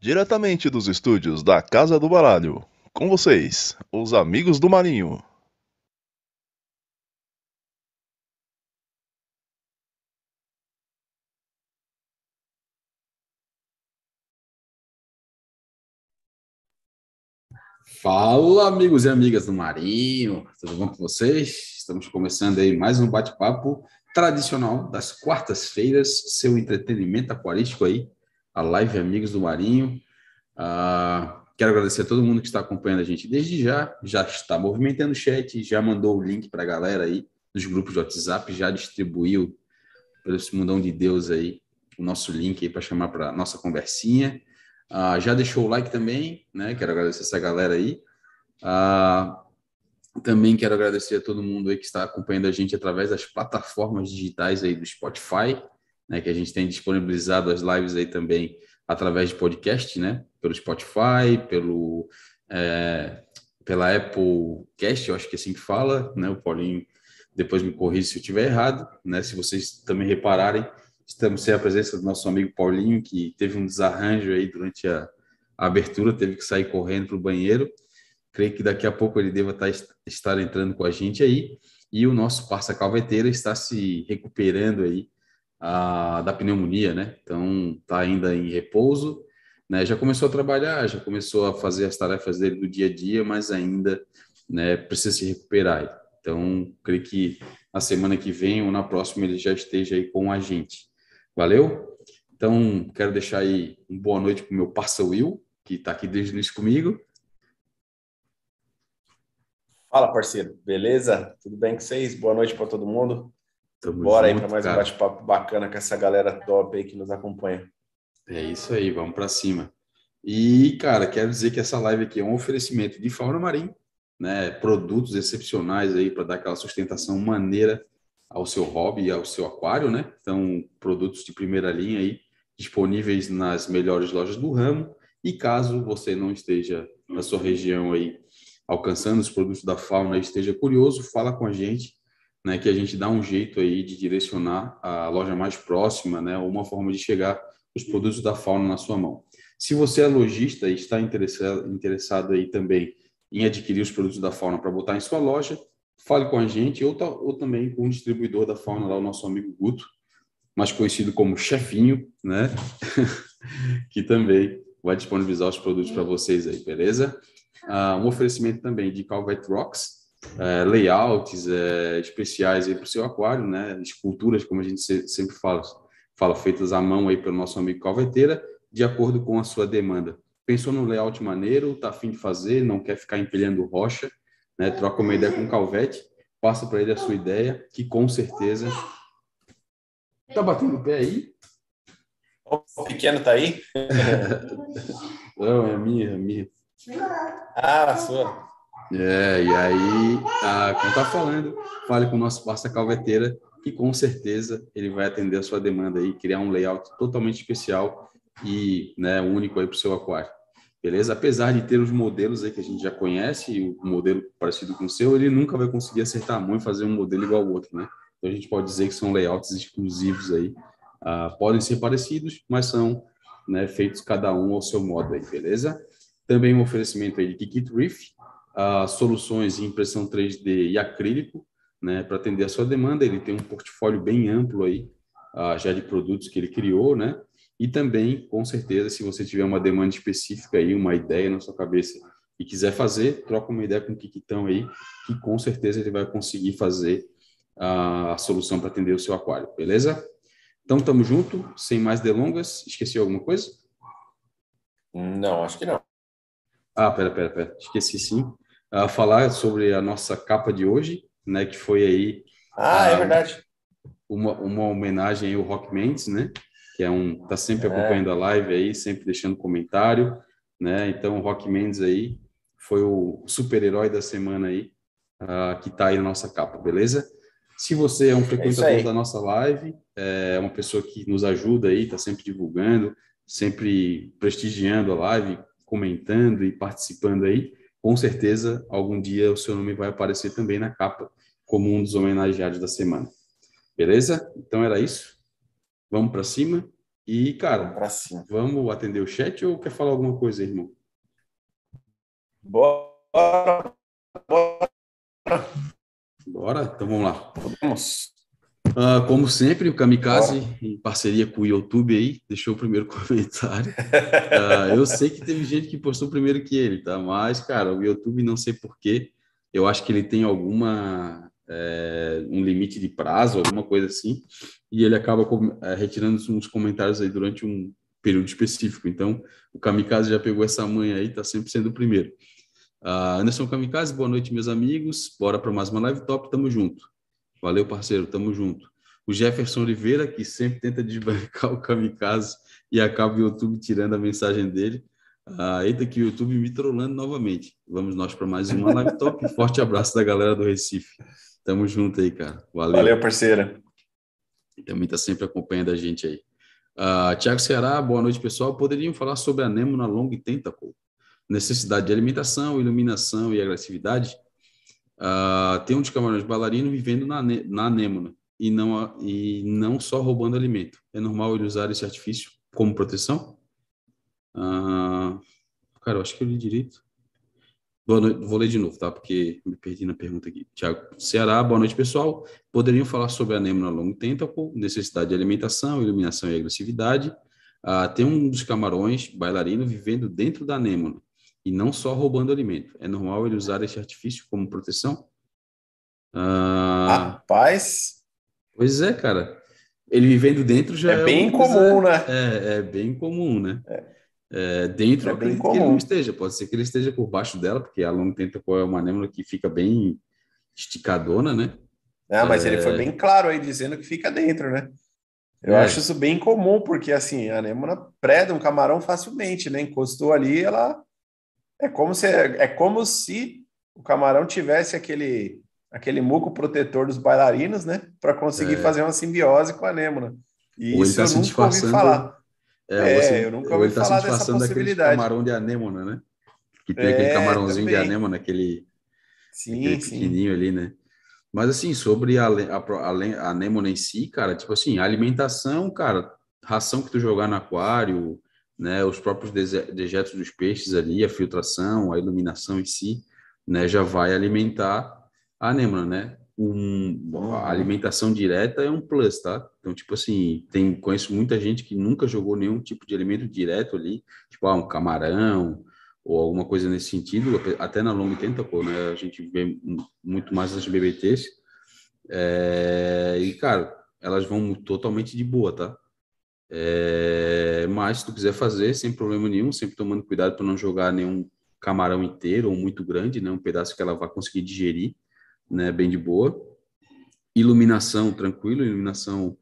Diretamente dos estúdios da Casa do Baralho, com vocês, os amigos do Marinho. Fala, amigos e amigas do Marinho, tudo bom com vocês? Estamos começando aí mais um bate-papo tradicional das quartas-feiras, seu entretenimento aquarístico aí, a live Amigos do Marinho. Uh, quero agradecer a todo mundo que está acompanhando a gente desde já, já está movimentando o chat, já mandou o link para a galera aí dos grupos de WhatsApp, já distribuiu pelo esse mundão de Deus aí o nosso link aí para chamar para nossa conversinha. Uh, já deixou o like também, né? Quero agradecer essa galera aí. Uh, também quero agradecer a todo mundo aí que está acompanhando a gente através das plataformas digitais aí do Spotify, né? Que a gente tem disponibilizado as lives aí também através de podcast, né? Pelo Spotify, pelo é, pela Apple Cast, eu acho que é assim que fala, né? O Paulinho depois me corrija se eu estiver errado, né? Se vocês também repararem, Estamos sem a presença do nosso amigo Paulinho, que teve um desarranjo aí durante a, a abertura, teve que sair correndo para o banheiro. Creio que daqui a pouco ele deva estar, tá, estar entrando com a gente aí. E o nosso parça calveteiro está se recuperando aí a, da pneumonia, né? Então, está ainda em repouso, né? Já começou a trabalhar, já começou a fazer as tarefas dele do dia a dia, mas ainda né, precisa se recuperar. Então, creio que na semana que vem ou na próxima ele já esteja aí com a gente. Valeu? Então, quero deixar aí uma boa noite para o meu parceiro Will, que está aqui desde o início comigo. Fala, parceiro. Beleza? Tudo bem com vocês? Boa noite para todo mundo. Tamo Bora junto, aí para mais cara. um bate-papo bacana com essa galera top aí que nos acompanha. É isso aí, vamos para cima. E, cara, quero dizer que essa live aqui é um oferecimento de fauna marinha, né? Produtos excepcionais aí para dar aquela sustentação maneira ao seu hobby e ao seu aquário, né? Então, produtos de primeira linha aí disponíveis nas melhores lojas do ramo. E caso você não esteja na sua região aí alcançando os produtos da fauna e esteja curioso, fala com a gente, né, que a gente dá um jeito aí de direcionar a loja mais próxima, né, ou uma forma de chegar os produtos da fauna na sua mão. Se você é lojista e está interessado, interessado aí também em adquirir os produtos da fauna para botar em sua loja, fale com a gente ou, ou também com o distribuidor da fauna lá, o nosso amigo Guto, mais conhecido como Chefinho, né? que também vai disponibilizar os produtos para vocês aí, beleza? Uh, um oferecimento também de Calvet Rocks, uh, layouts uh, especiais aí para o seu aquário, né? Esculturas, como a gente sempre fala, fala, feitas à mão aí pelo nosso amigo Calveteira, de acordo com a sua demanda. Pensou no layout maneiro, tá afim de fazer, não quer ficar empilhando rocha, né? Troca uma ideia com o Calvete, passa para ele a sua ideia, que com certeza tá batendo o pé aí. O pequeno tá aí? Não, é minha, é minha. Ah, a sua. É, e aí, ah, como tá falando, fale com o nosso parceiro calveteira, que com certeza ele vai atender a sua demanda aí, criar um layout totalmente especial e né, único aí para o seu aquário beleza? Apesar de ter os modelos aí que a gente já conhece, o modelo parecido com o seu, ele nunca vai conseguir acertar a mão e fazer um modelo igual ao outro, né? Então a gente pode dizer que são layouts exclusivos aí, uh, podem ser parecidos, mas são né, feitos cada um ao seu modo aí, beleza? Também um oferecimento aí de Kikit Reef, uh, soluções em impressão 3D e acrílico, né, para atender a sua demanda. Ele tem um portfólio bem amplo aí, uh, já de produtos que ele criou, né? E também, com certeza, se você tiver uma demanda específica aí, uma ideia na sua cabeça e quiser fazer, troca uma ideia com o Kikitão aí, que com certeza ele vai conseguir fazer a, a solução para atender o seu aquário, beleza? Então, tamo junto, sem mais delongas. Esqueci alguma coisa? Não, acho que não. Ah, pera, pera, pera. Esqueci sim. Uh, falar sobre a nossa capa de hoje, né, que foi aí... Ah, uh, é verdade. Uma, uma homenagem ao Rock Mendes, né? que é um tá sempre é. acompanhando a live aí, sempre deixando comentário, né? Então, o Rock Mendes aí foi o super-herói da semana aí, uh, que tá aí na nossa capa, beleza? Se você é um é frequentador é da nossa live, é uma pessoa que nos ajuda aí, tá sempre divulgando, sempre prestigiando a live, comentando e participando aí, com certeza algum dia o seu nome vai aparecer também na capa como um dos homenageados da semana. Beleza? Então era isso. Vamos para cima E, cara, vamos, vamos atender o chat ou quer falar alguma coisa, irmão? Bora, bora. Bora? Então vamos lá. Vamos. Uh, como sempre, o Kamikaze, Bora. em parceria com o YouTube aí, deixou o primeiro comentário. Uh, eu sei que teve gente que postou primeiro que ele, tá? Mas, cara, o YouTube não sei porquê. Eu acho que ele tem alguma é, um limite de prazo, alguma coisa assim, e ele acaba com, é, retirando uns comentários aí durante um período específico. Então, o Kamikaze já pegou essa manha aí, tá sempre sendo o primeiro. Uh, Anderson Kamikaze, boa noite, meus amigos. Bora para mais uma live top, tamo junto. Valeu, parceiro, tamo junto. O Jefferson Oliveira, que sempre tenta desbancar o Kamikaze e acaba o YouTube tirando a mensagem dele. Ah, eita, que o YouTube me trollando novamente. Vamos nós para mais uma live top. Forte abraço da galera do Recife. Tamo junto aí, cara. Valeu. Valeu, parceira. Também tá sempre acompanhando a gente aí. Uh, Tiago Ceará, boa noite, pessoal. Poderiam falar sobre a Nemo na Long Tentacle? Necessidade de alimentação, iluminação e agressividade? Uh, tem de camarões bailarino vivendo na, na anêmona e não, e não só roubando alimento. É normal ele usar esse artifício como proteção? Uh, cara, eu acho que eu li direito. Boa noite, vou ler de novo, tá? Porque me perdi na pergunta aqui. Tiago Ceará, boa noite, pessoal. Poderiam falar sobre a anêmona long tentacle, necessidade de alimentação, iluminação e agressividade. Uh, tem um dos camarões bailarino vivendo dentro da anêmona e não só roubando alimento. É normal ele usar esse artifício como proteção? Ah, Rapaz. Pois é, cara. Ele vivendo dentro já é, é bem comum, né? É, é bem comum, né? É. É, dentro, é bem comum. que ele não esteja. Pode ser que ele esteja por baixo dela, porque a long tentacle é uma anêmona que fica bem esticadona, né? Ah, mas é... ele foi bem claro aí, dizendo que fica dentro, né? Eu é. acho isso bem comum, porque assim, a anêmona preda um camarão facilmente, né? Encostou ali, ela é como se, é como se o camarão tivesse aquele, aquele muco protetor dos bailarinos, né? Para conseguir é. fazer uma simbiose com a anêmona. E isso tá eu nunca ouvi falar. É, é você, eu nunca ouvi tá falar dessa possibilidade. camarão de anêmona, né? Que tem aquele é, camarãozinho também. de anêmona, aquele, sim, aquele sim. pequenininho ali, né? Mas assim, sobre a, a, a anêmona em si, cara, tipo assim, a alimentação, cara, ração que tu jogar no aquário, né, os próprios dejetos dos peixes ali, a filtração, a iluminação em si, né, já vai alimentar a anêmona, né? Um, a alimentação direta é um plus, tá? Então, tipo assim, tem, conheço muita gente que nunca jogou nenhum tipo de alimento direto ali, tipo ah, um camarão ou alguma coisa nesse sentido, até na long tentacle, né? A gente vê muito mais as BBTs. É, e, cara, elas vão totalmente de boa, tá? É, mas se tu quiser fazer, sem problema nenhum, sempre tomando cuidado para não jogar nenhum camarão inteiro ou muito grande, né? Um pedaço que ela vai conseguir digerir, né? Bem de boa. Iluminação, tranquilo, iluminação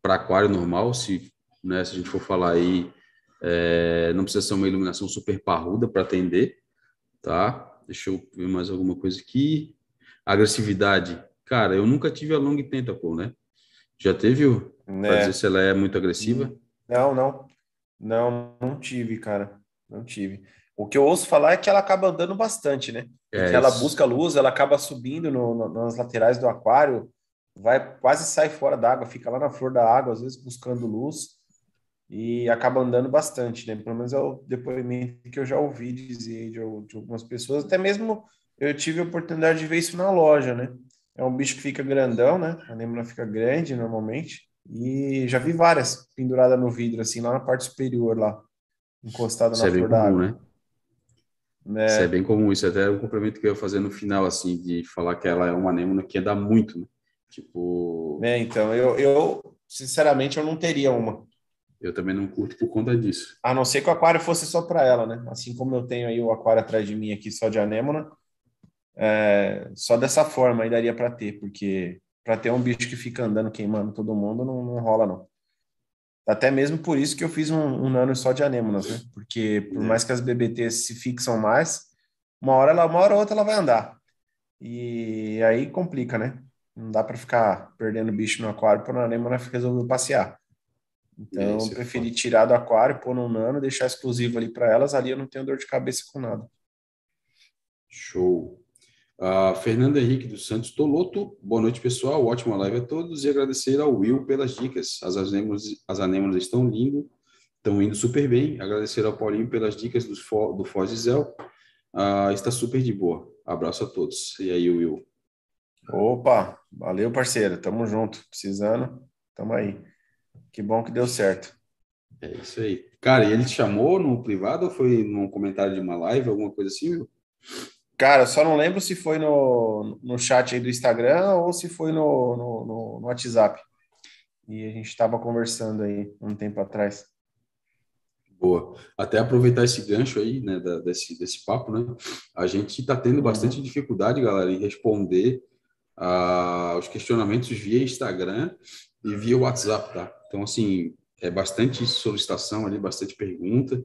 para aquário normal, se, né, se a gente for falar aí, é, não precisa ser uma iluminação super parruda para atender, tá? Deixa eu ver mais alguma coisa aqui. Agressividade. Cara, eu nunca tive a long tentacle, né? Já teve o né? Dizer se ela é muito agressiva? Não, não. Não, não tive, cara. Não tive. O que eu ouço falar é que ela acaba andando bastante, né? É ela busca luz, ela acaba subindo no, no, nas laterais do aquário, vai quase sai fora d'água, fica lá na flor da água, às vezes buscando luz e acaba andando bastante, né? Pelo menos é o depoimento que eu já ouvi dizer de, de algumas pessoas, até mesmo eu tive a oportunidade de ver isso na loja, né? É um bicho que fica grandão, né? A nêmona fica grande normalmente e já vi várias penduradas no vidro, assim, lá na parte superior, lá, encostada na é flor da água. Né? É. Isso é bem comum, isso é até um complemento que eu ia fazer no final, assim, de falar que ela é uma anêmona que dar muito, né? Tipo... É, então, eu, eu, sinceramente, eu não teria uma. Eu também não curto por conta disso. A não ser que o aquário fosse só para ela, né? Assim como eu tenho aí o aquário atrás de mim aqui só de anêmona, é, só dessa forma aí daria para ter, porque para ter um bicho que fica andando queimando todo mundo, não, não, rola, não. Até mesmo por isso que eu fiz um, um nano só de anêmonas, né? Porque por é. mais que as BBTs se fixam mais, uma hora ela, uma hora ou outra ela vai andar. E aí complica, né? Não dá para ficar perdendo bicho no aquário para a anêmona resolver passear. Então, eu é preferi tirar do aquário, pôr no nano, deixar exclusivo ali para elas. Ali eu não tenho dor de cabeça com nada. Show. Uh, Fernando Henrique dos Santos Toloto, boa noite pessoal, ótima live a todos e agradecer ao Will pelas dicas. As anêmonas, as anêmonas estão lindo, estão indo super bem. Agradecer ao Paulinho pelas dicas do, do Foz Zel. Uh, está super de boa. Abraço a todos. E aí, Will? Opa, valeu parceiro, tamo junto. Precisando, tamo aí. Que bom que deu certo. É isso aí. Cara, e ele te chamou no privado ou foi num comentário de uma live, alguma coisa assim, Will? Cara, só não lembro se foi no, no chat aí do Instagram ou se foi no, no, no, WhatsApp. E a gente estava conversando aí um tempo atrás. Boa. Até aproveitar esse gancho aí, né, da, desse, desse papo, né? A gente está tendo uhum. bastante uhum. dificuldade, galera, em responder uh, os questionamentos via Instagram e via WhatsApp, tá? Então, assim, é bastante solicitação ali, bastante pergunta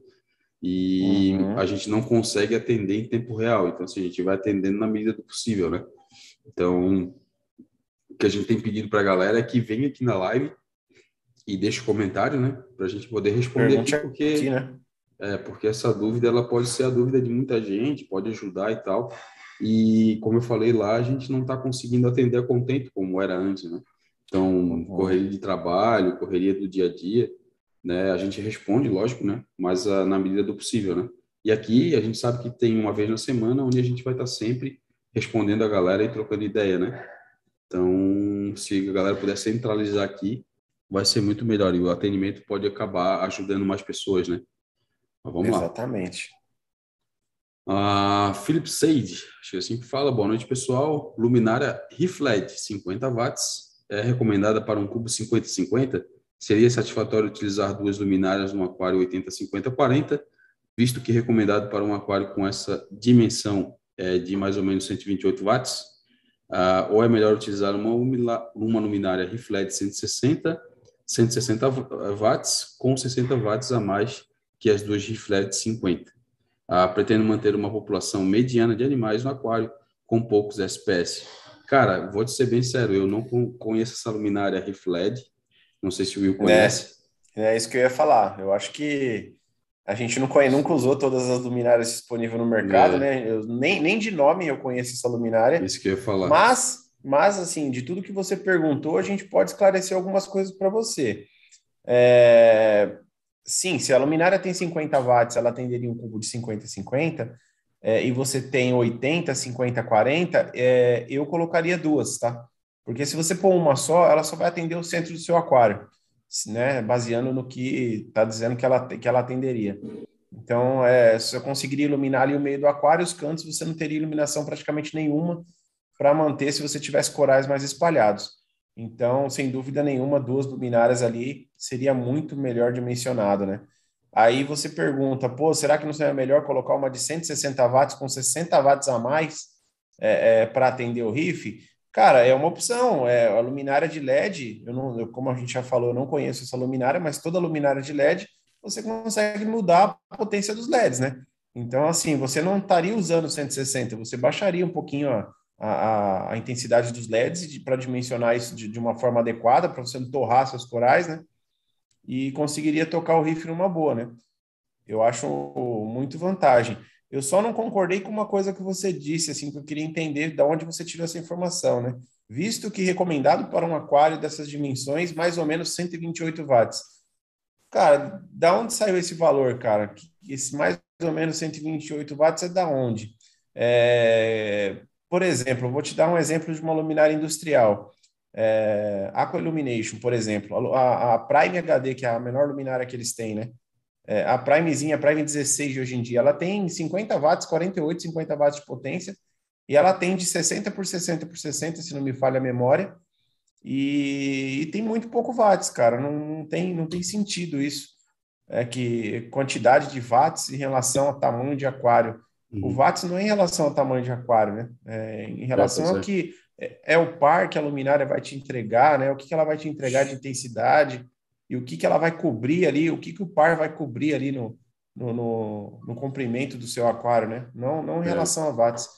e uhum. a gente não consegue atender em tempo real. Então, assim, a gente vai atendendo na medida do possível, né? Então, o que a gente tem pedido para a galera é que venha aqui na live e deixe comentário, né? Para a gente poder responder aqui, porque, aqui, né? é, porque essa dúvida ela pode ser a dúvida de muita gente, pode ajudar e tal. E, como eu falei lá, a gente não está conseguindo atender a contento como era antes, né? Então, uhum. correria de trabalho, correria do dia a dia né? A gente responde, lógico, né? Mas uh, na medida do possível, né? E aqui a gente sabe que tem uma vez na semana onde a gente vai estar sempre respondendo a galera e trocando ideia, né? Então, se a galera puder centralizar aqui, vai ser muito melhor e o atendimento pode acabar ajudando mais pessoas, né? Mas vamos Exatamente. lá. Exatamente. Uh, Philip Sage, acho que é assim que fala. Boa noite, pessoal. Luminária Refled, 50 watts, é recomendada para um cubo 50-50? Seria satisfatório utilizar duas luminárias no aquário 80-50-40, visto que recomendado para um aquário com essa dimensão é de mais ou menos 128 watts, uh, ou é melhor utilizar uma, uma luminária Refled 160, 160 watts, com 60 watts a mais que as duas Refled 50. Uh, pretendo manter uma população mediana de animais no aquário com poucos SPS. Cara, vou te ser bem sério, eu não conheço essa luminária Refled, não sei se o Will né? conhece. É, é isso que eu ia falar. Eu acho que a gente não conhece, nunca usou todas as luminárias disponíveis no mercado, é. né? Eu, nem, nem de nome eu conheço essa luminária. Isso que eu ia falar. Mas, mas assim, de tudo que você perguntou, a gente pode esclarecer algumas coisas para você. É, sim, se a luminária tem 50 watts, ela atenderia um cubo de 50 50, é, e você tem 80, 50, 40, é, eu colocaria duas, tá? Porque se você pôr uma só, ela só vai atender o centro do seu aquário, né? Baseando no que está dizendo que ela, que ela atenderia. Então, é, se eu conseguiria iluminar ali o meio do aquário, os cantos você não teria iluminação praticamente nenhuma para manter se você tivesse corais mais espalhados. Então, sem dúvida nenhuma, duas luminárias ali seria muito melhor dimensionado, né? Aí você pergunta, pô, será que não seria melhor colocar uma de 160 watts com 60 watts a mais é, é, para atender o RIF? Cara, é uma opção. É a luminária de LED. Eu não, eu, como a gente já falou, eu não conheço essa luminária, mas toda luminária de LED você consegue mudar a potência dos LEDs, né? Então, assim, você não estaria usando 160, você baixaria um pouquinho a, a, a intensidade dos LEDs para dimensionar isso de, de, uma forma adequada, para você não torrar seus corais, né? E conseguiria tocar o riff numa boa, né? Eu acho muito vantagem. Eu só não concordei com uma coisa que você disse, assim, que eu queria entender de onde você tirou essa informação, né? Visto que recomendado para um aquário dessas dimensões, mais ou menos 128 watts. Cara, da onde saiu esse valor, cara? Esse mais ou menos 128 watts é da onde? É... Por exemplo, vou te dar um exemplo de uma luminária industrial. É... Aqua Illumination, por exemplo. A, a Prime HD, que é a menor luminária que eles têm, né? É, a Primezinha, a Prime 16 de hoje em dia, ela tem 50 watts, 48, 50 watts de potência, e ela tem de 60 por 60 por 60, se não me falha a memória, e, e tem muito pouco watts, cara, não, não, tem, não tem sentido isso. É que quantidade de watts em relação ao tamanho de aquário. Uhum. O watts não é em relação ao tamanho de aquário, né? É em relação é, ao que é, é, o par que a luminária vai te entregar, né? O que, que ela vai te entregar de intensidade, e o que, que ela vai cobrir ali, o que, que o par vai cobrir ali no, no, no, no comprimento do seu aquário, né? Não, não em é. relação a watts.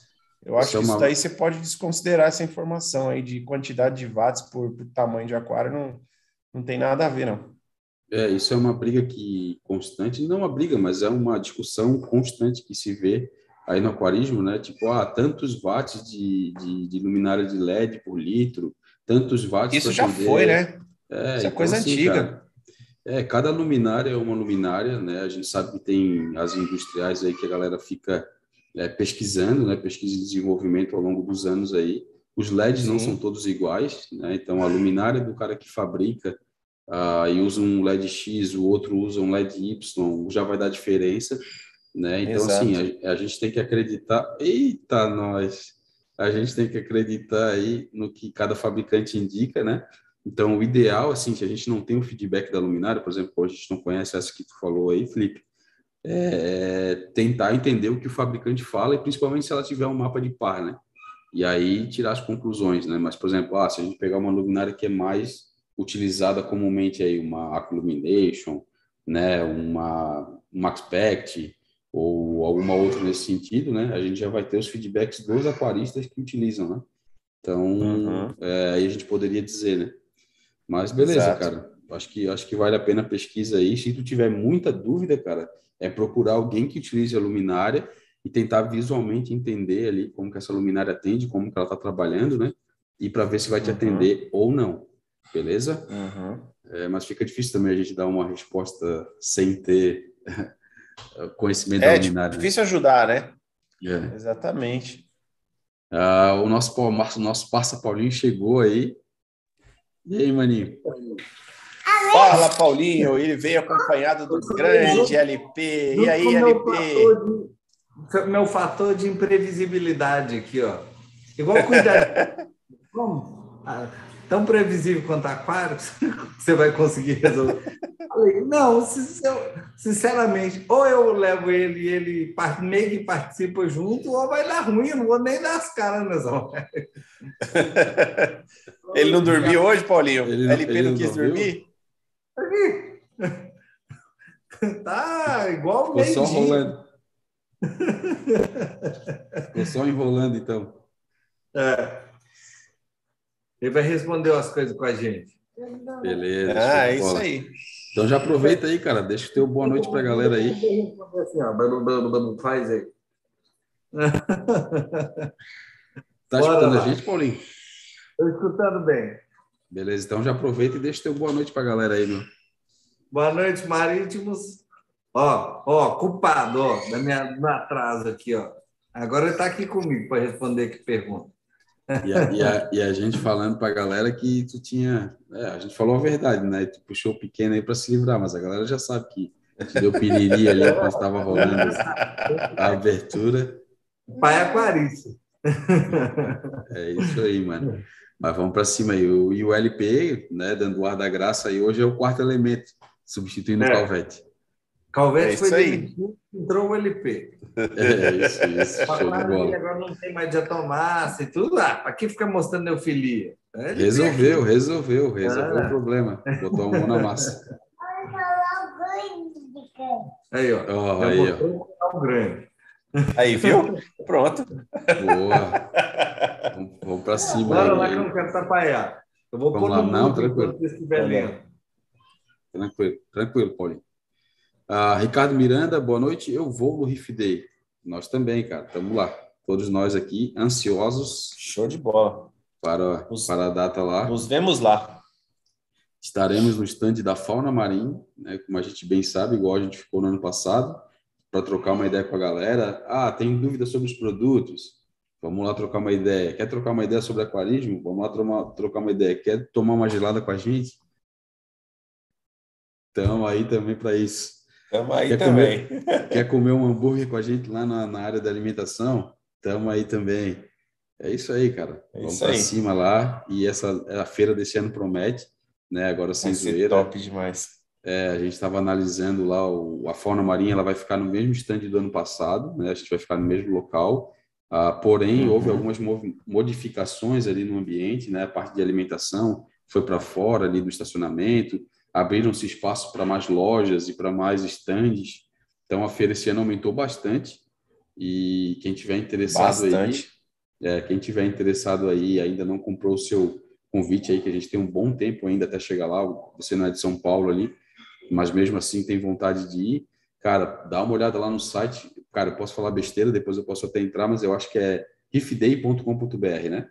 Eu acho isso que é isso daí você pode desconsiderar essa informação aí de quantidade de watts por, por tamanho de aquário, não, não tem nada a ver, não. É, isso é uma briga que constante, não uma briga, mas é uma discussão constante que se vê aí no aquarismo, né? Tipo, ah, tantos watts de, de, de luminária de LED por litro, tantos watts. Isso já foi, né? É, Isso é então, coisa assim, antiga. Cara, é, cada luminária é uma luminária, né? A gente sabe que tem as industriais aí que a galera fica é, pesquisando, né? Pesquisa e desenvolvimento ao longo dos anos aí. Os LEDs Sim. não são todos iguais, né? Então a luminária do cara que fabrica uh, e usa um LED X, o outro usa um LED Y, já vai dar diferença, né? Então assim, Exato. assim, a, a gente tem que acreditar. Eita, nós! A gente tem que acreditar aí no que cada fabricante indica, né? Então, o ideal, assim, se a gente não tem o feedback da luminária, por exemplo, a gente não conhece essa que tu falou aí, Felipe, é tentar entender o que o fabricante fala e principalmente se ela tiver um mapa de par, né? E aí tirar as conclusões, né? Mas, por exemplo, ah, se a gente pegar uma luminária que é mais utilizada comumente aí, uma Aquillumination, né? Uma Maxpect ou alguma outra nesse sentido, né? A gente já vai ter os feedbacks dos aquaristas que utilizam, né? Então, uhum. é, aí a gente poderia dizer, né? Mas beleza, Exato. cara. Acho que, acho que vale a pena a pesquisa aí. Se tu tiver muita dúvida, cara, é procurar alguém que utilize a luminária e tentar visualmente entender ali como que essa luminária atende, como que ela está trabalhando, né? E para ver se vai te uhum. atender ou não. Beleza? Uhum. É, mas fica difícil também a gente dar uma resposta sem ter conhecimento é, da luminária. É difícil ajudar, né? É. Exatamente. Ah, o nosso, o nosso parça Paulinho chegou aí. E aí, maninho? Fala, Paulinho. Ele veio acompanhado do grande LP. E aí, LP? Meu, meu fator de imprevisibilidade aqui, ó. Igual cuidar. Como? Tão previsível quanto aquário, você vai conseguir resolver. Falei, não, sinceramente, ou eu levo ele e ele meio que participa junto, ou vai dar ruim, eu não vou nem dar as caras nessa Ele não dormiu hoje, Paulinho? Ele, LP ele não, não quis dormir? Tá igual Ficou só rolando. Ficou só enrolando, então. É. Ele vai responder as coisas com a gente. Beleza. Ah, é isso aí. Então já aproveita aí, cara. Deixa o teu boa noite para a galera aí. Faz aí. Tá escutando a gente, Paulinho? Estou escutando bem. Beleza, então já aproveita e deixa teu boa noite para a galera aí, meu. Boa noite, marítimos. Ó, ó, culpado, ó, da minha, do atraso aqui, ó. Agora ele está aqui comigo para responder que pergunta. E a, e, a, e a, gente falando para a galera que tu tinha. É, a gente falou a verdade, né? Tu puxou o pequeno aí para se livrar, mas a galera já sabe que te deu piriri ali quando estava rolando a abertura. Pai aquarista. É isso aí, mano. Mas vamos para cima aí. O, e o LP, né, dando o ar da graça aí, hoje é o quarto elemento, substituindo é. o Calvete. Calvete é foi demitido, entrou o LP. É isso, isso. Show de bola. Agora não tem mais diatomácia e tudo. Ah, para que ficar mostrando neofilia? É resolveu, resolveu, resolveu ah. o problema. Botou a mão na massa. Aí, ó. Oh, aí, ó. Um grande. Aí, viu? Pronto. Boa. Vamos, vamos para cima. Não, não, que eu não quero atrapalhar. Eu vou vamos pôr lá, não, tranquilo. Tranquilo, tranquilo, Paulinho. Ah, Ricardo Miranda, boa noite. Eu vou no Riff Day. Nós também, cara. Estamos lá. Todos nós aqui, ansiosos. Show de bola. Para, nos, para a data lá. Nos vemos lá. Estaremos no stand da Fauna Marim, né, como a gente bem sabe, igual a gente ficou no ano passado, para trocar uma ideia com a galera. Ah, tem dúvida sobre os produtos? Vamos lá trocar uma ideia. Quer trocar uma ideia sobre aquarismo? Vamos lá trocar uma ideia. Quer tomar uma gelada com a gente? Estamos aí também para isso. Estamos aí quer também. Comer, quer comer um hambúrguer com a gente lá na, na área da alimentação? Estamos aí também. É isso aí, cara. É Vamos para cima lá. E essa a feira desse ano promete, né? Agora sem vai zoeira. top demais. É, a gente estava analisando lá o, a fauna marinha, ela vai ficar no mesmo stand do ano passado, né? A gente vai ficar no mesmo local. Ah, porém, uhum. houve algumas modificações ali no ambiente, né? A parte de alimentação foi para fora ali do estacionamento abriram-se espaço para mais lojas e para mais estandes. Então a feira esse ano aumentou bastante e quem tiver interessado bastante. aí, é, quem tiver interessado aí ainda não comprou o seu convite aí que a gente tem um bom tempo ainda até chegar lá. Você não é de São Paulo ali, mas mesmo assim tem vontade de ir. Cara, dá uma olhada lá no site. cara, eu posso falar besteira, depois eu posso até entrar, mas eu acho que é rifday.com.br, né?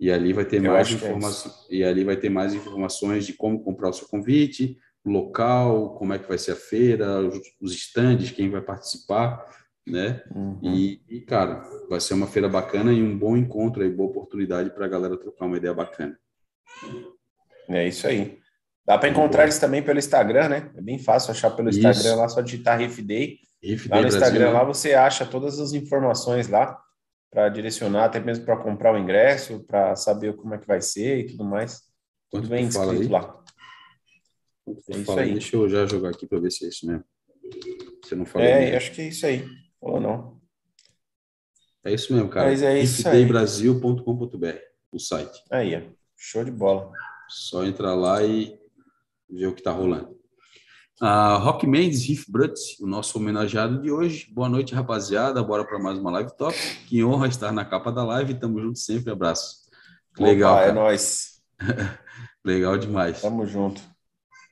E ali vai ter eu mais informações, é e ali vai ter mais informações de como comprar o seu convite, local, como é que vai ser a feira, os estandes, quem vai participar, né? Uhum. E, e, cara, vai ser uma feira bacana e um bom encontro aí, boa oportunidade para a galera trocar uma ideia bacana. É isso aí. Dá para encontrar eles também pelo Instagram, né? É bem fácil achar pelo Instagram Isso. lá, só digitar Riff Day. Riff lá no Brasil, Instagram né? lá você acha todas as informações lá para direcionar, até mesmo para comprar o ingresso, para saber como é que vai ser e tudo mais. Tudo bem escrito lá. É isso aí. Deixa eu já jogar aqui para ver se é isso mesmo. Você não falou. É, acho que é isso aí. Ou não? É isso mesmo, cara. Mas é isso aí. Brasil.com.br, o site. Aí, ó. show de bola. Só entrar lá e ver o que está rolando. Uh, Rock Mendes, Riff Brutz, o nosso homenageado de hoje. Boa noite, rapaziada. Bora para mais uma live top. Que honra estar na capa da live. Tamo junto sempre. Abraço. Legal. Opa, é nóis. Legal demais. Tamo junto.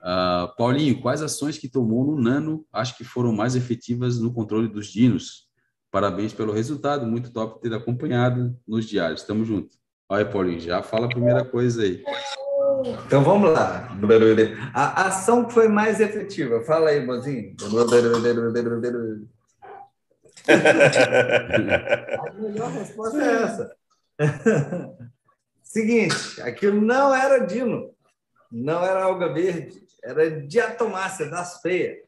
Uh, Paulinho, quais ações que tomou no Nano acho que foram mais efetivas no controle dos dinos? Parabéns pelo resultado. Muito top ter acompanhado nos diários. Tamo junto. Olha, Paulinho, já fala a primeira coisa aí. Então vamos lá. A ação que foi mais efetiva. Fala aí, mozinho. A melhor resposta é essa. Seguinte, aquilo não era dino, não era alga verde, era diatomácea das feias.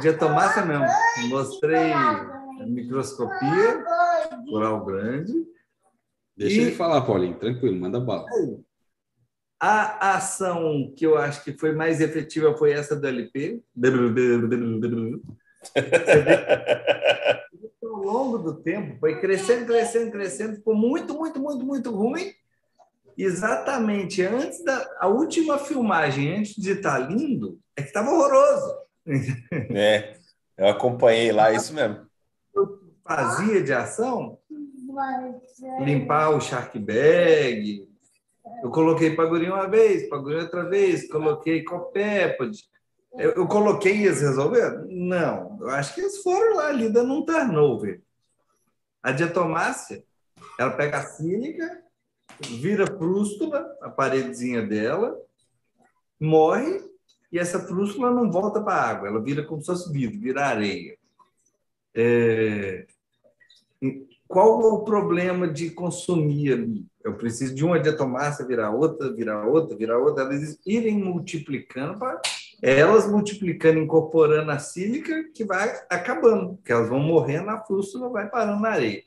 Diatomácea mesmo. Mostrei a microscopia, coral grande. Deixa e... ele falar, Paulinho, tranquilo, manda bala. A ação que eu acho que foi mais efetiva foi essa do LP. Ao longo do tempo, foi crescendo, crescendo, crescendo, ficou muito, muito, muito, muito ruim. Exatamente antes da a última filmagem, antes de estar lindo, é que estava horroroso. É, eu acompanhei lá, isso mesmo. Eu fazia de ação limpar o shark bag, eu coloquei Pagurinho uma vez, Pagurinho outra vez, coloquei Copépode. Eu, eu coloquei e eles resolveram? Não. Eu acho que eles foram lá ali dando um turnover. A diatomácia, ela pega a cínica, vira frústula, a paredezinha dela, morre, e essa frústula não volta para a água, ela vira como se fosse vidro, vira areia. É... Qual o problema de consumir ali? Eu preciso de uma diatomácea virar outra, virar outra, virar outra, elas irem multiplicando, elas multiplicando, incorporando a sílica, que vai acabando, que elas vão morrendo, a frústula vai parando na areia.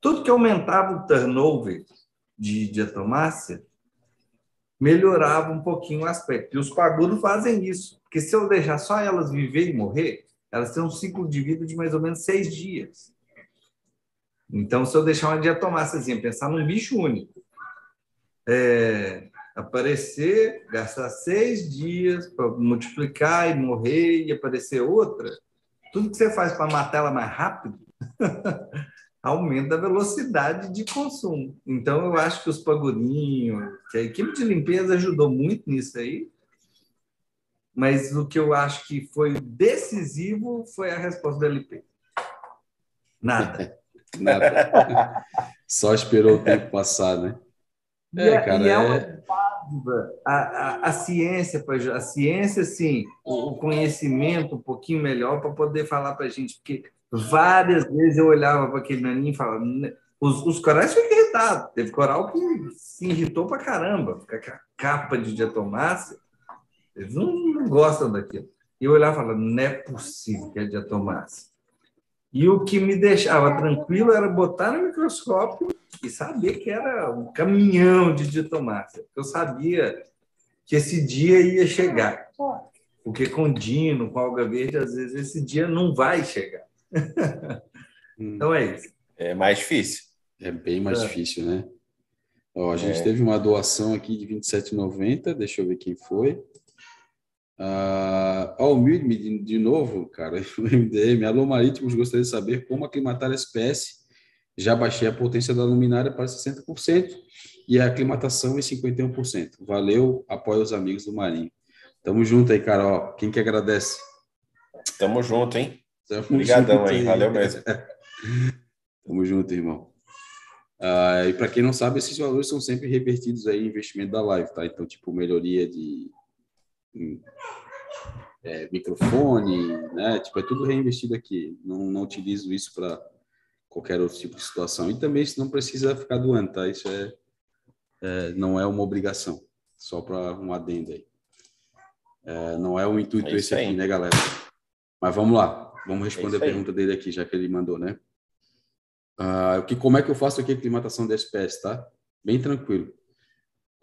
Tudo que aumentava o turnover de diatomácea melhorava um pouquinho o aspecto. E os pagudos fazem isso, porque se eu deixar só elas viver e morrer, elas têm um ciclo de vida de mais ou menos seis dias. Então, se eu deixar uma diatomáceazinha, pensar num bicho único, é, aparecer, gastar seis dias para multiplicar e morrer e aparecer outra, tudo que você faz para matar ela mais rápido aumenta a velocidade de consumo. Então, eu acho que os pagodinhos, que a equipe de limpeza ajudou muito nisso aí, mas o que eu acho que foi decisivo foi a resposta do LP. Nada. Nada. Só esperou o tempo passar, né? É, é cara, é, uma é... A, a, a, ciência, a ciência, sim, o, conhecimento um pouquinho melhor para poder falar para a gente, porque várias vezes eu olhava para aquele naninho e falava, os, os corais ficam irritados, teve coral que se irritou para caramba, fica com a capa de diatomácea, eles não, não gostam daquilo. E eu olhava e falava, não é possível que é diatomácea. E o que me deixava tranquilo era botar no microscópio e saber que era um caminhão de diatomácea. Eu sabia que esse dia ia chegar. Porque com dino, com alga verde, às vezes esse dia não vai chegar. então é isso. É mais difícil. É bem mais é. difícil, né? Ó, a gente é. teve uma doação aqui de R$ 27,90. Deixa eu ver quem foi. Uh, ao de, novo, cara, o MDM, alô marítimos, gostaria de saber como aclimatar a espécie. Já baixei a potência da luminária para 60% e a aclimatação em 51%. Valeu, apoia os amigos do Marinho. Tamo junto aí, cara. Ó, quem que agradece? Tamo junto, hein? Obrigadão aí, valeu mesmo. Tamo junto, irmão. Ah, e para quem não sabe, esses valores são sempre revertidos aí em investimento da live, tá? Então, tipo, melhoria de é, microfone, né? Tipo, é tudo reinvestido aqui. Não, não utilizo isso para qualquer outro tipo de situação. E também isso não precisa ficar doando, tá? Isso é, é não é uma obrigação, só para um adendo aí. É, não é o intuito é esse aqui, né, galera? Mas vamos lá, vamos responder é a pergunta dele aqui, já que ele mandou, né? Uh, que, como é que eu faço aqui a aclimatação da SPS, tá? Bem tranquilo.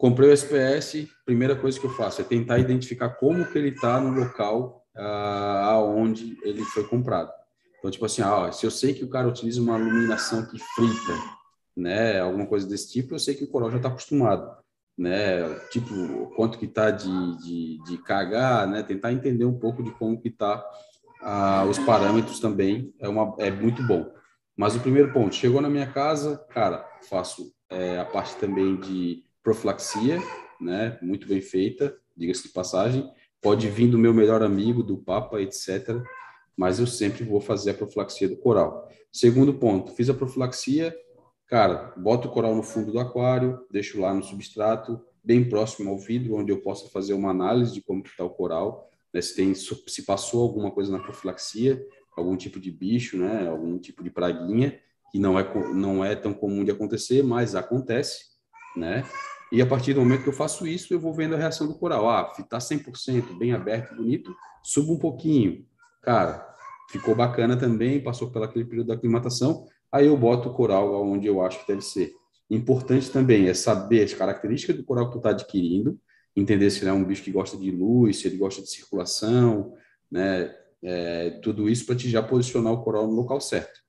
Comprei o SPS, primeira coisa que eu faço é tentar identificar como que ele está no local uh, aonde ele foi comprado. Então, tipo assim, ah, se eu sei que o cara utiliza uma iluminação que frita, né, alguma coisa desse tipo, eu sei que o coral já está acostumado, né, tipo, quanto que está de, de, de cagar, né, tentar entender um pouco de como que está uh, os parâmetros também é, uma, é muito bom. Mas o primeiro ponto, chegou na minha casa, cara, faço é, a parte também de profilaxia, né? Muito bem feita, diga-se de passagem. Pode vir do meu melhor amigo, do Papa, etc. Mas eu sempre vou fazer a profilaxia do coral. Segundo ponto, fiz a profilaxia, cara, boto o coral no fundo do aquário, deixo lá no substrato, bem próximo ao vidro, onde eu possa fazer uma análise de como está o coral, né? se, tem, se passou alguma coisa na profilaxia, algum tipo de bicho, né, algum tipo de praguinha, que não é, não é tão comum de acontecer, mas acontece, né? E a partir do momento que eu faço isso, eu vou vendo a reação do coral. Ah, está 100%, bem aberto, bonito, subo um pouquinho. Cara, ficou bacana também, passou pelo aquele período da aclimatação, aí eu boto o coral onde eu acho que deve ser. Importante também é saber as características do coral que tu está adquirindo, entender se ele é um bicho que gosta de luz, se ele gosta de circulação, né? é, tudo isso para te já posicionar o coral no local certo.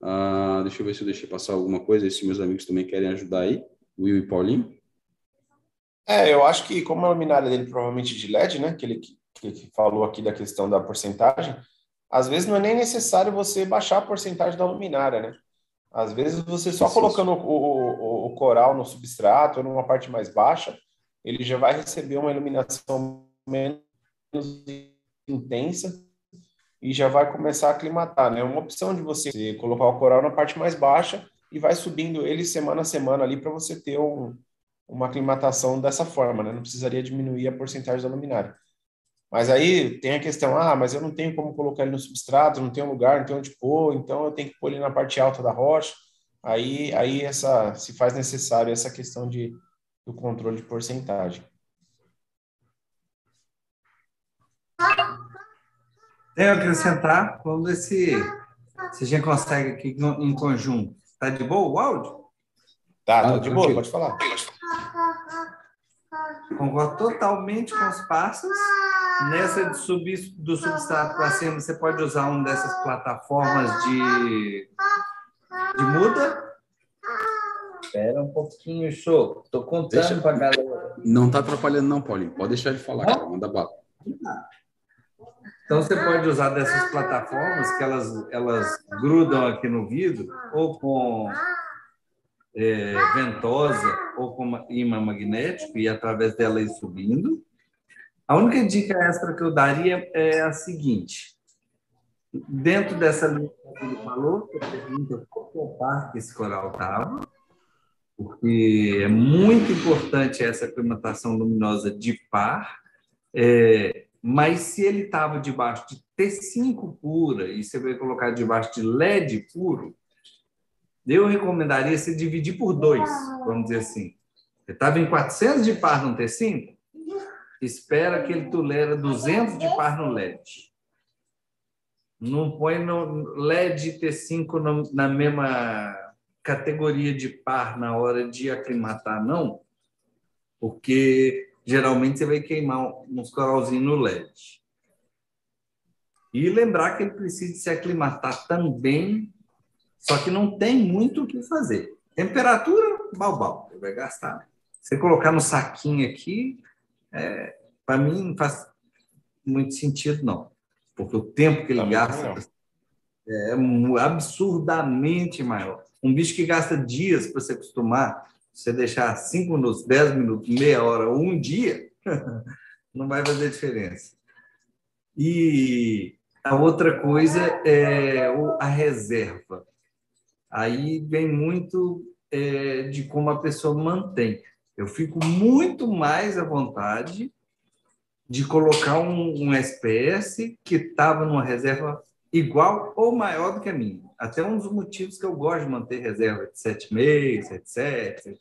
Ah, deixa eu ver se eu deixei passar alguma coisa, se meus amigos também querem ajudar aí, Will e Paulinho. É, eu acho que como a luminária dele provavelmente de LED, né, que ele que, que falou aqui da questão da porcentagem, às vezes não é nem necessário você baixar a porcentagem da luminária, né? Às vezes você só colocando o, o, o, coral no substrato ou numa parte mais baixa, ele já vai receber uma iluminação menos intensa e já vai começar a aclimatar, né? Uma opção de você colocar o coral na parte mais baixa e vai subindo ele semana a semana ali para você ter um, uma aclimatação dessa forma, né? Não precisaria diminuir a porcentagem da luminária. Mas aí tem a questão, ah, mas eu não tenho como colocar ele no substrato, não tenho lugar, não tenho onde pôr, então eu tenho que pôr ele na parte alta da rocha. Aí, aí essa se faz necessário essa questão de do controle de porcentagem. Tenho a acrescentar, vamos ver se, se a gente consegue aqui em conjunto. Está de boa o áudio? Tá, tá de boa, pode falar. Concordo totalmente com os passos. Nessa de subir do substrato para cima, você pode usar uma dessas plataformas de, de muda. Espera um pouquinho, show. Estou contando para a galera. Não está atrapalhando, não, Paulinho. Pode deixar ele falar, cara. Manda bala. Então, você pode usar dessas plataformas que elas, elas grudam aqui no vidro, ou com é, ventosa, ou com imã magnético, e através dela ir subindo. A única dica extra que eu daria é a seguinte: dentro dessa linha que ele falou, você pergunta qual par que esse coral estava, porque é muito importante essa aclimatação luminosa de par. É, mas se ele estava debaixo de T5 pura e você vai colocar debaixo de LED puro, eu recomendaria você dividir por dois, vamos dizer assim. Você estava em 400 de par no T5, espera que ele tolera 200 de par no LED. Não põe no LED T5 na mesma categoria de par na hora de aclimatar, não, porque geralmente você vai queimar uns coralzinhos no LED. E lembrar que ele precisa se aclimatar também, só que não tem muito o que fazer. Temperatura, balbal, ele vai gastar. Você colocar no saquinho aqui, é, para mim não faz muito sentido, não. Porque o tempo que ele gasta é absurdamente maior. Um bicho que gasta dias para se acostumar, você deixar cinco minutos, dez minutos, meia hora, um dia, não vai fazer diferença. E A outra coisa é a reserva. Aí vem muito é, de como a pessoa mantém. Eu fico muito mais à vontade de colocar um, SPS que estava numa reserva igual ou maior do que a minha. Até um dos motivos que eu gosto de manter reserva de 7,5, 7,7,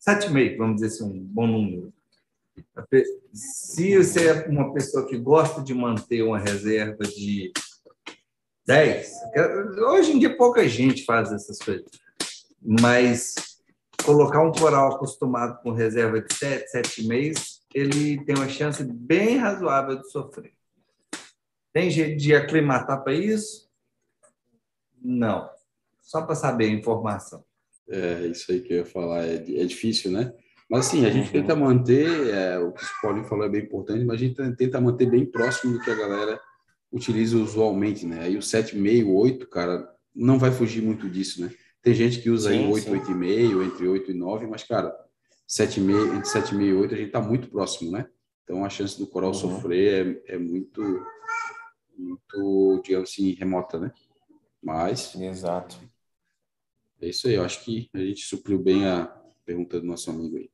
7,5, vamos dizer assim, um bom número. Se você é uma pessoa que gosta de manter uma reserva de 10, hoje em dia pouca gente faz essas coisas, mas colocar um coral acostumado com reserva de 7, 7,5, ele tem uma chance bem razoável de sofrer. Tem jeito de aclimatar para isso? Não. Só para saber a informação. É, isso aí que eu ia falar. É, é difícil, né? Mas assim, a gente tenta manter, é, o que o Paulinho falou é bem importante, mas a gente tenta manter bem próximo do que a galera utiliza usualmente, né? Aí o 7,5, 8, cara, não vai fugir muito disso, né? Tem gente que usa sim, aí 8, 8,5, entre 8 e 9, mas, cara, 7,5, entre 7,5 e 8 a gente tá muito próximo, né? Então a chance do coral uhum. sofrer é, é muito, muito, digamos assim, remota, né? Mas. Exato. É isso aí, eu acho que a gente supriu bem a pergunta do nosso amigo aí.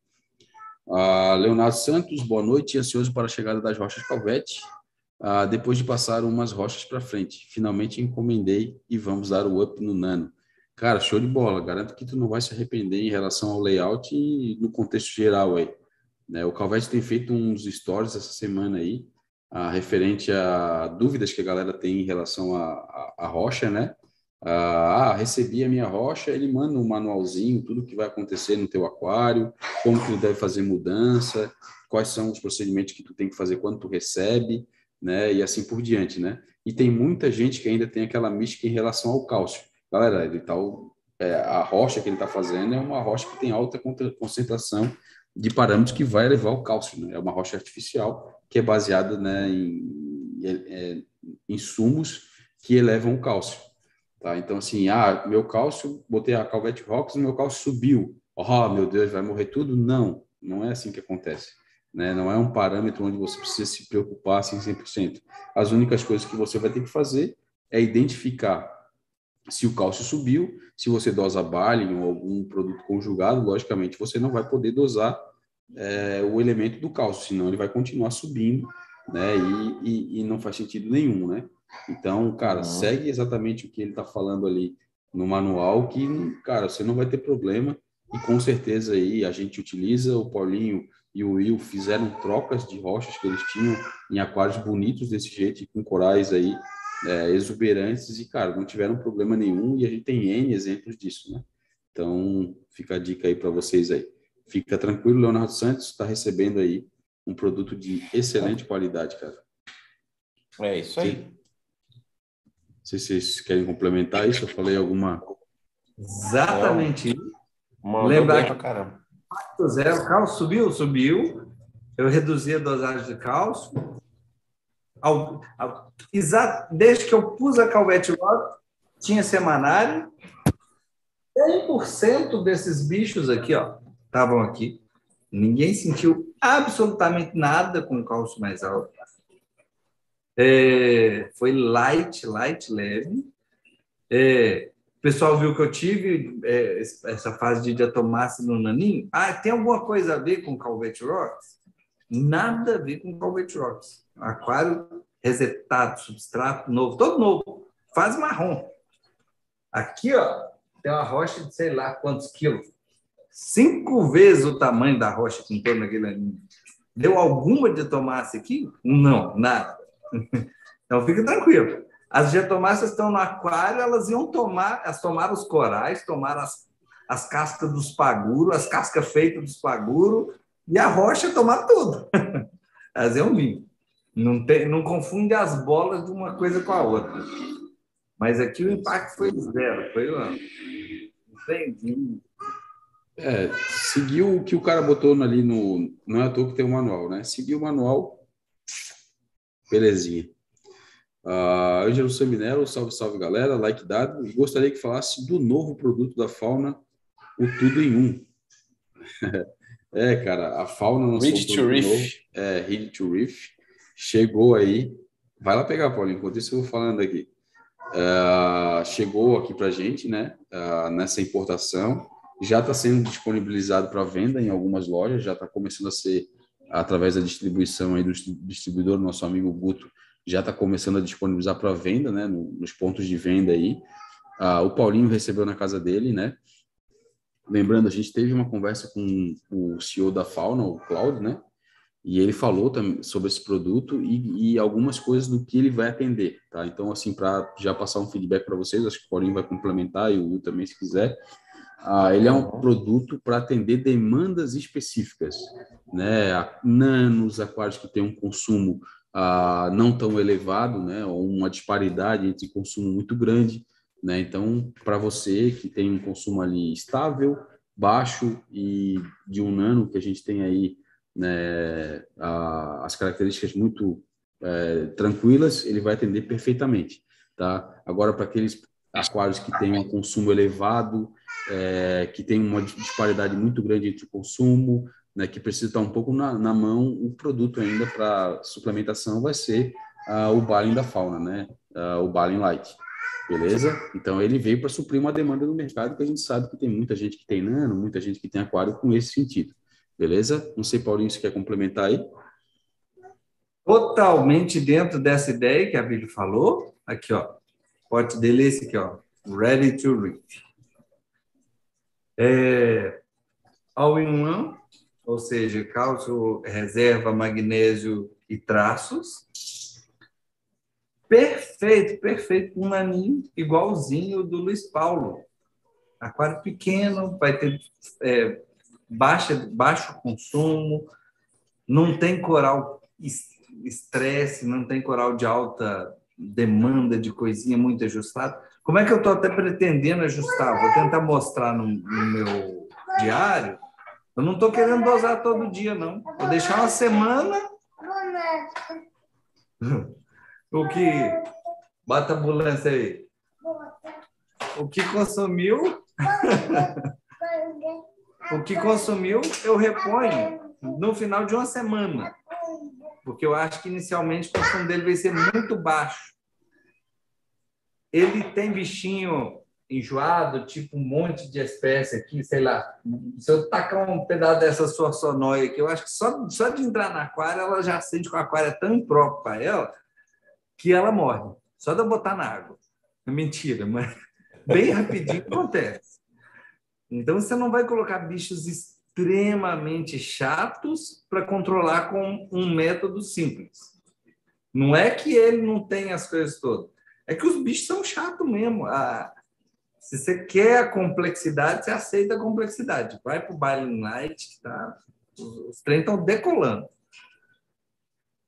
Uh, Leonardo Santos, boa noite, ansioso para a chegada das rochas Calvete. Uh, depois de passar umas rochas para frente, finalmente encomendei e vamos dar o up no Nano. Cara, show de bola. Garanto que tu não vai se arrepender em relação ao layout e no contexto geral aí. Né? O Calvete tem feito uns stories essa semana aí, uh, referente a dúvidas que a galera tem em relação à rocha, né? Ah, recebi a minha rocha, ele manda um manualzinho, tudo que vai acontecer no teu aquário, como tu deve fazer mudança, quais são os procedimentos que tu tem que fazer quando tu recebe, né? E assim por diante, né? E tem muita gente que ainda tem aquela mística em relação ao cálcio. Galera, ele tá, é, a rocha que ele está fazendo é uma rocha que tem alta concentração de parâmetros que vai levar o cálcio, né? É uma rocha artificial que é baseada né, em, em, é, em insumos que elevam o cálcio. Tá? Então, assim, ah, meu cálcio, botei a Calvete Rocks, meu cálcio subiu. Oh, meu Deus, vai morrer tudo? Não, não é assim que acontece. Né? Não é um parâmetro onde você precisa se preocupar assim 100%. As únicas coisas que você vai ter que fazer é identificar se o cálcio subiu, se você dosa Balin ou algum produto conjugado, logicamente você não vai poder dosar é, o elemento do cálcio, senão ele vai continuar subindo, né? E, e, e não faz sentido nenhum, né? Então, cara, uhum. segue exatamente o que ele está falando ali no manual, que, cara, você não vai ter problema. E com certeza aí a gente utiliza, o Paulinho e o Will fizeram trocas de rochas que eles tinham em aquários bonitos desse jeito, com corais aí é, exuberantes, e, cara, não tiveram problema nenhum, e a gente tem N exemplos disso, né? Então, fica a dica aí para vocês aí. Fica tranquilo, Leonardo Santos está recebendo aí um produto de excelente qualidade, cara. É isso aí. Não sei se vocês querem complementar isso. Eu falei alguma. Exatamente. Lembrar que caramba. Zero, cálcio subiu, subiu. Eu reduzi a dosagem de cálcio. Ao, ao, desde que eu pus a Calvete Rock, tinha semanário. 100% desses bichos aqui, ó, estavam aqui. Ninguém sentiu absolutamente nada com o cálcio mais alto. É, foi light, light, leve. É, pessoal viu que eu tive é, essa fase de diatomácea no naninho. Ah, tem alguma coisa a ver com Calvete Rocks? Nada a ver com Calvete Rocks. Aquário resetado, substrato novo, todo novo. Faz marrom. Aqui, ó, tem uma rocha de sei lá quantos quilos. Cinco vezes o tamanho da rocha que entrou naquele aninho. Deu alguma diatomácea aqui? Não, nada. Então, fique tranquilo. As diatomáceas estão no aquário, elas iam tomar, elas tomaram os corais, tomaram as, as cascas dos paguros, as cascas feitas dos paguros, e a rocha tomar tudo. Elas iam vir. Não, tem, não confunde as bolas de uma coisa com a outra. Mas aqui o impacto foi zero. Foi lá. Entendi. É, seguiu o que o cara botou ali no. Não é à toa que tem o manual, né? Seguiu o manual, Belezinha. Uh, Ângelo Seminero, salve, salve galera, like dado. E gostaria que falasse do novo produto da fauna, o Tudo em Um. é, cara, a fauna não Reach to Reef. Novo, é, Reach to Reef. Chegou aí Vai lá pegar, Paulinho, enquanto isso eu vou falando aqui. Uh, chegou aqui para a gente, né, uh, nessa importação, já está sendo disponibilizado para venda em algumas lojas, já está começando a ser através da distribuição aí do distribuidor, nosso amigo Guto, já está começando a disponibilizar para venda, né, nos pontos de venda aí. Uh, o Paulinho recebeu na casa dele, né? Lembrando, a gente teve uma conversa com o CEO da Fauna, o Claudio, né? E ele falou também sobre esse produto e, e, algumas coisas do que ele vai atender, tá? Então, assim, para já passar um feedback para vocês, acho que o Paulinho vai complementar e o Will também, se quiser. Ah, ele é um produto para atender demandas específicas, né? Nanos, aquários que têm um consumo ah, não tão elevado, né? Ou uma disparidade entre consumo muito grande, né? Então, para você que tem um consumo ali estável, baixo e de um nano que a gente tem aí né, a, as características muito é, tranquilas, ele vai atender perfeitamente. Tá? Agora, para aqueles aquários que têm um consumo elevado, é, que tem uma disparidade muito grande entre o consumo, né, que precisa estar um pouco na, na mão, o produto ainda para suplementação vai ser uh, o Balin da fauna, né? Uh, o Balin Light. Beleza? Então ele veio para suprir uma demanda do mercado que a gente sabe que tem muita gente que tem nano, muita gente que tem aquário com esse sentido. Beleza? Não sei, Paulinho, se quer complementar aí? Totalmente dentro dessa ideia que a Bíblia falou. Aqui, ó. Pote dele esse aqui, ó. Ready to read. É, all in one, ou seja, cálcio, reserva, magnésio e traços. Perfeito, perfeito. Um naninho igualzinho do Luiz Paulo. Aquário pequeno, vai ter é, baixa, baixo consumo, não tem coral estresse, não tem coral de alta demanda de coisinha muito ajustado. Como é que eu estou até pretendendo ajustar? Vou tentar mostrar no, no meu diário. Eu não estou querendo dosar todo dia, não. Vou deixar uma semana. o que. Bota a ambulância aí. O que consumiu. O que consumiu, eu reponho no final de uma semana. Porque eu acho que inicialmente o consumo dele vai ser muito baixo. Ele tem bichinho enjoado, tipo um monte de espécie aqui, sei lá. Se eu tacar um pedaço dessa sua sonóia aqui, eu acho que só, só de entrar na aquário, ela já sente que o aquário é tão impróprio para ela que ela morre. Só de eu botar na água. É mentira, mas bem rapidinho acontece. Então, você não vai colocar bichos extremamente chatos para controlar com um método simples. Não é que ele não tem as coisas todas. É que os bichos são chatos mesmo. Ah, se você quer a complexidade, você aceita a complexidade. Vai para o Baile Night, tá? os trem estão decolando.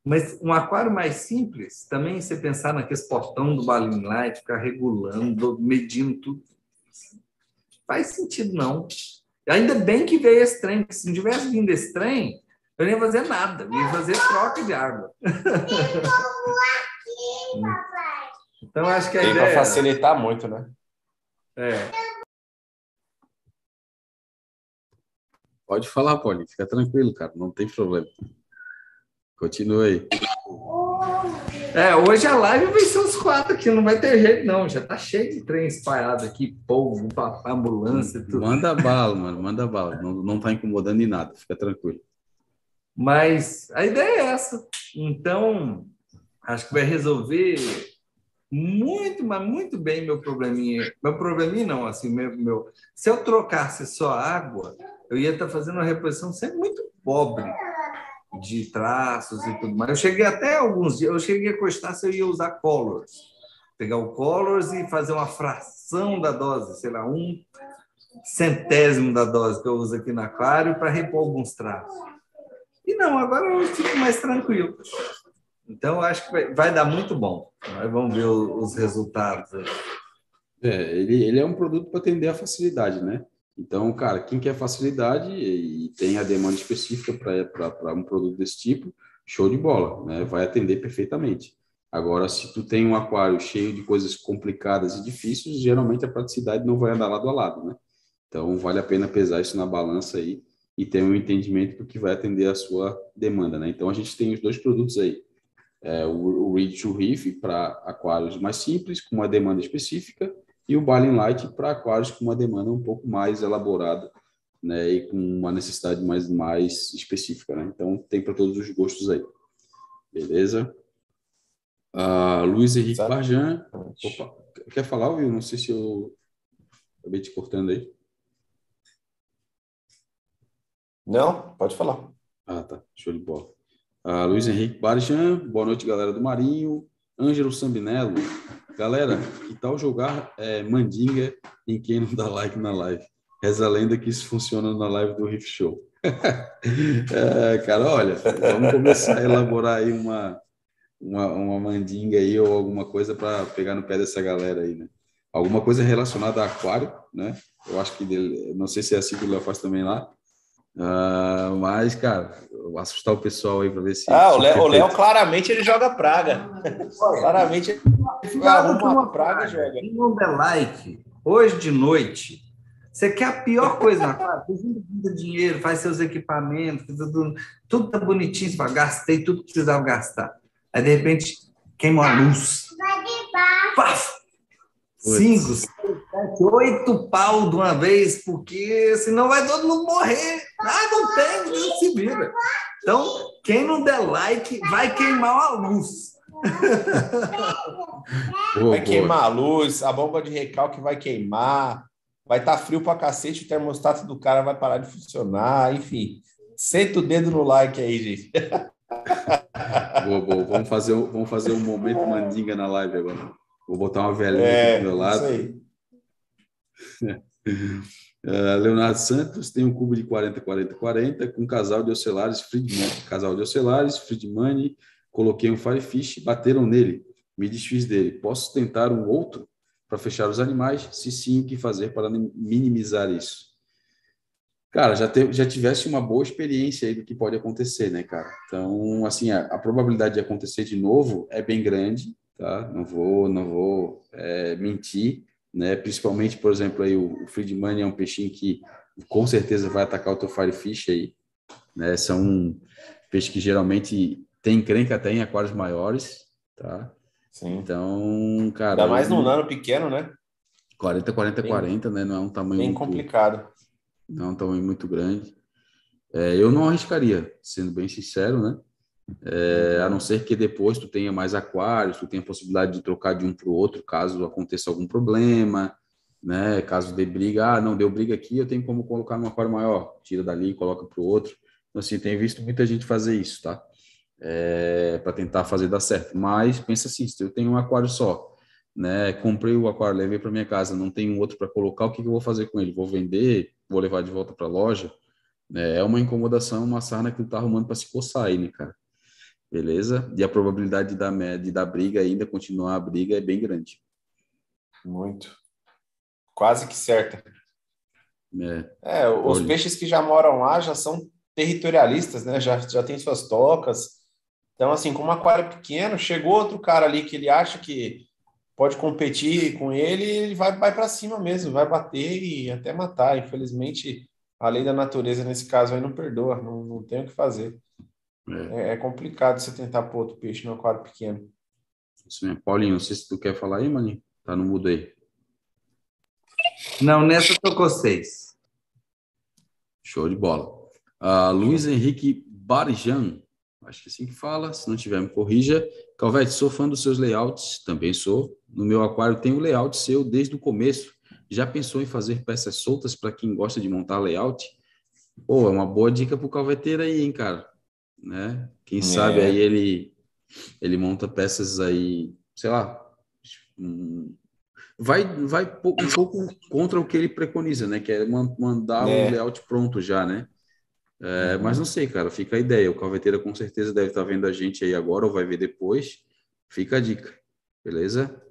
Mas um aquário mais simples, também você pensar naqueles portão do Balim Light, ficar regulando, medindo tudo, faz sentido, não. Ainda bem que veio esse trem, porque se não tivesse vindo esse trem, eu não ia fazer nada, eu ia fazer troca de água. então, acho que a Tem ideia... para facilitar muito, né? É. Pode falar, Poli, fica tranquilo, cara, não tem problema. Continue aí. É, hoje a live vai ser os quatro aqui, não vai ter jeito, não. Já tá cheio de trem espalhado aqui, povo, ambulância, tudo. Manda bala, mano, manda bala. Não, não tá incomodando em nada, fica tranquilo. Mas a ideia é essa. Então, acho que vai resolver muito, mas muito bem meu probleminha. Meu probleminha não, assim, meu, meu... se eu trocasse só água, eu ia estar tá fazendo uma reposição sempre muito pobre de traços e tudo mais. Eu cheguei até alguns dias, eu cheguei a costar se eu ia usar colors. Pegar o colors e fazer uma fração da dose, sei lá, um centésimo da dose que eu uso aqui no aquário para repor alguns traços. E não, agora eu fico mais tranquilo. Então, acho que vai, dar muito bom. Nós vamos ver os resultados. É, ele, ele é um produto para atender a facilidade, né? Então, cara, quem quer facilidade e tem a demanda específica para um produto desse tipo, show de bola, né? Vai atender perfeitamente. Agora, se tu tem um aquário cheio de coisas complicadas e difíceis, geralmente a praticidade não vai andar lado a lado, né? Então, vale a pena pesar isso na balança aí e ter um entendimento do que vai atender a sua demanda, né? Então, a gente tem os dois produtos aí. É, o, o Read to Reef para aquários mais simples, com uma demanda específica, e o Balling Light para aquários com uma demanda um pouco mais elaborada né, e com uma necessidade mais, mais específica. Né? Então, tem para todos os gostos aí. Beleza? Uh, Luiz Henrique Exatamente. Barjan. Opa, quer falar, Will? Não sei se eu acabei te cortando aí. Não, pode falar. Ah, tá. Show de bola. Uh, Luiz Henrique Barjan. Boa noite, galera do Marinho. Ângelo Sambinello. Galera, que tal jogar é, mandinga em quem não dá like na live? Reza a lenda que isso funciona na live do Riff Show. é, cara, olha, vamos começar a elaborar aí uma, uma, uma mandinga aí ou alguma coisa para pegar no pé dessa galera aí, né? Alguma coisa relacionada a aquário, né? Eu acho que, não sei se é assim que o Léo faz também lá, Uh, mas, cara, vou assustar o pessoal aí para ver se. Ah, o Léo, o Léo, claramente ele joga praga. claramente ele arruma uma praga e joga. Não dê like hoje de noite. Você quer a pior coisa na casa? Você dinheiro, faz seus equipamentos, tudo, tudo tá bonitinho. Você fala, gastei tudo que precisava gastar. Aí, de repente, queima a luz. Paf! Cinco, sete, oito pau de uma vez, porque senão vai todo mundo morrer. Ah, não tem, Deus se vira. Então, quem não der like vai queimar a luz. vai queimar a luz, a bomba de recalque vai queimar, vai estar tá frio pra cacete, o termostato do cara vai parar de funcionar, enfim. Senta o dedo no like aí, gente. boa, boa. Vamos fazer, vamos fazer um momento mandinga na live agora. Vou botar uma velhinha é, aqui do meu lado. Isso aí. Uh, Leonardo Santos tem um cubo de 40, 40, 40 com casal de oscilares Friedman, casal de oscilares Friedman, coloquei um Firefish, bateram nele, me desfiz dele. Posso tentar um outro para fechar os animais? Se sim, o que fazer para minimizar isso? Cara, já, te, já tivesse uma boa experiência aí do que pode acontecer, né, cara? Então, assim, a, a probabilidade de acontecer de novo é bem grande, tá? Não vou, não vou é, mentir, né? Principalmente, por exemplo, aí o, o Friedman é um peixinho que com certeza vai atacar o teu Firefish aí, né? São peixes que geralmente tem encrenca até em aquários maiores, tá? Sim. Então, cara... Ainda mais num nano pequeno, né? 40, 40, bem, 40, né? Não é um tamanho Bem muito, complicado. Não é um tamanho muito grande. É, eu não arriscaria, sendo bem sincero, né? É, a não ser que depois tu tenha mais aquários, tu tenha a possibilidade de trocar de um para o outro caso aconteça algum problema, né? Caso dê briga, ah, não deu briga aqui, eu tenho como colocar num aquário maior, tira dali e coloca para o outro. Então, assim, tenho visto muita gente fazer isso, tá? É, para tentar fazer dar certo. Mas pensa assim, se eu tenho um aquário só, né? Comprei o aquário, levei para minha casa, não tenho outro para colocar, o que, que eu vou fazer com ele? Vou vender? Vou levar de volta para a loja? É uma incomodação, uma sarna que tu tá arrumando para se coçar aí, né, cara? Beleza? E a probabilidade de dar, de dar briga ainda, continuar a briga, é bem grande. Muito. Quase que certa. É, é os Olha. peixes que já moram lá já são territorialistas, né? Já, já tem suas tocas. Então, assim, como um aquário pequeno, chegou outro cara ali que ele acha que pode competir com ele, ele vai, vai para cima mesmo, vai bater e até matar. Infelizmente, a lei da natureza nesse caso aí não perdoa, não, não tem o que fazer. É. é, complicado você tentar pôr outro peixe no aquário pequeno. Isso mesmo. Paulinho, não sei se tu quer falar aí, maninho. Tá no mudo aí. Não, nessa eu tô seis. Show de bola. Uh, Luiz Henrique Barjan, acho que é assim que fala, se não tiver, me corrija. Calvete, sou fã dos seus layouts, também sou. No meu aquário tem o layout seu desde o começo. Já pensou em fazer peças soltas para quem gosta de montar layout? Pô, é uma boa dica pro calveteiro aí, hein, cara né? Quem é. sabe aí ele ele monta peças aí, sei lá, vai vai um pouco contra o que ele preconiza, né? Que é mandar é. o layout pronto já, né? É, uhum. Mas não sei, cara, fica a ideia. O Calveteira com certeza deve estar vendo a gente aí agora ou vai ver depois. Fica a dica, beleza?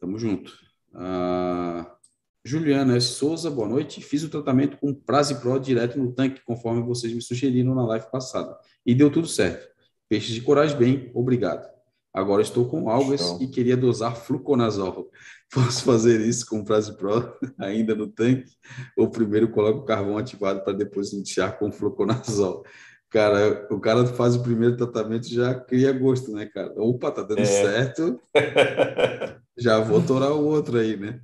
Tamo junto. Ah, Juliana. Souza, boa noite. Fiz o tratamento com Pro direto no tanque, conforme vocês me sugeriram na live passada. E deu tudo certo. Peixes de corais bem, obrigado. Agora estou com algas e queria dosar fluconazol. Posso fazer isso com Pro ainda no tanque? Ou primeiro coloco o carvão ativado para depois iniciar com fluconazol? Cara, o cara faz o primeiro tratamento já cria gosto, né, cara? Opa, tá dando é. certo. já vou torar o outro aí, né?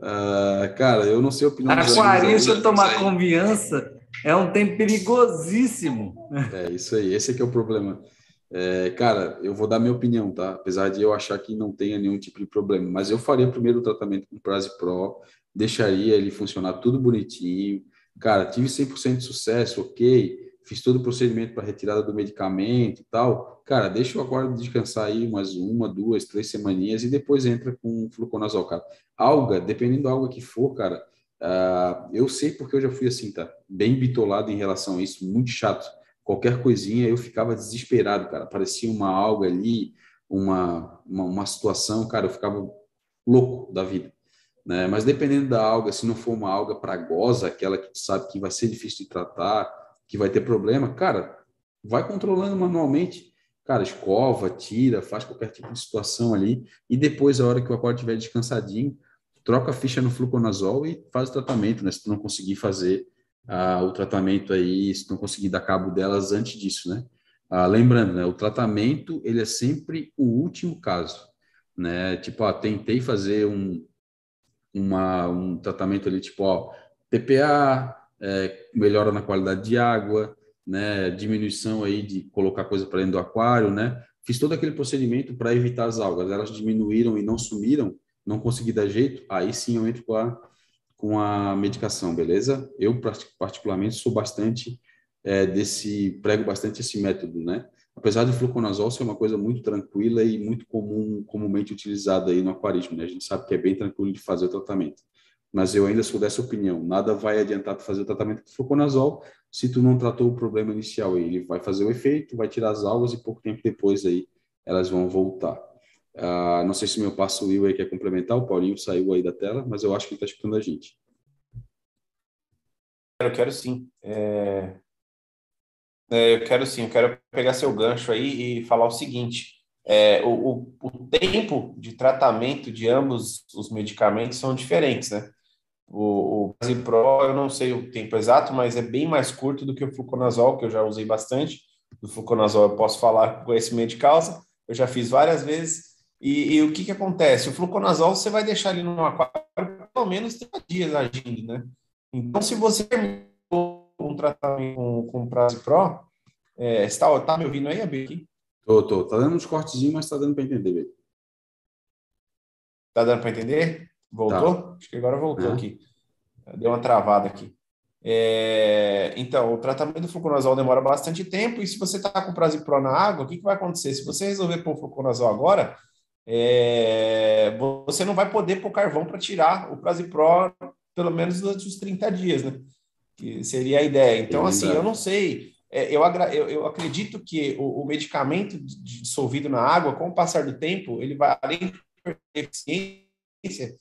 Uh, cara, eu não sei a opinião Aquarista tomar confiança é um tempo perigosíssimo. É isso aí, esse é que é o problema. É, cara, eu vou dar minha opinião, tá? Apesar de eu achar que não tenha nenhum tipo de problema, mas eu faria primeiro o tratamento com Prase Pro, deixaria ele funcionar tudo bonitinho. Cara, tive 100% de sucesso, ok fiz todo o procedimento para retirada do medicamento e tal, cara, deixa o aquário descansar aí umas uma, duas, três semaninhas e depois entra com fluconazol, cara. Alga, dependendo da alga que for, cara, uh, eu sei porque eu já fui assim, tá? Bem bitolado em relação a isso, muito chato. Qualquer coisinha eu ficava desesperado, cara. Parecia uma alga ali, uma, uma, uma situação, cara, eu ficava louco da vida. Né? Mas dependendo da alga, se não for uma alga pragosa, aquela que tu sabe que vai ser difícil de tratar, que vai ter problema, cara, vai controlando manualmente. Cara, escova, tira, faz qualquer tipo de situação ali. E depois, a hora que o aquário estiver descansadinho, troca a ficha no fluconazol e faz o tratamento, né? Se tu não conseguir fazer ah, o tratamento aí, se tu não conseguir dar cabo delas antes disso, né? Ah, lembrando, né? O tratamento, ele é sempre o último caso, né? Tipo, ó, tentei fazer um, uma, um tratamento ali, tipo, ó, PPA, é, melhora na qualidade de água, né, diminuição aí de colocar coisa para dentro do aquário, né? Fiz todo aquele procedimento para evitar as algas. Elas diminuíram e não sumiram, não consegui dar jeito, aí sim eu entro com a, com a medicação, beleza? Eu, particularmente, sou bastante é, desse, prego bastante esse método, né? Apesar de fluconazol ser uma coisa muito tranquila e muito comum, comumente utilizada aí no aquarismo, né? A gente sabe que é bem tranquilo de fazer o tratamento mas eu ainda sou dessa opinião. Nada vai adiantar tu fazer o tratamento com fluconazol se tu não tratou o problema inicial. Ele vai fazer o efeito, vai tirar as algas e pouco tempo depois aí elas vão voltar. Uh, não sei se meu passo Will aí quer complementar, o Paulinho saiu aí da tela, mas eu acho que ele está escutando a gente. Eu quero sim. É... É, eu quero sim, eu quero pegar seu gancho aí e falar o seguinte. É, o, o, o tempo de tratamento de ambos os medicamentos são diferentes, né? O, o Pro, eu não sei o tempo exato, mas é bem mais curto do que o Fluconazol, que eu já usei bastante. Do Fluconazol eu posso falar com conhecimento de causa, eu já fiz várias vezes. E, e, o que, que acontece? O Fluconazol você vai deixar ali no aquário pelo menos 30 dias agindo, né? Então, se você terminou um tratamento com, com Prase Pro, é, está, tá me ouvindo aí, Abi? Tô, tô. Tá dando uns cortezinhos, mas tá dando para entender, velho. Tá dando para entender? Voltou? Tá. Acho que agora voltou é. aqui. Deu uma travada aqui. É, então, o tratamento do fluconazol demora bastante tempo e se você está com Prasipro na água, o que, que vai acontecer? Se você resolver pôr fluconazol agora, é, você não vai poder pôr carvão para tirar o Prasipro pelo menos durante os 30 dias, né? Que seria a ideia. Então, assim, eu não sei. É, eu, eu, eu, acredito que o, o medicamento dissolvido na água, com o passar do tempo, ele vai, além de perder eficiência,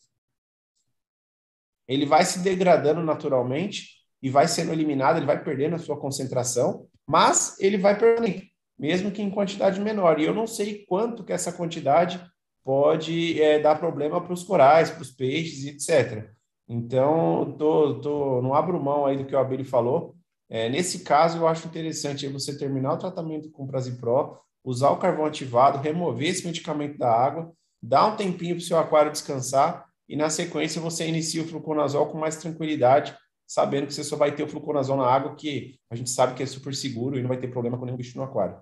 ele vai se degradando naturalmente e vai sendo eliminado, ele vai perdendo a sua concentração, mas ele vai perdendo, mesmo que em quantidade menor. E eu não sei quanto que essa quantidade pode é, dar problema para os corais, para os peixes, etc. Então, tô, tô, não abro mão aí do que o Abelho falou. É, nesse caso, eu acho interessante você terminar o tratamento com Prasipro, usar o carvão ativado, remover esse medicamento da água, dar um tempinho para o seu aquário descansar e na sequência você inicia o fluconazol com mais tranquilidade, sabendo que você só vai ter o fluconazol na água, que a gente sabe que é super seguro e não vai ter problema com nenhum bicho no aquário.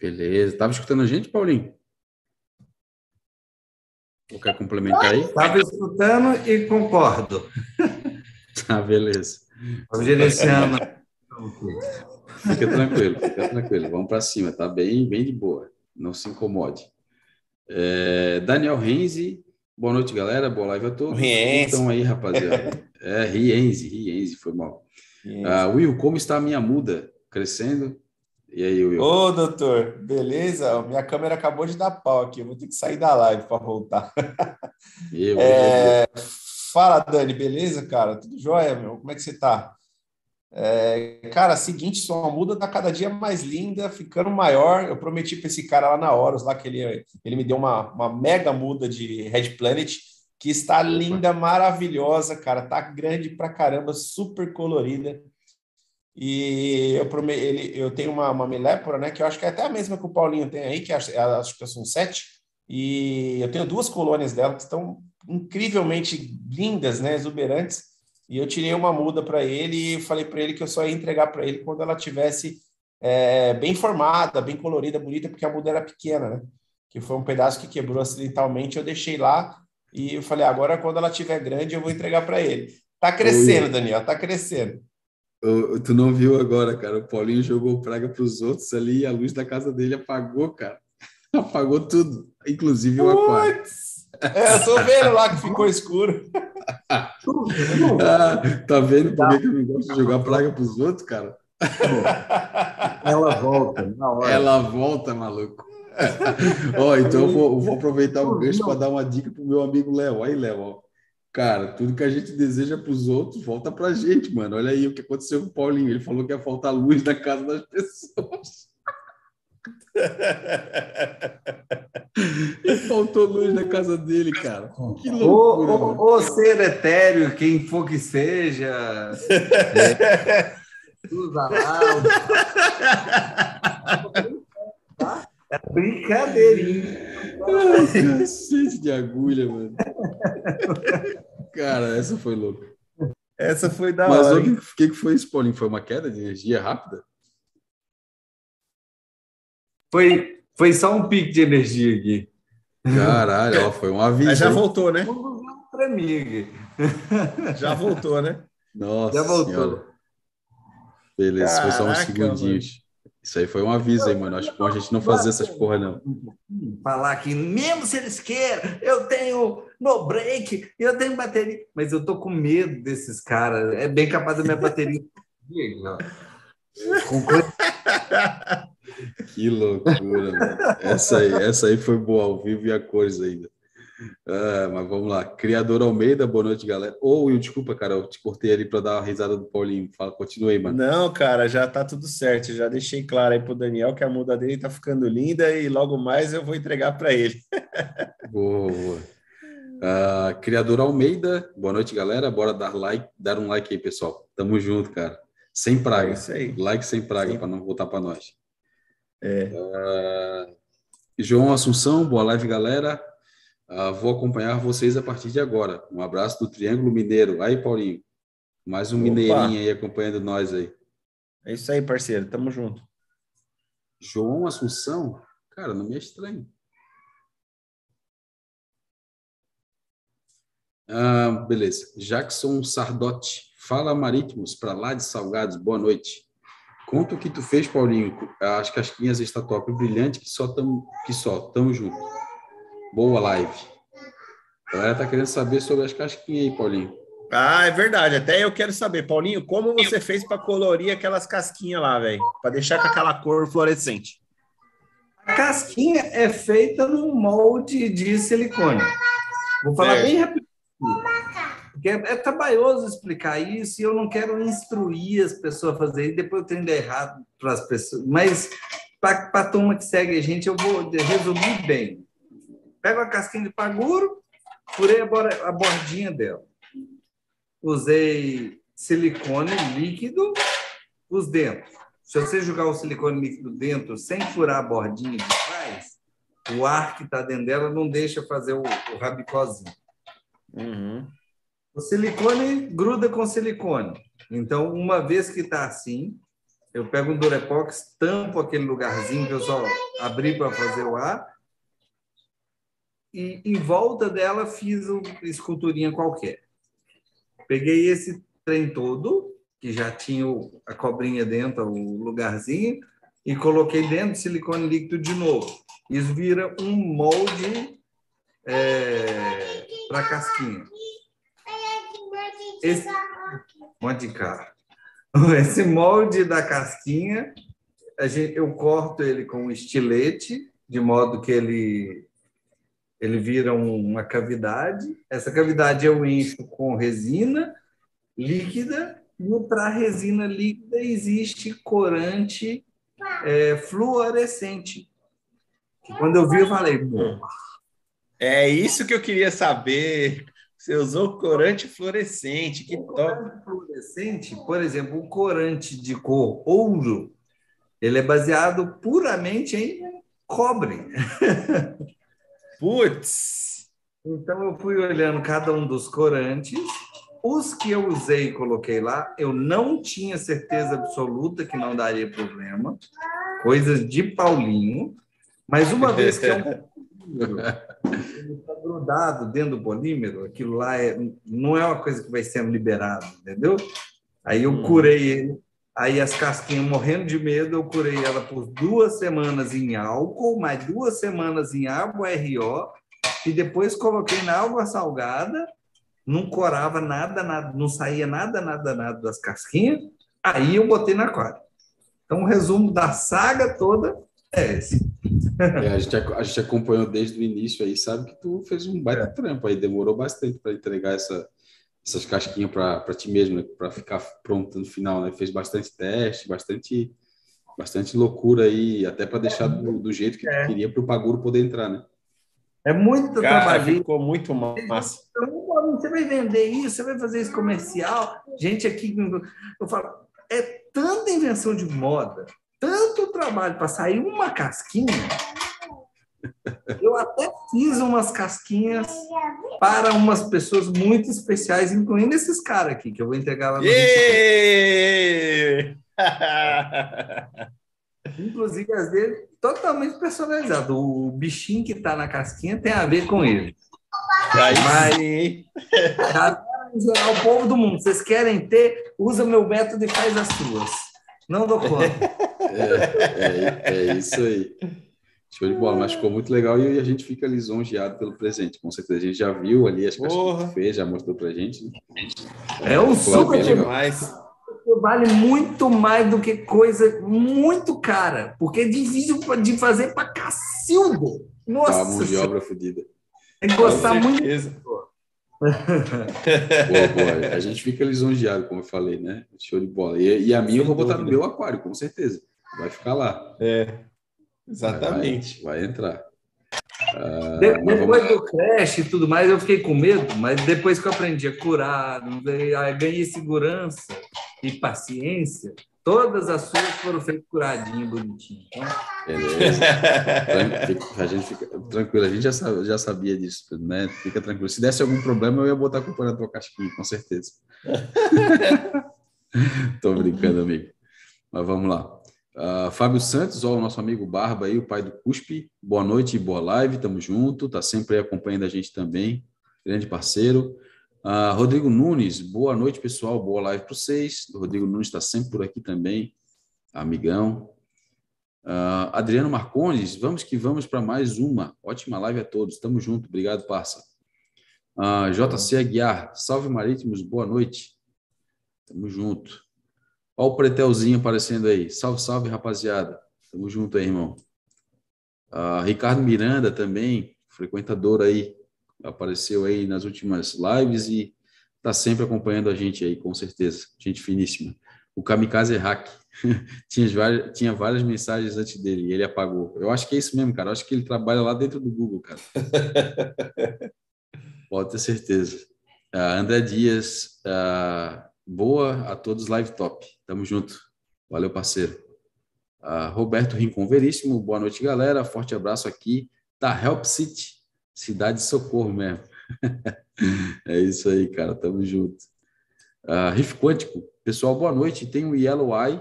Beleza. Tava escutando a gente, Paulinho? Ou quer complementar aí? Estava escutando e concordo. Tá, beleza. Estou gerenciando. fica tranquilo, fica tranquilo. Vamos para cima, tá bem, bem de boa. Não se incomode. É, Daniel Renzi Boa noite, galera. Boa live a todos. Riense. Então aí, rapaziada. é, Riense, Riense, foi mal. Uh, Will, como está a minha muda? Crescendo? E aí, Will? Ô, doutor, beleza? Minha câmera acabou de dar pau aqui. Eu vou ter que sair da live para voltar. Eu, é... Fala, Dani, beleza, cara? Tudo jóia, meu? Como é que você tá? É, cara, seguinte, sua muda tá cada dia mais linda, ficando maior. Eu prometi para esse cara lá na Horus, lá que ele, ele me deu uma, uma mega muda de Red Planet, que está linda, maravilhosa, cara. Tá grande pra caramba, super colorida. E eu, prome... ele, eu tenho uma, uma milépora, né? Que eu acho que é até a mesma que o Paulinho tem aí, que acho, acho que são sete. E eu tenho duas colônias dela que estão incrivelmente lindas, né? Exuberantes. E eu tirei uma muda para ele e falei para ele que eu só ia entregar para ele quando ela tivesse é, bem formada, bem colorida, bonita, porque a muda era pequena, né? Que foi um pedaço que quebrou acidentalmente. Eu deixei lá e eu falei, agora quando ela tiver grande eu vou entregar para ele. Tá crescendo, Oi. Daniel, tá crescendo. Tu não viu agora, cara? O Paulinho jogou praga para os outros ali e a luz da casa dele apagou, cara. Apagou tudo, inclusive o aquário. É, eu tô vendo lá que ficou escuro. ah, tá vendo por que eu não gosto de jogar praga para os outros, cara? Ela volta, na hora. Ela volta, maluco. ó, oh, então eu vou, vou aproveitar o gancho para dar uma dica pro meu amigo Léo. Aí, Léo, ó. Cara, tudo que a gente deseja para os outros volta para a gente, mano. Olha aí o que aconteceu com o Paulinho. Ele falou que ia faltar luz na casa das pessoas. E faltou luz na casa dele, cara. Que loucura. Ô, ser etéreo, quem for que seja. é, é brincadeirinha. Cacete de agulha, mano. Cara, essa foi louca. Essa foi da Mas hora. Mas o que, que foi isso, Paulinho? Foi uma queda de energia rápida? Foi, foi só um pico de energia aqui. Caralho, ó, foi um aviso. Mas já voltou, né? Já voltou, né? Nossa. Já voltou. Senhora. Beleza, Caraca, foi só uns segundinhos. Mano. Isso aí foi um aviso aí, mano. Acho bom a gente não fazer essas porra, não. Falar que, mesmo se eles queiram, eu tenho no break, eu tenho bateria. Mas eu tô com medo desses caras. É bem capaz da minha bateria. que loucura, mano. Essa aí, essa aí foi boa, ao vivo e a cores ainda. Ah, mas vamos lá. Criador Almeida, boa noite, galera. Ou, oh, desculpa, cara, eu te cortei ali para dar uma risada do Paulinho. Fala, continue aí, mano. Não, cara, já tá tudo certo. Já deixei claro aí pro Daniel que a muda dele tá ficando linda e logo mais eu vou entregar para ele. boa, boa. Uh, Criador Almeida, boa noite, galera. Bora dar like, dar um like aí, pessoal. Tamo junto, cara. Sem praga. É isso aí. Like sem praga para não voltar para nós. É. Uh, João Assunção, boa live, galera. Uh, vou acompanhar vocês a partir de agora. Um abraço do Triângulo Mineiro. Aí, Paulinho. Mais um Opa. mineirinho aí acompanhando nós aí. É isso aí, parceiro. Tamo junto. João Assunção? Cara, não me é estranho. Ah, beleza. Jackson Sardotti. Fala, Marítimos, para lá de Salgados. Boa noite. Conta o que tu fez, Paulinho. As casquinhas está top, brilhante, que só tamo, que só. Tamo junto. Boa live. A galera tá querendo saber sobre as casquinhas aí, Paulinho. Ah, é verdade. Até eu quero saber, Paulinho, como você fez para colorir aquelas casquinhas lá, velho? Para deixar com aquela cor fluorescente. A casquinha é feita num molde de silicone. Vou falar bem rápido. Porque é, é, trabalhoso explicar isso e eu não quero instruir as pessoas a fazer e depois eu tenho errado para as pessoas. Mas para a turma que segue a gente, eu vou resumir bem. Pego a casquinha de paguro, furei a bordinha dela. Usei silicone líquido, os dentros. Se você jogar o silicone líquido dentro sem furar a bordinha de trás, o ar que está dentro dela não deixa fazer o, o rabicózinho. Uhum. O silicone gruda com silicone. Então, uma vez que está assim, eu pego um Durepox, tampo aquele lugarzinho que eu só abri para fazer o ar e em volta dela fiz uma esculturinha qualquer. Peguei esse trem todo, que já tinha a cobrinha dentro, o lugarzinho, e coloquei dentro de silicone líquido de novo. Isso vira um molde é, para casquinha. Esse, monte de. Esse molde da casquinha, gente, eu corto ele com um estilete, de modo que ele ele vira uma cavidade. Essa cavidade eu encho com resina líquida e para resina líquida existe corante é, fluorescente. Quando eu vi, eu falei, É isso que eu queria saber. Você usou corante fluorescente, que o top. Corante fluorescente, por exemplo, o corante de cor ouro, ele é baseado puramente em cobre. Putz! Então eu fui olhando cada um dos corantes. Os que eu usei e coloquei lá, eu não tinha certeza absoluta que não daria problema. Coisas de Paulinho. Mas uma vez que é ele está grudado dentro do polímero, aquilo lá é, não é uma coisa que vai sendo liberado, entendeu? Aí eu curei ele, aí as casquinhas morrendo de medo, eu curei ela por duas semanas em álcool, mais duas semanas em água RO, e depois coloquei na água salgada, não corava nada, nada, não saía nada, nada, nada das casquinhas, aí eu botei na aquário. Então, o resumo da saga toda é esse. É, a, gente, a gente acompanhou desde o início aí, sabe que tu fez um baita trampo aí, demorou bastante para entregar essa, essas casquinhas para ti mesmo, né? para ficar pronto no final, né? Fez bastante teste, bastante bastante loucura aí, até para deixar do, do, jeito que tu É. queria para o Paguro poder entrar, né? É muito Cara, trabalho. ficou muito massa. Então, você vai vender isso, você vai fazer isso comercial. Gente aqui, eu falo, é tanta invenção de moda, tanto trabalho para sair uma casquinha. Eu até fiz umas casquinhas para umas pessoas muito especiais, incluindo esses caras aqui, que eu vou entregar lá no! Inclusive, as dele, totalmente personalizado. O bichinho que está na casquinha tem a ver com ele. Aí Mas- geral, o povo do mundo, vocês querem ter, usa meu método e faz as suas. Não dou conta. É, é, é isso aí. Show de bola, mas ficou muito legal e a gente fica lisonjeado pelo presente. Com certeza, a gente já viu ali as Porra. que fez, já mostrou pra gente. né? É um super bem legal. Demais. vale muito mais do que coisa muito cara, porque é difícil de fazer para cacildo. Tá, Nossa, a mão de obra fodida. tem que gostar muito. Boa, boa. A gente fica lisonjeado, como eu falei, né? Show de bola. E, e a minha eu vou botar no meu aquário, com certeza. Vai ficar lá. É, exatamente. Vai, vai entrar. Ah, depois vamos- do crash e tudo mais, eu fiquei com medo, mas depois que eu aprendi a curar, aí ganhei segurança e paciência, todas as suas foram feitas curadinho, bonitinho. Então, Beleza. Tran- fica- A gente fica tranquilo, a gente já, já sabia disso, né? Fica tranquilo. Se desse algum problema, eu ia botar a culpa na tua casquinha, com certeza. Tô brincando, amigo. Mas vamos lá. Ah, Fábio Santos, ó, o nosso amigo Barba aí, o pai do Cuspe. Boa noite e boa live, tamo junto. Tá sempre aí acompanhando a gente também. Grande parceiro. Ah, Rodrigo Nunes, boa noite, pessoal. Boa live para vocês. O Rodrigo Nunes está sempre por aqui também. Amigão. Ah, Adriano Marcones, vamos que vamos para mais uma. Ótima live a todos. Tamo junto. Obrigado, parça. Ah, JC Aguiar, salve marítimos, boa noite. Tamo junto. Olha o pretelzinho aparecendo aí. Salve, salve, rapaziada. Tamo junto aí, irmão. Ah, Ricardo Miranda também, frequentador aí, apareceu aí nas últimas lives e tá sempre acompanhando a gente aí, com certeza. Gente finíssima. O Kamikaze Hack. tinha, várias, tinha várias mensagens antes dele e ele apagou. Eu acho que é isso mesmo, cara. Eu acho que ele trabalha lá dentro do Google, cara. Pode ter certeza. Ah, André Dias, ah, boa a todos, live top. Tamo junto. Valeu, parceiro. Ah, Roberto Rincon Veríssimo, boa noite, galera. Forte abraço aqui da Help City, cidade de socorro mesmo. é isso aí, cara. Tamo junto. Ah, Riff Quântico, pessoal, boa noite. Tenho um Yellow Eye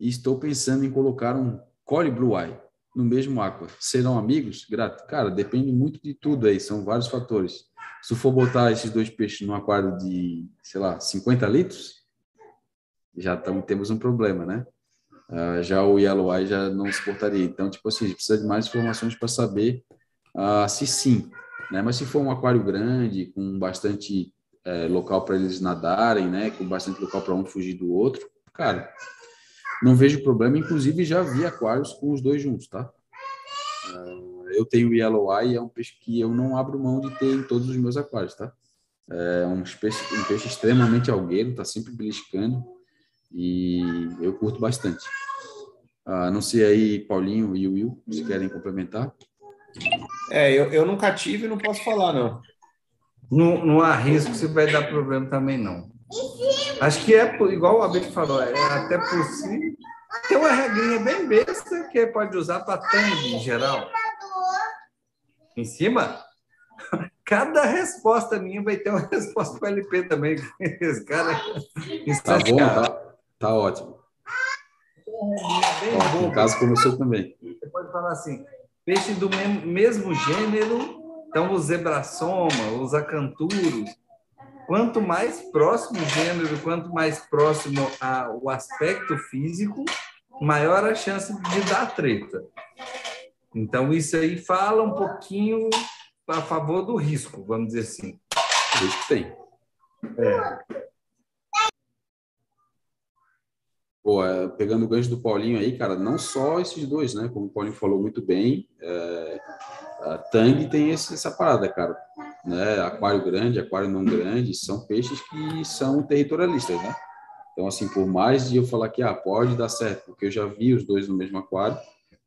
e estou pensando em colocar um Core Blue Eye no mesmo aqua. Serão amigos? Grato. Cara, depende muito de tudo aí, são vários fatores. Se for botar esses dois peixes num aquário de, sei lá, 50 litros, já tamo, temos um problema, né? Ah, já o Yellow Eye já não suportaria. Então, tipo assim, a gente precisa de mais informações para saber ah, se sim. Né? Mas se for um aquário grande, com bastante eh, local para eles nadarem, né? com bastante local para um fugir do outro, cara, não vejo problema. Inclusive, já vi aquários com os dois juntos, tá? Ah, eu tenho o Yellow Eye, é um peixe que eu não abro mão de ter em todos os meus aquários, tá? É um peixe, um peixe extremamente algueiro, tá sempre beliscando e eu curto bastante. Ah, não sei aí, Paulinho e o Will, se querem complementar. É, eu, eu nunca tive e não posso falar, não. não, não há risco se vai dar problema também, não. Acho que é, igual o Abel falou, é até possível. Tem uma regrinha bem besta que pode usar para tangue em geral. Em cima? Cada resposta minha vai ter uma resposta para o LP também. Esse cara Tá bom, tá, tá ótimo. Ó, em casa começou também. Você pode falar assim, peixe do mesmo, mesmo gênero, então os zebrassoma, os acanturos, quanto mais próximo o gênero, quanto mais próximo ao aspecto físico, maior a chance de dar treta. Então, isso aí fala um pouquinho a favor do risco, vamos dizer assim. Isso tem. É. Pô, é, pegando o gancho do Paulinho aí, cara, não só esses dois, né? Como o Paulinho falou muito bem, é, a Tang tem esse, essa parada, cara. Né? Aquário grande, aquário não grande, são peixes que são territorialistas, né? Então, assim, por mais de eu falar que ah, pode dar certo, porque eu já vi os dois no mesmo aquário,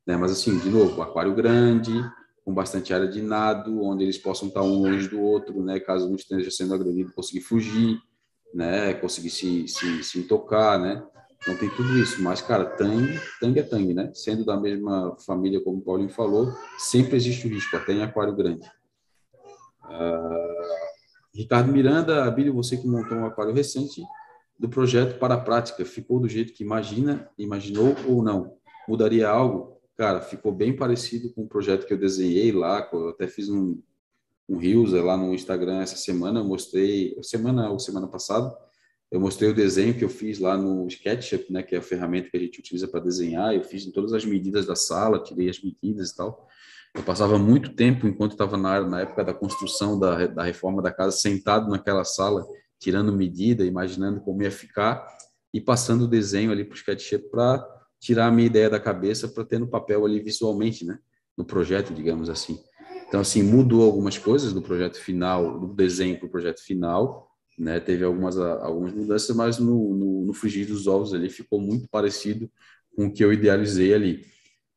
né? Mas, assim, de novo, aquário grande, com bastante área de nado, onde eles possam estar um longe do outro, né? Caso um esteja sendo agredido, conseguir fugir, né? Conseguir se, se, se tocar, né? Então tem tudo isso. Mas, cara, Tang, Tang é Tang, né? Sendo da mesma família, como o Paulinho falou, sempre existe o risco, até em aquário grande. Uh, Ricardo Miranda, Abílio, você que montou um aquário recente do projeto para a prática, ficou do jeito que imagina, imaginou ou não? Mudaria algo? Cara, ficou bem parecido com o projeto que eu desenhei lá, eu até fiz um, um Reels lá no Instagram essa semana, mostrei, semana ou semana passada, eu mostrei o desenho que eu fiz lá no SketchUp, né, que é a ferramenta que a gente utiliza para desenhar. Eu fiz em todas as medidas da sala, tirei as medidas e tal. Eu passava muito tempo, enquanto estava na, na época da construção da, da reforma da casa, sentado naquela sala, tirando medida, imaginando como ia ficar e passando o desenho ali para o SketchUp para tirar a minha ideia da cabeça para ter no papel ali visualmente, né, no projeto, digamos assim. Então, assim, mudou algumas coisas do projeto final, do desenho para o projeto final, né? Teve algumas, algumas mudanças, mas no, no, no frigir dos ovos ali ficou muito parecido com o que eu idealizei ali.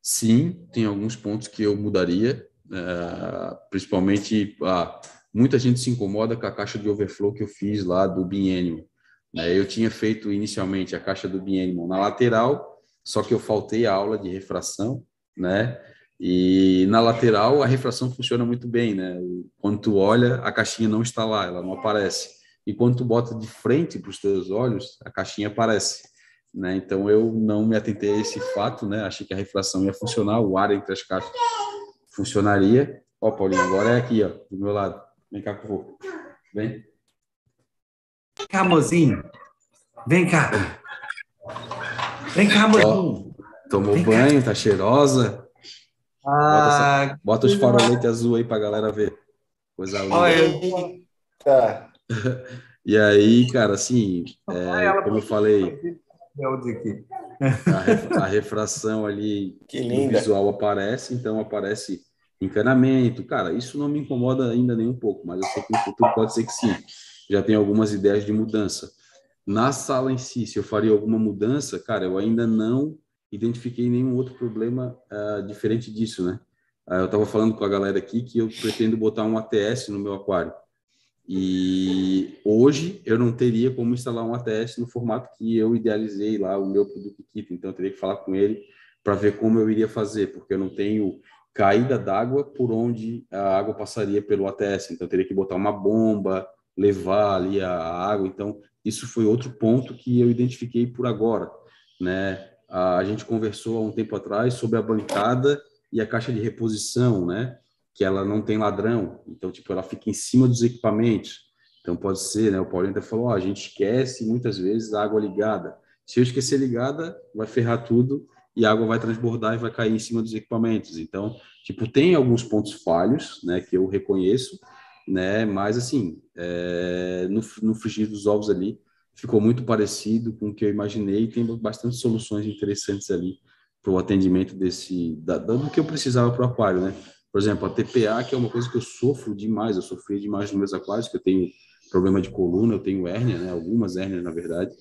Sim, tem alguns pontos que eu mudaria, uh, principalmente ah, muita gente se incomoda com a caixa de overflow que eu fiz lá do biennium. Né? Eu tinha feito inicialmente a caixa do biennium na lateral, só que eu faltei a aula de refração, né? E na lateral a refração funciona muito bem, né? Quando tu olha, a caixinha não está lá, ela não aparece e quando tu bota de frente para os teus olhos, a caixinha aparece. Né? Então eu não me atentei a esse fato, né? Achei que a refração ia funcionar, o ar entre as caixas funcionaria. Ó, Paulinho, agora é aqui, ó, do meu lado. Vem cá eu vou. Vem. Vem cá, mozinho. Vem cá. Vem cá, mozinho. Ó, tomou Vem banho, cá. tá cheirosa. Ah, bota, essa, bota os faroletes azul aí pra galera ver. Coisa linda. Olha, tá. e aí, cara, assim, é, como eu falei, a, refração ali no visual aparece, então aparece encanamento. Cara, isso não me incomoda ainda nem um pouco, mas eu sei que no futuro pode ser que sim. Já tem algumas ideias de mudança. Na sala em si, se eu faria alguma mudança, cara, eu ainda não identifiquei nenhum outro problema uh, diferente disso, né? Uh, eu estava falando com a galera aqui que eu pretendo botar um ATS no meu aquário. E hoje eu não teria como instalar um ATS no formato que eu idealizei lá o meu produto kit, então eu teria que falar com ele para ver como eu iria fazer, porque eu não tenho caída d'água por onde a água passaria pelo ATS, então eu teria que botar uma bomba, levar ali a água, então isso foi outro ponto que eu identifiquei por agora, né? A gente conversou há um tempo atrás sobre a bancada e a caixa de reposição, né? Que ela não tem ladrão, então tipo ela fica em cima dos equipamentos. Então pode ser, né? O Paulinho até falou, a gente esquece muitas vezes a água ligada. Se eu esquecer ligada, vai ferrar tudo e a água vai transbordar e vai cair em cima dos equipamentos. Então, tipo, tem alguns pontos falhos, né, que eu reconheço, né, mas assim, é, no, no frigir dos ovos ali, ficou muito parecido com o que eu imaginei e tem bastante soluções interessantes ali para o atendimento desse, da, do que eu precisava para o aquário, né? Por exemplo, a TPA, que é uma coisa que eu sofro demais, eu sofri demais nos meus aquários, que eu tenho problema de coluna, eu tenho hérnia, né? Algumas hérnias, na verdade.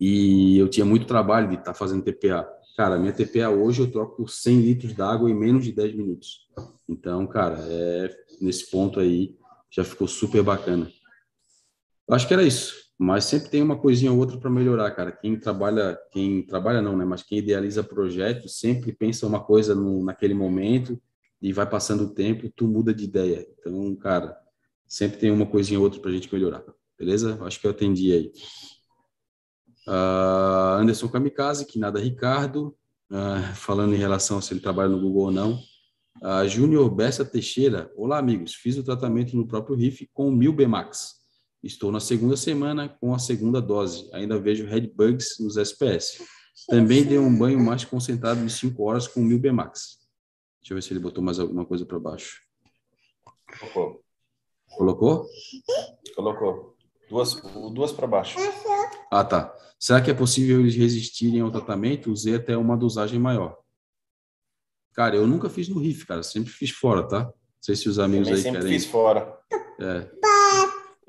E eu tinha muito trabalho de estar tá fazendo TPA. Cara, minha TPA hoje eu troco 100 litros d'água em menos de 10 minutos. Então, cara, é, nesse ponto aí, já ficou super bacana. Eu acho que era isso, mas sempre tem uma coisinha ou outra para melhorar, cara. Quem trabalha, quem trabalha não, né? Mas quem idealiza projetos sempre pensa uma coisa no, naquele momento e vai passando o tempo, tu muda de ideia. Então, cara, sempre tem uma coisinha ou outra para a gente melhorar. Beleza? Acho que eu atendi aí. Uh, Anderson Kamikaze, que nada Ricardo, uh, falando em relação a se ele trabalha no Google ou não. Uh, Júnior Bessa Teixeira, olá amigos, fiz o tratamento no próprio RIF com o Mil Bmax. Estou na segunda semana com a segunda dose. Ainda vejo red bugs nos SPS. Também dei um banho mais concentrado de 5 horas com o Mil Bmax. Deixa eu ver se ele botou mais alguma coisa para baixo. Colocou. Colocou? Colocou. Duas, duas para baixo. Ah, tá. Será que é possível eles resistirem ao tratamento? Usei até uma dosagem maior. Cara, eu nunca fiz no RIF, cara. Sempre fiz fora, tá? Não sei se os amigos Também aí sempre querem. fiz fora. É.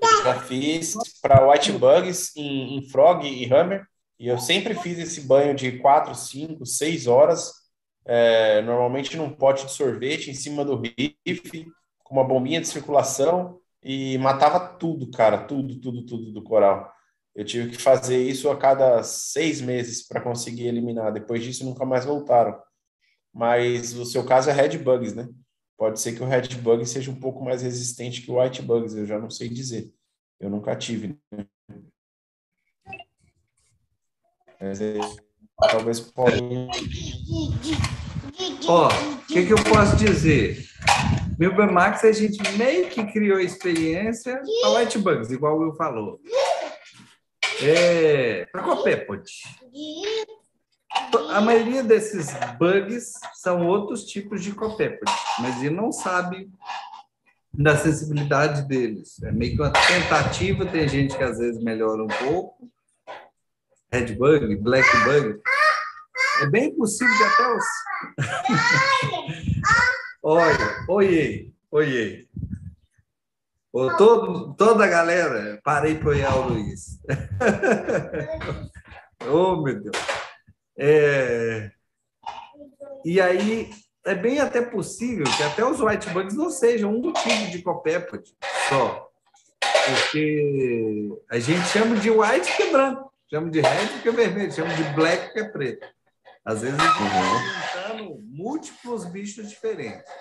Eu já fiz para White Bugs em, em Frog e Hammer. E eu sempre fiz esse banho de 4, 5, 6 horas. É, normalmente num pote de sorvete em cima do RIF, com uma bombinha de circulação e matava tudo, cara, tudo, tudo, tudo do coral. Eu tive que fazer isso a cada seis meses para conseguir eliminar. Depois disso, nunca mais voltaram. Mas o seu caso é Red Bugs, né? Pode ser que o Red Bug seja um pouco mais resistente que o White Bugs, eu já não sei dizer. Eu nunca tive. Né? Mas é, talvez pode. Ó, o que, que eu posso dizer? Milber Max, a gente meio que criou experiência para White Bugs, igual o Will falou. É, para Copepod. A maioria desses bugs são outros tipos de Copepod, mas ele não sabe da sensibilidade deles. É meio que uma tentativa, tem gente que às vezes melhora um pouco. Red Bug, Black Bug. É bem possível que até os. Olha, oiê, oiê. Ô, todo, toda a galera, parei para olhar o Luiz. oh, meu Deus. É... E aí, é bem até possível que até os white bugs não sejam um tipo de copépode só. Porque a gente chama de white que branco, chama de red que é vermelho, chama de black que é preto. Às vezes a gente juntando múltiplos bichos diferentes.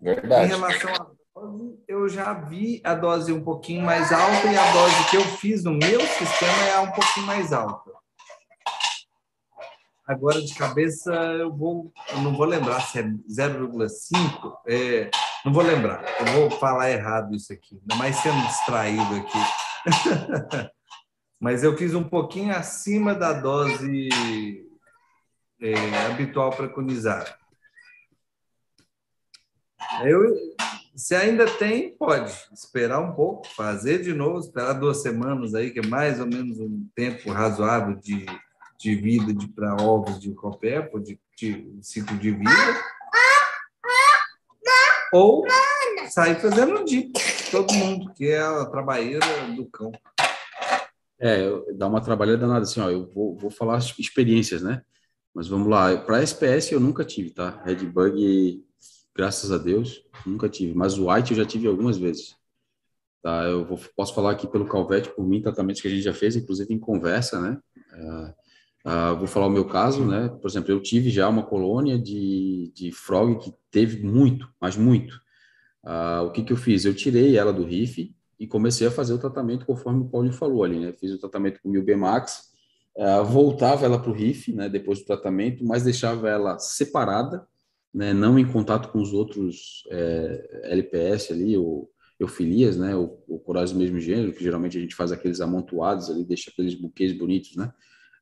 Verdade. Em relação à dose, eu já vi a dose um pouquinho mais alta e a dose que eu fiz no meu sistema é um pouquinho mais alta. Agora, de cabeça, eu vou, eu não vou lembrar se é 0,5, é, não vou lembrar, eu vou falar errado isso aqui, ainda mais sendo distraído aqui. Mas eu fiz um pouquinho acima da dose é, habitual preconizada. Eu, se ainda tem, pode esperar um pouco, fazer de novo, esperar duas semanas aí, que é mais ou menos um tempo razoável de, de vida de para ovos de copépo, de, de ciclo de vida. Ou sair fazendo um dip, todo mundo, que é a trabalheira do cão. É, dá uma trabalhada danada assim, ó, eu vou, vou falar experiências, né? Mas vamos lá, para SPS eu nunca tive, tá? Redbug, graças a Deus, nunca tive. Mas o White eu já tive algumas vezes. Tá? Eu vou, posso falar aqui pelo Calvete, por mim, tratamentos que a gente já fez, inclusive em conversa, né? Uh, uh, vou falar o meu caso, né? Por exemplo, eu tive já uma colônia de, de frog que teve muito, mas muito. Uh, o que que eu fiz? Eu tirei ela do RIF e comecei a fazer o tratamento conforme o Paulinho falou ali, né? Fiz o tratamento com o Mil Max Uh, voltava ela para o RIF, né, depois do tratamento, mas deixava ela separada, né, não em contato com os outros é, LPS ali, ou eufilias, né, ou, ou corais do mesmo gênero, que geralmente a gente faz aqueles amontoados ali, deixa aqueles buquês bonitos, né.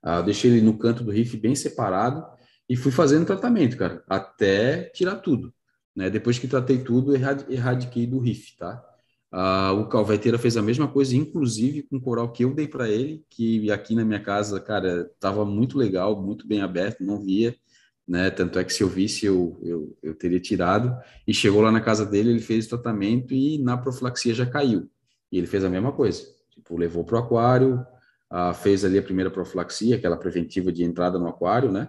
Uh, deixei ele no canto do RIF bem separado e fui fazendo tratamento, cara, até tirar tudo. Né, depois que tratei tudo, erradiquei do RIF, tá? Uh, o Calveteira fez a mesma coisa, inclusive com o coral que eu dei para ele, que aqui na minha casa, cara, estava muito legal, muito bem aberto, não via, né? Tanto é que se eu visse, eu, eu, eu teria tirado. E chegou lá na casa dele, ele fez o tratamento e na profilaxia já caiu. E ele fez a mesma coisa, tipo, levou para o aquário, uh, fez ali a primeira profilaxia, aquela preventiva de entrada no aquário, né?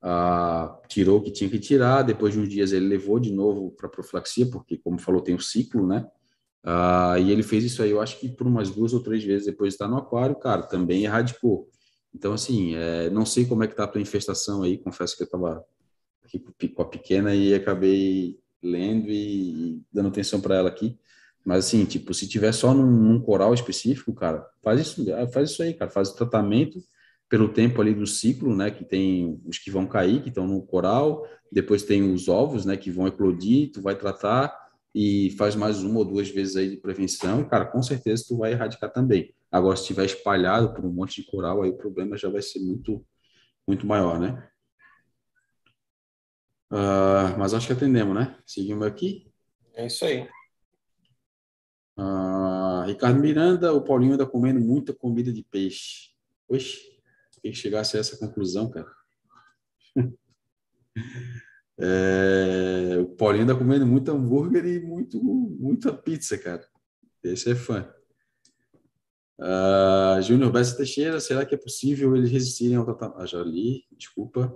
Uh, tirou o que tinha que tirar, depois de uns dias ele levou de novo para profilaxia, porque, como falou, tem o ciclo, né? Uh, e ele fez isso aí, eu acho que por umas duas ou três vezes depois de estar no aquário, cara, também erradicou. Então, assim, é, não sei como é que tá a tua infestação aí, confesso que eu estava aqui com a pequena e acabei lendo e, e dando atenção para ela aqui. Mas, assim, tipo, se tiver só num, num, coral específico, cara, faz isso, faz isso aí, cara, faz o tratamento pelo tempo ali do ciclo, né, que tem os que vão cair, que estão no coral, depois tem os ovos, né, que vão eclodir, tu vai tratar e faz mais uma ou duas vezes aí de prevenção, cara, com certeza tu vai erradicar também. Agora, se tiver espalhado por um monte de coral, aí o problema já vai ser muito, muito maior, né? Uh, mas acho que atendemos, né? Seguimos aqui. É isso aí. Uh, Ricardo Miranda, o Paulinho anda comendo muita comida de peixe. Oxe, quem chegasse a essa conclusão, cara? é, o Paulinho anda comendo muito hambúrguer e muito, muita pizza, cara. Esse é fã. Uh, Júnior Bessa Teixeira, será que é possível eles resistirem ao tratamento? Ah, já li, desculpa.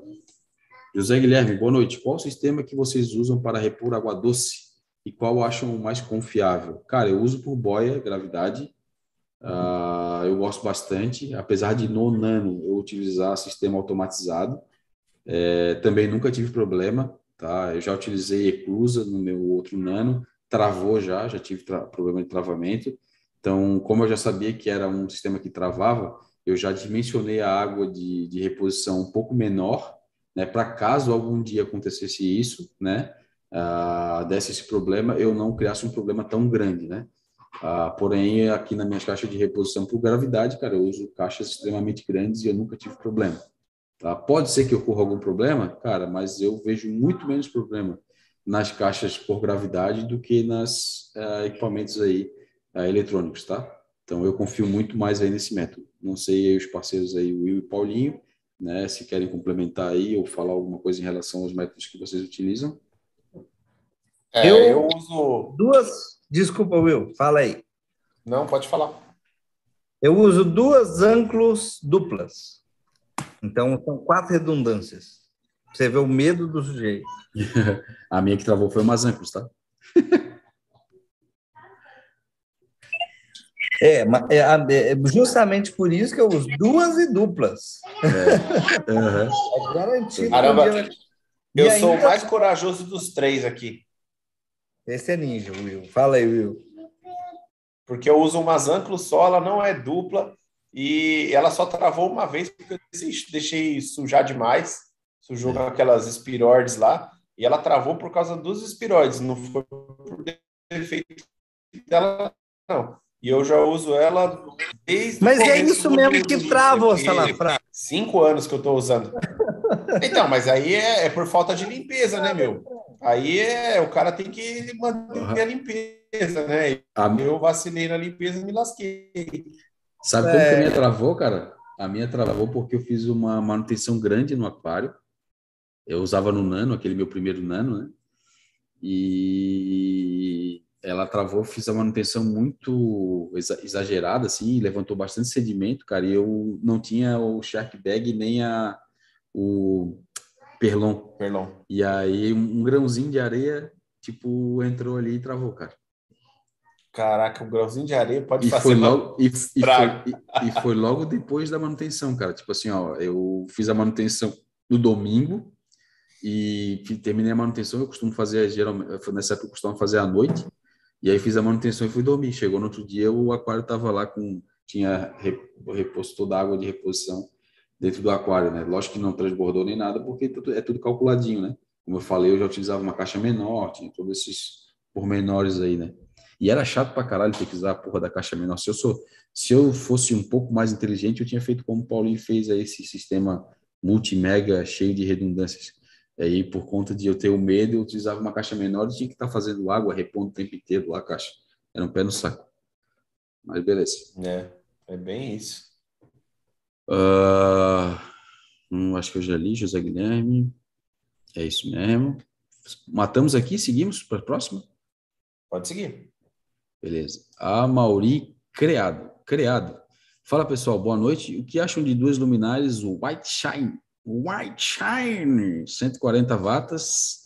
José Guilherme, boa noite. Qual o sistema que vocês usam para repor água doce e qual acham o mais confiável? Cara, eu uso por boia, gravidade. Uh, eu gosto bastante, apesar de no nano eu utilizar sistema automatizado. É, também nunca tive problema, tá? Eu já utilizei eclusa no meu outro nano, travou já, já tive problema de travamento. Então, como eu já sabia que era um sistema que travava, eu já dimensionei a água de, de reposição um pouco menor, né, para caso algum dia acontecesse isso, né, uh, desse esse problema, eu não criasse um problema tão grande, né. Uh, porém, aqui na minha caixa de reposição por gravidade, cara, eu uso caixas extremamente grandes e eu nunca tive problema. Tá? Pode ser que ocorra algum problema, cara, mas eu vejo muito menos problema nas caixas por gravidade do que nas uh, equipamentos aí uh, eletrônicos, tá? Então eu confio muito mais aí nesse método. Não sei aí os parceiros aí, Will e Paulinho, né? Se querem complementar aí ou falar alguma coisa em relação aos métodos que vocês utilizam. É, eu, eu uso duas. Desculpa, Will, fala aí. Não, pode falar. Eu uso duas ângulos duplas. Então são quatro redundâncias. Você vê o medo do sujeito. a minha que travou foi umas ângulos, tá? É, é, é, justamente por isso que eu uso duas e duplas. É, uhum. é garantido. Caramba, eu sou ainda... o mais corajoso dos três aqui. Esse é ninja, Will. Fala aí, Will. Porque eu uso uma Zanclo só, ela não é dupla e ela só travou uma vez porque eu deixei sujar demais, sujou com aquelas espiroides lá e ela travou por causa dos espiroides, não foi por defeito dela, não. E eu já uso ela desde. Mas é isso mesmo que trava o salafrá. Cinco anos que eu estou usando. Então, mas aí é, é, por falta de limpeza, né, meu? Aí é, o cara tem que manter uhum. a limpeza, né? A... Eu vacilei na limpeza e me lasquei. Sabe como é... que a minha travou, cara? A minha travou porque eu fiz uma manutenção grande no aquário. Eu usava no Nano, aquele meu primeiro Nano, né? E ela travou, fiz a manutenção muito exagerada, assim, levantou bastante sedimento, cara, e eu não tinha o shark bag nem a, o perlon. perlon. E aí um grãozinho de areia, tipo, entrou ali e travou, cara. Caraca, um grãozinho de areia pode e fazer foi logo e, e, foi, e, e, foi logo depois da manutenção, cara. Tipo assim, ó, eu fiz a manutenção no domingo e terminei a manutenção. Eu costumo fazer geralmente nessa época eu costumo fazer à noite. E aí fiz a manutenção e fui dormir. Chegou no outro dia, o aquário estava lá com. Tinha reposto toda a água de reposição dentro do aquário, né? Lógico que não transbordou nem nada, porque é tudo calculadinho, né? Como eu falei, eu já utilizava uma caixa menor, tinha todos esses pormenores aí, né? E era chato pra caralho ter que usar a porra da caixa menor. Se eu, sou, se eu fosse um pouco mais inteligente, eu tinha feito como o Paulinho fez aí, esse sistema multimega cheio de redundâncias. Aí, por conta de eu ter o medo, eu utilizava uma caixa menor e tinha que estar tá fazendo água, repondo o tempo inteiro lá a caixa. Era um pé no saco. Mas beleza. É, é bem isso. Uh, hum, acho que eu já li, José Guilherme. É isso mesmo. Matamos aqui, seguimos para a próxima? Pode seguir. Beleza. A Mauri Criado. Criado. Fala pessoal, boa noite. O que acham de duas luminárias White Shine White Shine, 140 watts,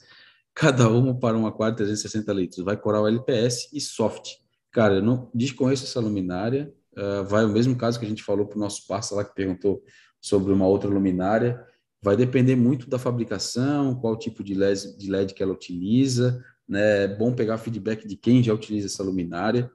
cada uma para um aquário 360 litros. Vai coral LPS e soft. Cara, eu não desconheço essa luminária. Uh, vai o mesmo caso que a gente falou para o nosso parceiro lá que perguntou sobre uma outra luminária. Vai depender muito da fabricação, qual tipo de LED, de LED que ela utiliza. Né? É bom pegar feedback de quem já utiliza essa luminária,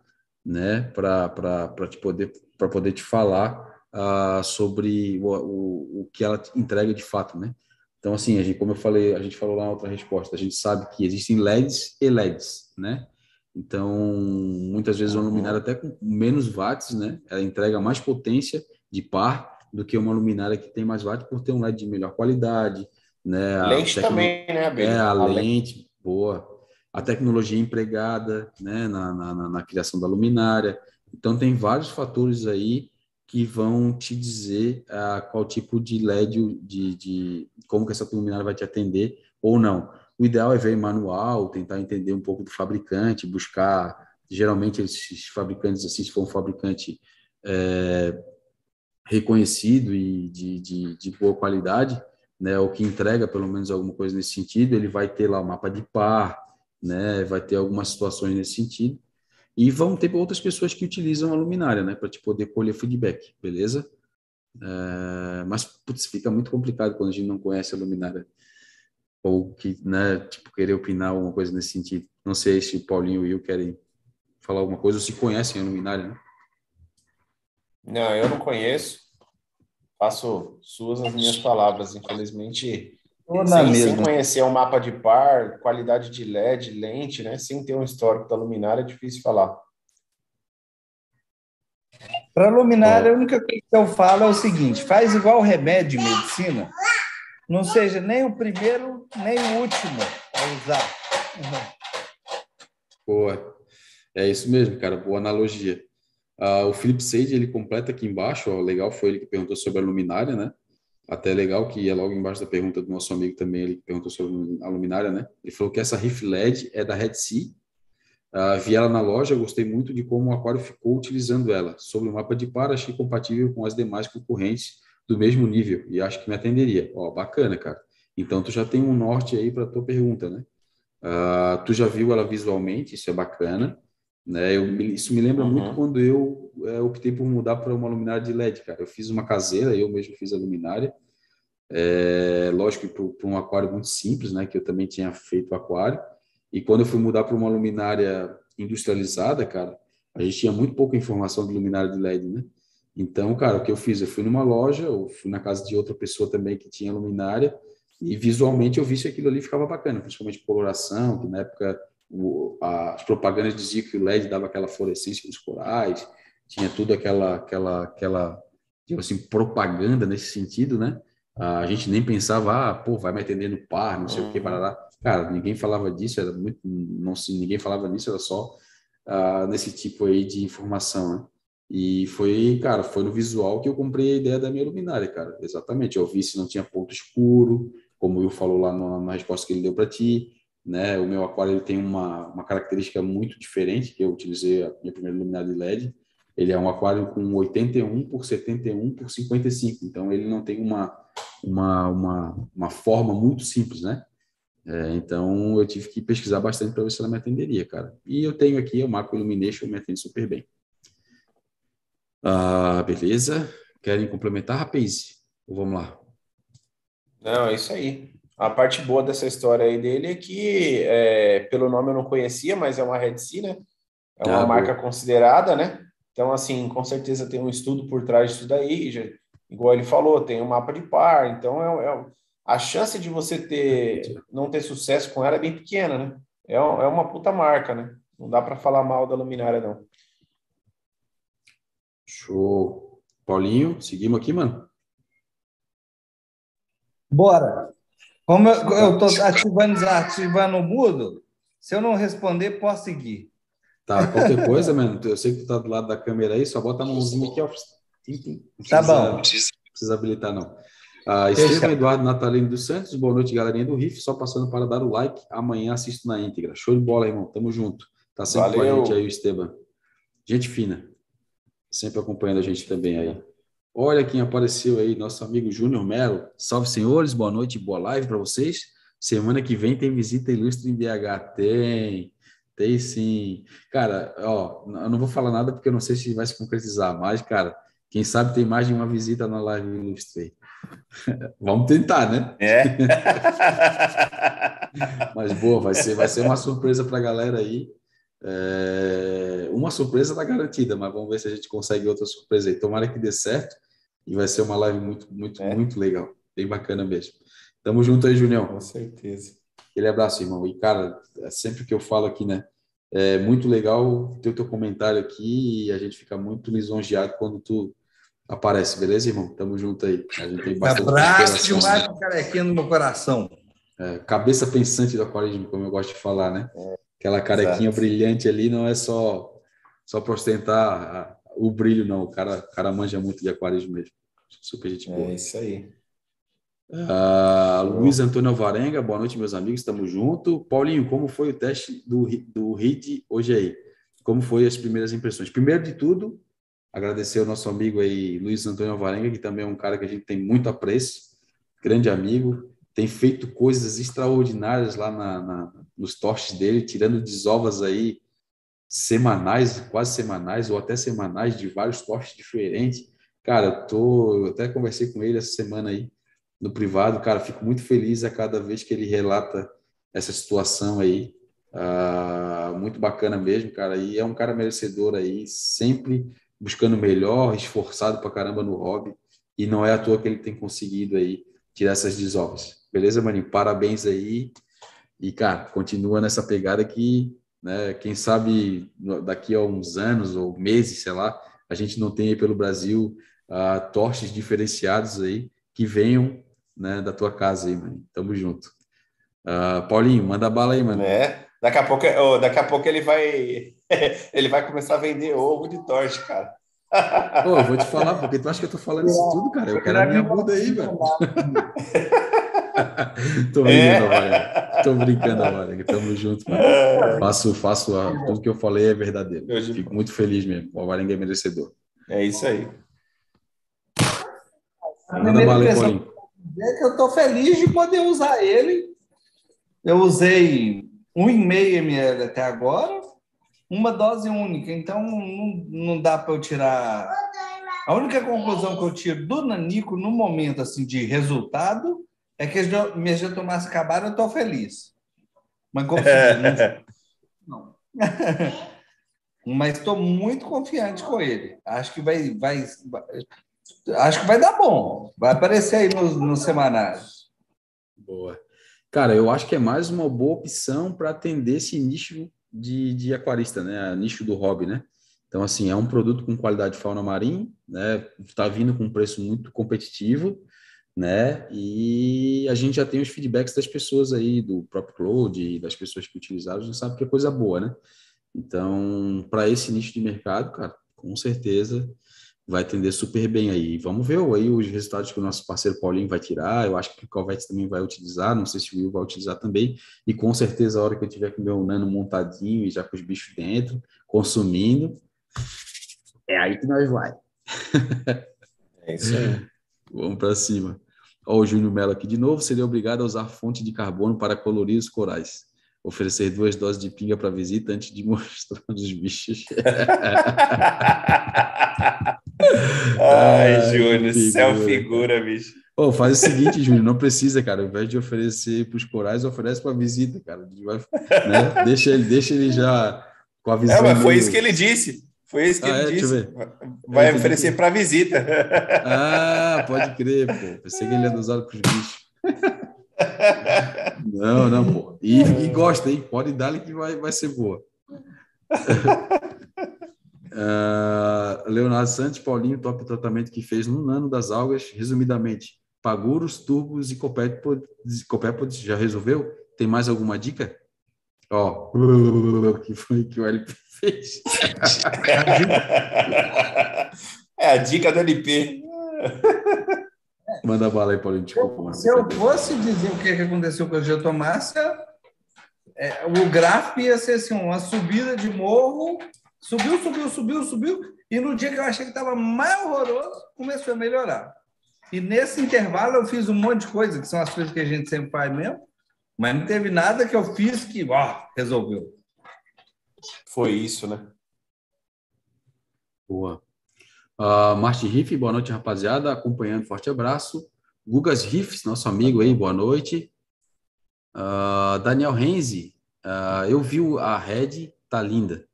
né? Para te poder para poder te falar uh, sobre o, o, o, que ela entrega de fato, né? Então, assim, a gente, como eu falei, a gente falou lá na outra resposta, a gente sabe que existem LEDs e LEDs, né? Então, muitas vezes uma luminária até com menos watts, né? Ela entrega mais potência de par do que uma luminária que tem mais watts por ter um LED de melhor qualidade, né? A lente tecno... também, né, Abel? É, a, a lente, lente, boa. A tecnologia empregada, né, na, na, na criação da luminária. Então, tem vários fatores aí que vão te dizer uh, qual tipo de LED, de, de como que essa luminária vai te atender ou não. O ideal é ver manual, tentar entender um pouco do fabricante, buscar, geralmente esses fabricantes, assim, se for um fabricante é, reconhecido e de, de, de, boa qualidade, né, ou que entrega pelo menos alguma coisa nesse sentido, ele vai ter lá o mapa de par, né, vai ter algumas situações nesse sentido, e vão ter outras pessoas que utilizam a luminária, né, para te poder colher feedback, beleza? É, mas putz, fica muito complicado quando a gente não conhece a luminária ou que, né, tipo, querer opinar alguma coisa nesse sentido. Não sei se o Paulinho e Will querem falar alguma coisa ou se conhecem a luminária, né? Não, eu não conheço. Faço suas as minhas palavras, infelizmente. Sem, sem, conhecer o mapa de par, qualidade de LED, lente, né? Sem ter um histórico da luminária, é difícil falar. Para luminária, a única coisa que eu falo é o seguinte: faz igual remédio de medicina, não seja nem o primeiro nem o último a usar. Uhum. Boa. É isso mesmo, cara. Boa analogia. Uh, o Felipe Sage, ele completa aqui embaixo, ó, legal, foi ele que perguntou sobre a luminária, né? Até legal que é logo embaixo da pergunta do nosso amigo também, ele perguntou sobre a luminária, né? Ele falou que essa Riff LED é da Red Sea. Uh, vi ela na loja, gostei muito de como o aquário ficou utilizando ela. Sobre o mapa de par, achei compatível com as demais concorrentes do mesmo nível e acho que me atenderia. Ó, bacana, cara. Então, tu já tem um norte aí para tua pergunta, né? Uh, tu já viu ela visualmente, isso é bacana. Né? Eu, isso me lembra uhum. muito quando eu é, optei por mudar para uma luminária de LED, cara. Eu fiz uma caseira, eu mesmo fiz a luminária. É, lógico que para um aquário muito simples, né? Que eu também tinha feito aquário. E quando eu fui mudar para uma luminária industrializada, cara, a gente tinha muito pouca informação de luminária de LED, né? Então, cara, o que eu fiz? Eu fui numa loja, eu fui na casa de outra pessoa também que tinha luminária, e visualmente eu vi se aquilo ali ficava bacana, principalmente coloração, que na época o, as propagandas diziam que o LED dava aquela fluorescência nos corais, tinha tudo aquela, aquela, aquela, tipo assim, propaganda nesse sentido, né? A gente nem pensava, ah, pô, vai me atender no par, não sei o que, parará. Cara, ninguém falava disso, era muito, não se ninguém falava nisso, era só uh, nesse tipo aí de informação, né? E foi, cara, foi no visual que eu comprei a ideia da minha luminária, cara. Exatamente. Eu vi se não tinha ponto escuro, como o Will falou lá na, na resposta que ele deu para ti né? O meu aquário ele tem uma, uma característica muito diferente, que eu utilizei a minha primeira luminária de LED. Ele é um aquário com 81 por 71 por 55, então ele não tem uma, uma, uma, uma forma muito simples, né? É, então eu tive que pesquisar bastante para ver se ela me atenderia, cara. E eu tenho aqui o Macro Illumination, me atende super bem. Ah, beleza. Querem complementar, rapaz? Ou vamos lá? Não, é isso aí. A parte boa dessa história aí dele é que, é, pelo nome eu não conhecia, mas é uma Red Sea, né? É uma ah, marca boa. considerada, né? Então, assim, com certeza tem um estudo por trás disso daí. Já, igual ele falou, tem um mapa de par. Então, é, é, a chance de você ter não ter sucesso com ela é bem pequena, né? É, é uma puta marca, né? Não dá para falar mal da luminária, não. Show. Paulinho, seguimos aqui, mano? Bora. Como eu estou ativando, desativando o mudo, se eu não responder, posso seguir. Tá, qualquer coisa, mano, eu sei que tu tá do lado da câmera aí, só bota a mãozinha aqui, ó. tá bom. Não precisa, habilitar, não. Ah, Estevam Eduardo Natalino dos Santos, boa noite, galerinha do RIF. Só passando para dar o like. Amanhã assisto na íntegra. Show de bola, irmão. Tamo junto. Tá sempre Valeu. com a gente aí, o Esteban. Gente fina. Sempre acompanhando a gente também aí. Olha quem apareceu aí, nosso amigo Júnior Melo. Salve, senhores, boa noite, boa live para vocês. Semana que vem tem visita ilustre em BH. Tem. Tem sim. Cara, ó, eu não vou falar nada porque eu não sei se vai se concretizar, mas, cara, quem sabe tem mais de uma visita na live Ilustre. Vamos tentar, né? É. mas boa, vai ser, vai ser uma surpresa para a galera aí. É... Uma surpresa tá garantida, mas vamos ver se a gente consegue outra surpresa aí. Tomara que dê certo e vai ser uma live muito, muito, é. muito legal. Bem bacana mesmo. Tamo junto aí, Junião. Com certeza. Aquele abraço, irmão. E, cara, é sempre que eu falo aqui, né? É muito legal ter o teu comentário aqui e a gente fica muito lisonjeado quando tu aparece, beleza, irmão? Tamo junto aí. A gente tem bastante Abraço demais com carequinha no meu coração. É, cabeça pensante do aquarismo, como eu gosto de falar, né? É, Aquela carequinha exato. brilhante ali não é só só para ostentar o brilho, não. O cara, o cara manja muito de aquarismo mesmo. Super gente boa. É isso aí. Uh, Luiz Antônio Alvarenga, boa noite, meus amigos, estamos juntos. Paulinho, como foi o teste do, do HID hoje aí? Como foi as primeiras impressões? Primeiro de tudo, agradecer ao nosso amigo aí, Luiz Antônio Alvarenga, que também é um cara que a gente tem muito apreço, grande amigo, tem feito coisas extraordinárias lá na, na, nos torches dele, tirando desovas aí semanais, quase semanais, ou até semanais, de vários torches diferentes. Cara, eu, tô, eu até conversei com ele essa semana aí, no privado, cara, fico muito feliz a cada vez que ele relata essa situação aí. Uh, muito bacana mesmo, cara. E é um cara merecedor aí, sempre buscando melhor, esforçado pra caramba no hobby. E não é à toa que ele tem conseguido aí tirar essas desovas. Beleza, maninho? Parabéns aí. E, cara, continua nessa pegada que, né, quem sabe daqui a uns anos ou meses, sei lá, a gente não tem aí pelo Brasil uh, torches diferenciados aí que venham né, da tua casa aí, mano. Tamo junto. Uh, Paulinho, manda bala aí, mano. É. Daqui a pouco, oh, daqui a pouco ele vai ele vai começar a vender ovo de torte, cara. Pô, eu vou te falar, porque tu acha que eu tô falando isso tudo, cara? Eu quero a minha muda aí, velho. tô brincando, é. Tô brincando, Amarga. Tamo junto, mano. É. Faço, faço a, tudo que eu falei é verdadeiro. Fico muito feliz mesmo. O Alvarenga é merecedor. É isso aí. Manda bala aí, Paulinho dizer que eu estou feliz de poder usar ele. Eu usei 1,5 ml até agora, uma dose única, então não, não dá para eu tirar. A única conclusão que eu tiro do Nanico no momento assim de resultado é que as minhas diatomáceas acabaram, eu estou feliz. Mas como não. Mas estou muito confiante com ele. Acho que vai, vai, acho que vai dar bom. Vai aparecer aí nos, nos semanários. Boa. Cara, eu acho que é mais uma boa opção para atender esse nicho de, de aquarista, né? Nicho do hobby, né? Então, assim, é um produto com qualidade fauna marinha, né? Está vindo com um preço muito competitivo, né? E a gente já tem os feedbacks das pessoas aí, do próprio Cloud, das pessoas que utilizaram, já sabe que é coisa boa, né? Então, para esse nicho de mercado, cara, com certeza vai atender super bem aí. Vamos ver aí os resultados que o nosso parceiro Paulinho vai tirar. Eu acho que o Calvete também vai utilizar, não sei se o Will vai utilizar também. E com certeza, a hora que eu tiver com o meu nano montadinho e já com os bichos dentro, consumindo, é aí que nós vai. É isso aí. Vamos para cima. Ó, o Júnior Mello aqui de novo. Seria obrigado a usar fonte de carbono para colorir os corais oferecer duas doses de pinga para visita antes de mostrar os bichos. Ai, Júnior, céu figura, bicho. Oh, faz o seguinte, Júnior, não precisa, cara. Ao invés de oferecer para os corais, oferece para visita, cara. Vai, né? deixa, ele, deixa ele já com a visão. É, mas foi isso que ele disse. Foi isso que ah, ele é? disse. Vai oferecer para visita. Ah, pode crer, pô. Pensei que ele ia usar para os bichos. Não, não, pô. E, e gosta, hein? Pode dar-lhe que vai, vai ser boa. Uh, Leonardo Santos, Paulinho, top tratamento que fez no nano das algas. Resumidamente, Paguros, Turbos e Copépodes, já resolveu? Tem mais alguma dica? Ó, oh, que foi que o LP fez. é a dica do LP. Manda bala aí, Paulinho. Desculpa, se eu fosse dizer o que aconteceu com a geotomácia, é, o gráfico ia ser assim, uma subida de morro Subiu, subiu, subiu, subiu. E no dia que eu achei que estava mais horroroso, começou a melhorar. E nesse intervalo eu fiz um monte de coisa, que são as coisas que a gente sempre faz mesmo, mas não teve nada que eu fiz que ó, resolveu. Foi isso, né? Boa. Uh, Martin Riff, boa noite, rapaziada. Acompanhando, forte abraço. Gugas Riffs, nosso amigo aí, boa noite. Uh, Daniel Renzi, uh, eu vi a Red, tá linda.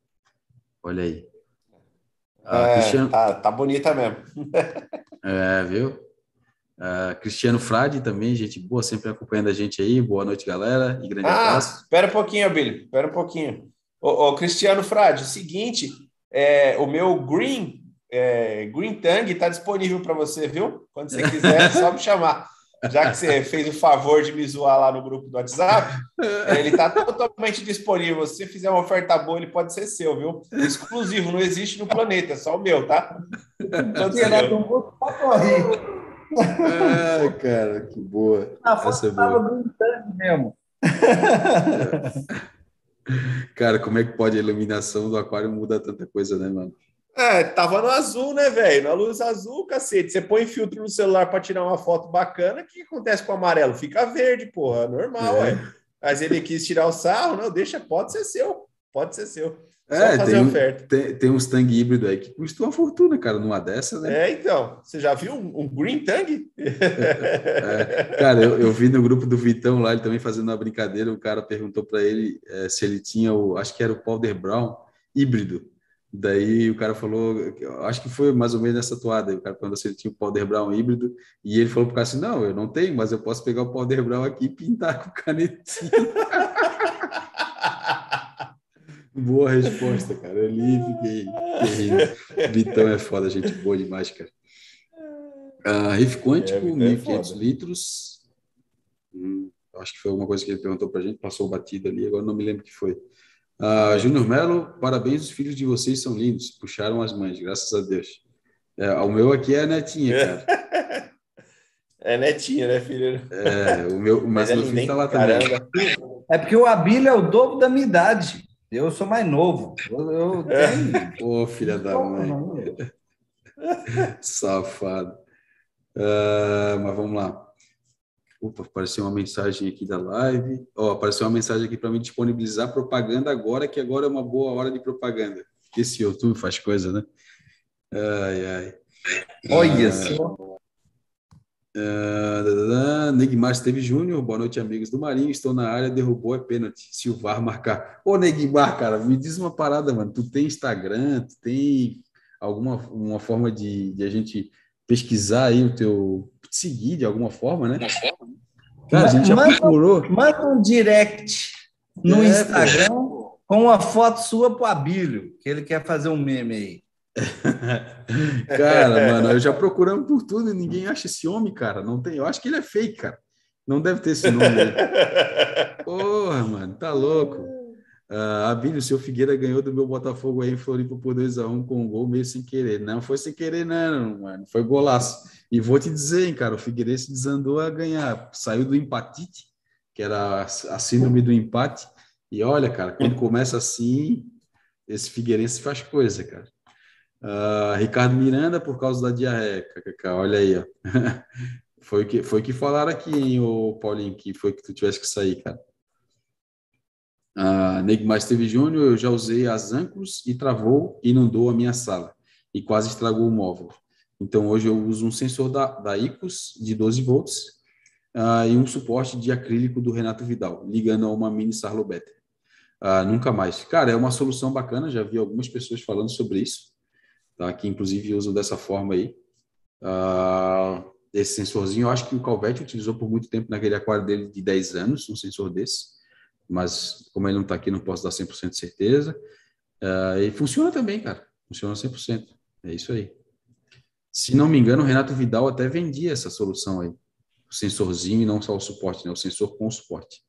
Olha aí. É, Cristiano... tá, tá bonita mesmo. é, viu? Cristiano Frade também, gente boa, sempre acompanhando a gente aí. Boa noite, galera. E grande ah, abraço. Espera um pouquinho, Billy. Espera um pouquinho. Ô, ô, Cristiano Frade, o seguinte, é, o meu Green, é, Green Tang está disponível para você, viu? Quando você quiser, é só me chamar. Já que você fez o favor de me zoar lá no grupo do WhatsApp, ele está totalmente disponível. Se você fizer uma oferta boa, ele pode ser seu, viu? Exclusivo, não existe no planeta, é só o meu, tá? Então, é, cara, que boa. A foto estava Green Tang mesmo. Cara, como é que pode a iluminação do aquário muda tanta coisa, né, mano? É, tava no azul, né, velho? Na luz azul, cacete. Você põe filtro no celular para tirar uma foto bacana, o que acontece com o amarelo? Fica verde, porra. Normal, é. Ué. Mas ele quis tirar o sarro, não, deixa, pode ser seu. Pode ser seu. É, tem, oferta. Tem, tem uns Tang híbrido aí que custam uma fortuna, cara, numa dessa, né? É, então. Você já viu um, um Green Tang? é, cara, eu, eu, vi no grupo do Vitão lá, ele também fazendo uma brincadeira, o cara perguntou para ele é, se ele tinha o, acho que era o Powder Brown híbrido. Daí o cara falou, acho que foi mais ou menos nessa toada, o cara perguntou se ele tinha o Powder Brown híbrido, e ele falou pro cara assim, não, eu não tenho, mas eu posso pegar o Powder Brown aqui e pintar com canetinha. Boa resposta, cara. Eu li e fiquei Vitão é foda, gente boa demais, cara. Uh, Riff Quântico, é, 1.500 é litros. Hum, acho que foi alguma coisa que ele perguntou pra gente, passou batido ali, agora não me lembro o que foi. Uh, Júnior Melo, parabéns, os filhos de vocês são lindos. Puxaram as mães, graças a Deus. É, o meu aqui é a netinha, cara. É netinha, né, filho? É, o meu, mas, mas meu filho tá lá caramba. também. É porque o Abílio é o dobro da minha idade. Eu sou mais novo. Eu, eu tenho... Ô, filha da mãe. Safado. Uh, mas vamos lá. Opa, apareceu uma mensagem aqui da live. Ó, oh, apareceu uma mensagem aqui para me disponibilizar propaganda agora, que agora é uma boa hora de propaganda. Esse YouTube faz coisa, né? Ai, ai. Olha uh, só. Uh, Neguimar Esteve Júnior, boa noite, amigos do Marinho. Estou na área, derrubou, é pênalti. Se o VAR marcar. Ô, Neguimar, cara, me diz uma parada, mano. Tu tem Instagram, tu tem alguma uma forma de, de a gente pesquisar aí o teu. Te seguir de alguma forma, né? Cara, a gente já manda, procurou. Manda um direct no é, Instagram pô. com uma foto sua pro Abílio, que ele quer fazer um meme aí. cara, mano, eu já procuramos por tudo e ninguém acha esse homem, cara. Não tem. Eu acho que ele é fake, cara. Não deve ter esse nome. Porra, mano, tá louco. Uh, Abílio, seu Figueira ganhou do meu Botafogo aí em Floripa por 2x1 com um gol meio sem querer. Não foi sem querer, não, mano. Foi golaço. E vou te dizer, hein, cara, o Figueirense desandou a ganhar. Saiu do empatite, que era a síndrome do empate. E olha, cara, quando começa assim, esse Figueirense faz coisa, cara. Uh, Ricardo Miranda, por causa da diarreia. Olha aí, ó. foi que foi que falaram aqui, hein, o Paulinho, que foi que tu tivesse que sair, cara. Uh, Neymar Esteve Júnior, eu já usei as âncoras e travou, inundou a minha sala e quase estragou o móvel. Então, hoje eu uso um sensor da, da ICOS de 12 volts uh, e um suporte de acrílico do Renato Vidal, ligando a uma mini Sarlobetter. Uh, nunca mais. Cara, é uma solução bacana, já vi algumas pessoas falando sobre isso tá? que inclusive usam dessa forma aí. Uh, esse sensorzinho, eu acho que o Calvete utilizou por muito tempo naquele aquário dele de 10 anos, um sensor desse, mas como ele não está aqui, não posso dar 100% de certeza. Uh, e funciona também, cara, funciona 100%. É isso aí. Se não me engano, o Renato Vidal até vendia essa solução aí, o sensorzinho e não só o suporte, né? o sensor com o suporte.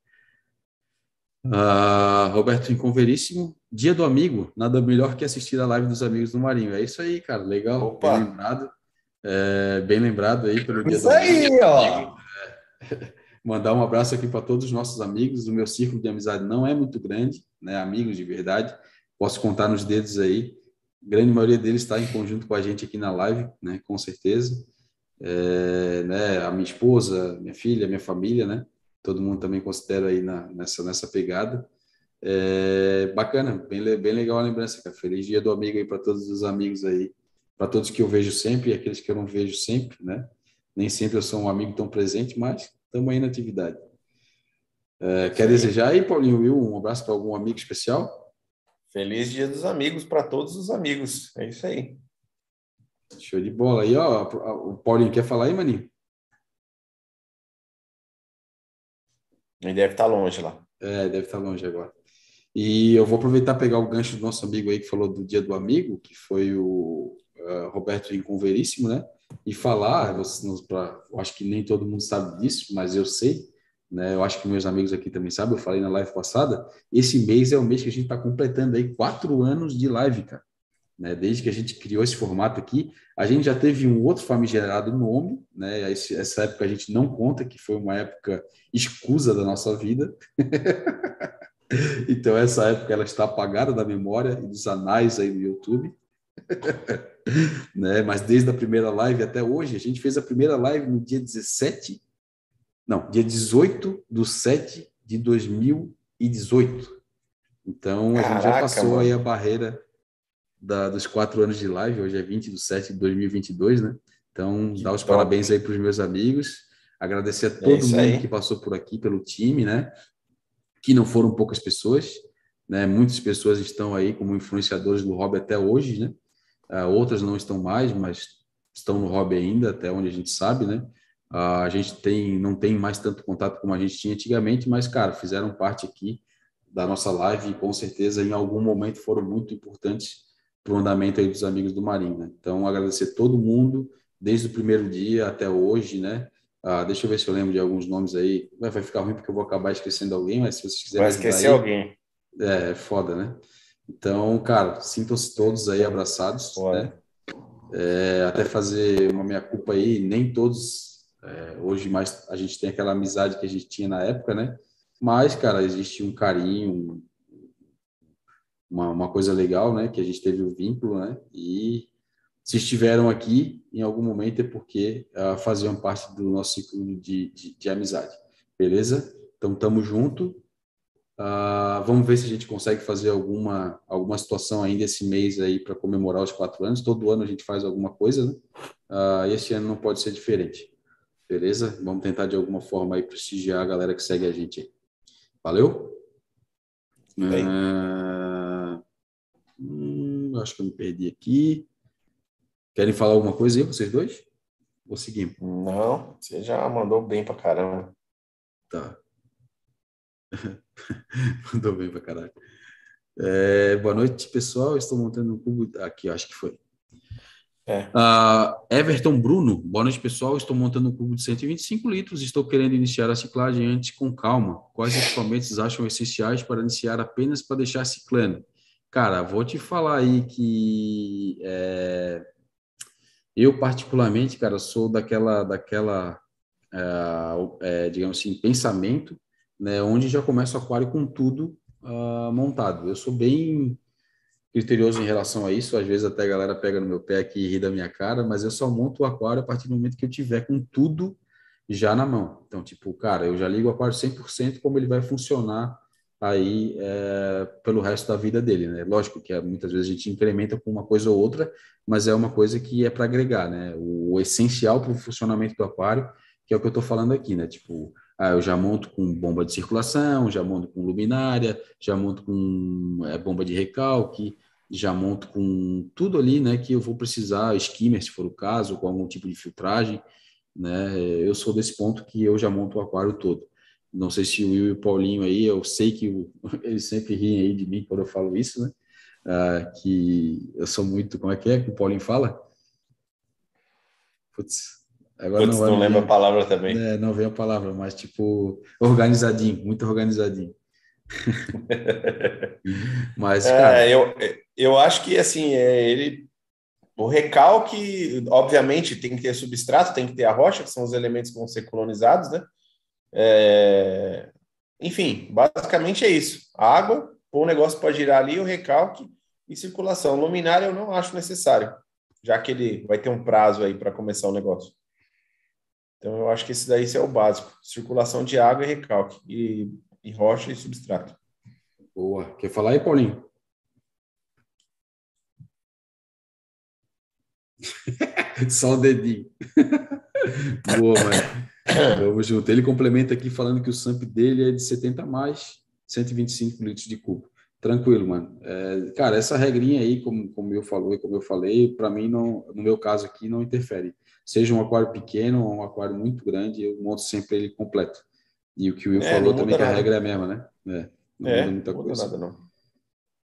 Uh, Roberto Inconveríssimo, Dia do Amigo, nada melhor que assistir a live dos amigos do Marinho. É isso aí, cara, legal, Opa. bem lembrado. É, bem lembrado aí pelo Dia isso do aí, Amigo. ó. É, mandar um abraço aqui para todos os nossos amigos. O meu círculo de amizade não é muito grande, né? Amigos de verdade. Posso contar nos dedos aí. A grande maioria deles está em conjunto com a gente aqui na live, né? Com certeza. É, né? A minha esposa, minha filha, minha família, né? todo mundo também considera aí na, nessa, nessa pegada. É, bacana, bem, bem legal a lembrança, cara. Feliz dia do amigo aí para todos os amigos aí, para todos que eu vejo sempre e aqueles que eu não vejo sempre, né? Nem sempre eu sou um amigo tão presente, mas estamos aí na atividade. É, quer desejar aí, Paulinho Will, um abraço para algum amigo especial? Feliz Dia dos Amigos para todos os amigos. É isso aí. Show de bola. Aí, ó, o Paulinho quer falar aí, Maninho? Ele deve estar tá longe lá. É, deve estar tá longe agora. E eu vou aproveitar pegar o gancho do nosso amigo aí que falou do Dia do Amigo, que foi o uh, Roberto Inconveríssimo, né? E falar, pra, eu acho que nem todo mundo sabe disso, mas eu sei, né? Eu acho que meus amigos aqui também sabem, eu falei na live passada, esse mês é o mês que a gente está completando aí quatro anos de live, cara. Né? Desde que a gente criou esse formato aqui, a gente já teve um outro famigerado nome, né? Esse, essa época a gente não conta, que foi uma época escusa da nossa vida. então, essa época ela está apagada da memória e dos anais aí do YouTube. né? Mas desde a primeira live até hoje, a gente fez a primeira live no dia 17, não, dia 18 do 7 de 2018. Então, a gente já passou mano. aí a barreira da, dos quatro anos de live, hoje é 20 de 7 de 2022, né? Então, que dar os top. parabéns aí para os meus amigos, agradecer a é todo é mundo aí. que passou por aqui, pelo time, né? Que não foram poucas pessoas, né? Muitas pessoas estão aí como influenciadores do hobby até hoje, né? Uh, outras não estão mais, mas estão no hobby ainda, até onde a gente sabe, né? Uh, a gente tem, não tem mais tanto contato como a gente tinha antigamente, mas, cara, fizeram parte aqui da nossa live e com certeza em algum momento foram muito importantes para o andamento aí dos amigos do Marinho, né? Então, agradecer todo mundo, desde o primeiro dia até hoje, né? Ah, deixa eu ver se eu lembro de alguns nomes aí. Vai ficar ruim porque eu vou acabar esquecendo alguém, mas se vocês quiserem. Vai esquecer aí, alguém. É, é, foda, né? Então, cara, sintam-se todos aí abraçados, foda. né? É, até fazer uma minha culpa aí, nem todos é, hoje mais a gente tem aquela amizade que a gente tinha na época, né? Mas, cara, existe um carinho, uma, uma coisa legal, né? Que a gente teve o vínculo, né? E se estiveram aqui em algum momento é porque uh, faziam parte do nosso ciclo de, de, de amizade, beleza? Então, estamos junto. Uh, vamos ver se a gente consegue fazer alguma, alguma situação ainda esse mês aí para comemorar os quatro anos. Todo ano a gente faz alguma coisa, né? Uh, esse ano não pode ser diferente, beleza? Vamos tentar de alguma forma aí prestigiar a galera que segue a gente aí. Valeu? Uh, Hum, acho que eu me perdi aqui. Querem falar alguma coisa aí, vocês dois? Ou seguimos? Não, você já mandou bem pra caramba. Tá. mandou bem pra caralho. É, boa noite, pessoal. Estou montando um cubo. Aqui, acho que foi. É. Uh, Everton Bruno, boa noite, pessoal. Estou montando um cubo de 125 litros. Estou querendo iniciar a ciclagem antes com calma. Quais equipamentos acham essenciais para iniciar apenas para deixar ciclando? Cara, vou te falar aí que é, eu particularmente, cara, sou daquela, daquela, é, é, digamos assim, pensamento, né, onde já começa o aquário com tudo uh, montado. Eu sou bem criterioso em relação a isso. Às vezes até a galera pega no meu pé aqui e ri da minha cara, mas eu só monto o aquário a partir do momento que eu tiver com tudo já na mão. Então, tipo, cara, eu já ligo o aquário 100% como ele vai funcionar aí é, pelo resto da vida dele, né? Lógico que é, muitas vezes a gente incrementa com uma coisa ou outra, mas é uma coisa que é para agregar, né? O, o essencial para o funcionamento do aquário, que é o que eu estou falando aqui, né? Tipo, ah, eu já monto com bomba de circulação, já monto com luminária, já monto com é, bomba de recalque, já monto com tudo ali, né? Que eu vou precisar, skimmer, se for o caso, com algum tipo de filtragem, né? Eu sou desse ponto que eu já monto o aquário todo. Não sei se o Will e o Paulinho aí, eu sei que o, eles sempre riem aí de mim quando eu falo isso, né? Ah, que eu sou muito, como é que é que o Paulinho fala? Putz, agora Putz, não, não lembro a palavra também. É, não vem a palavra, mas tipo, organizadinho, muito organizadinho. mas, é, cara... É, eu, eu acho que, assim, é, ele... O recalque, obviamente, tem que ter substrato, tem que ter a rocha, que são os elementos que vão ser colonizados, né? É... Enfim, basicamente é isso. Água, o negócio para girar ali, o recalque e circulação. Luminária eu não acho necessário, já que ele vai ter um prazo aí para começar o negócio. Então eu acho que esse daí é o básico. Circulação de água e recalque, e, e rocha e substrato. Boa. Quer falar aí, Paulinho? Só o dedinho. Boa, mano. Vamos junto. Ele complementa aqui falando que o SAMP dele é de 70 mais 125 litros de cubo. Tranquilo, mano. É, cara, essa regrinha aí, como, como eu falei, como eu falei, para mim não, no meu caso aqui não interfere. Seja um aquário pequeno ou um aquário muito grande, eu monto sempre ele completo. E o que o Will é, falou também que a regra é a mesma, né? É, não é, muda muita coisa. Nada, não.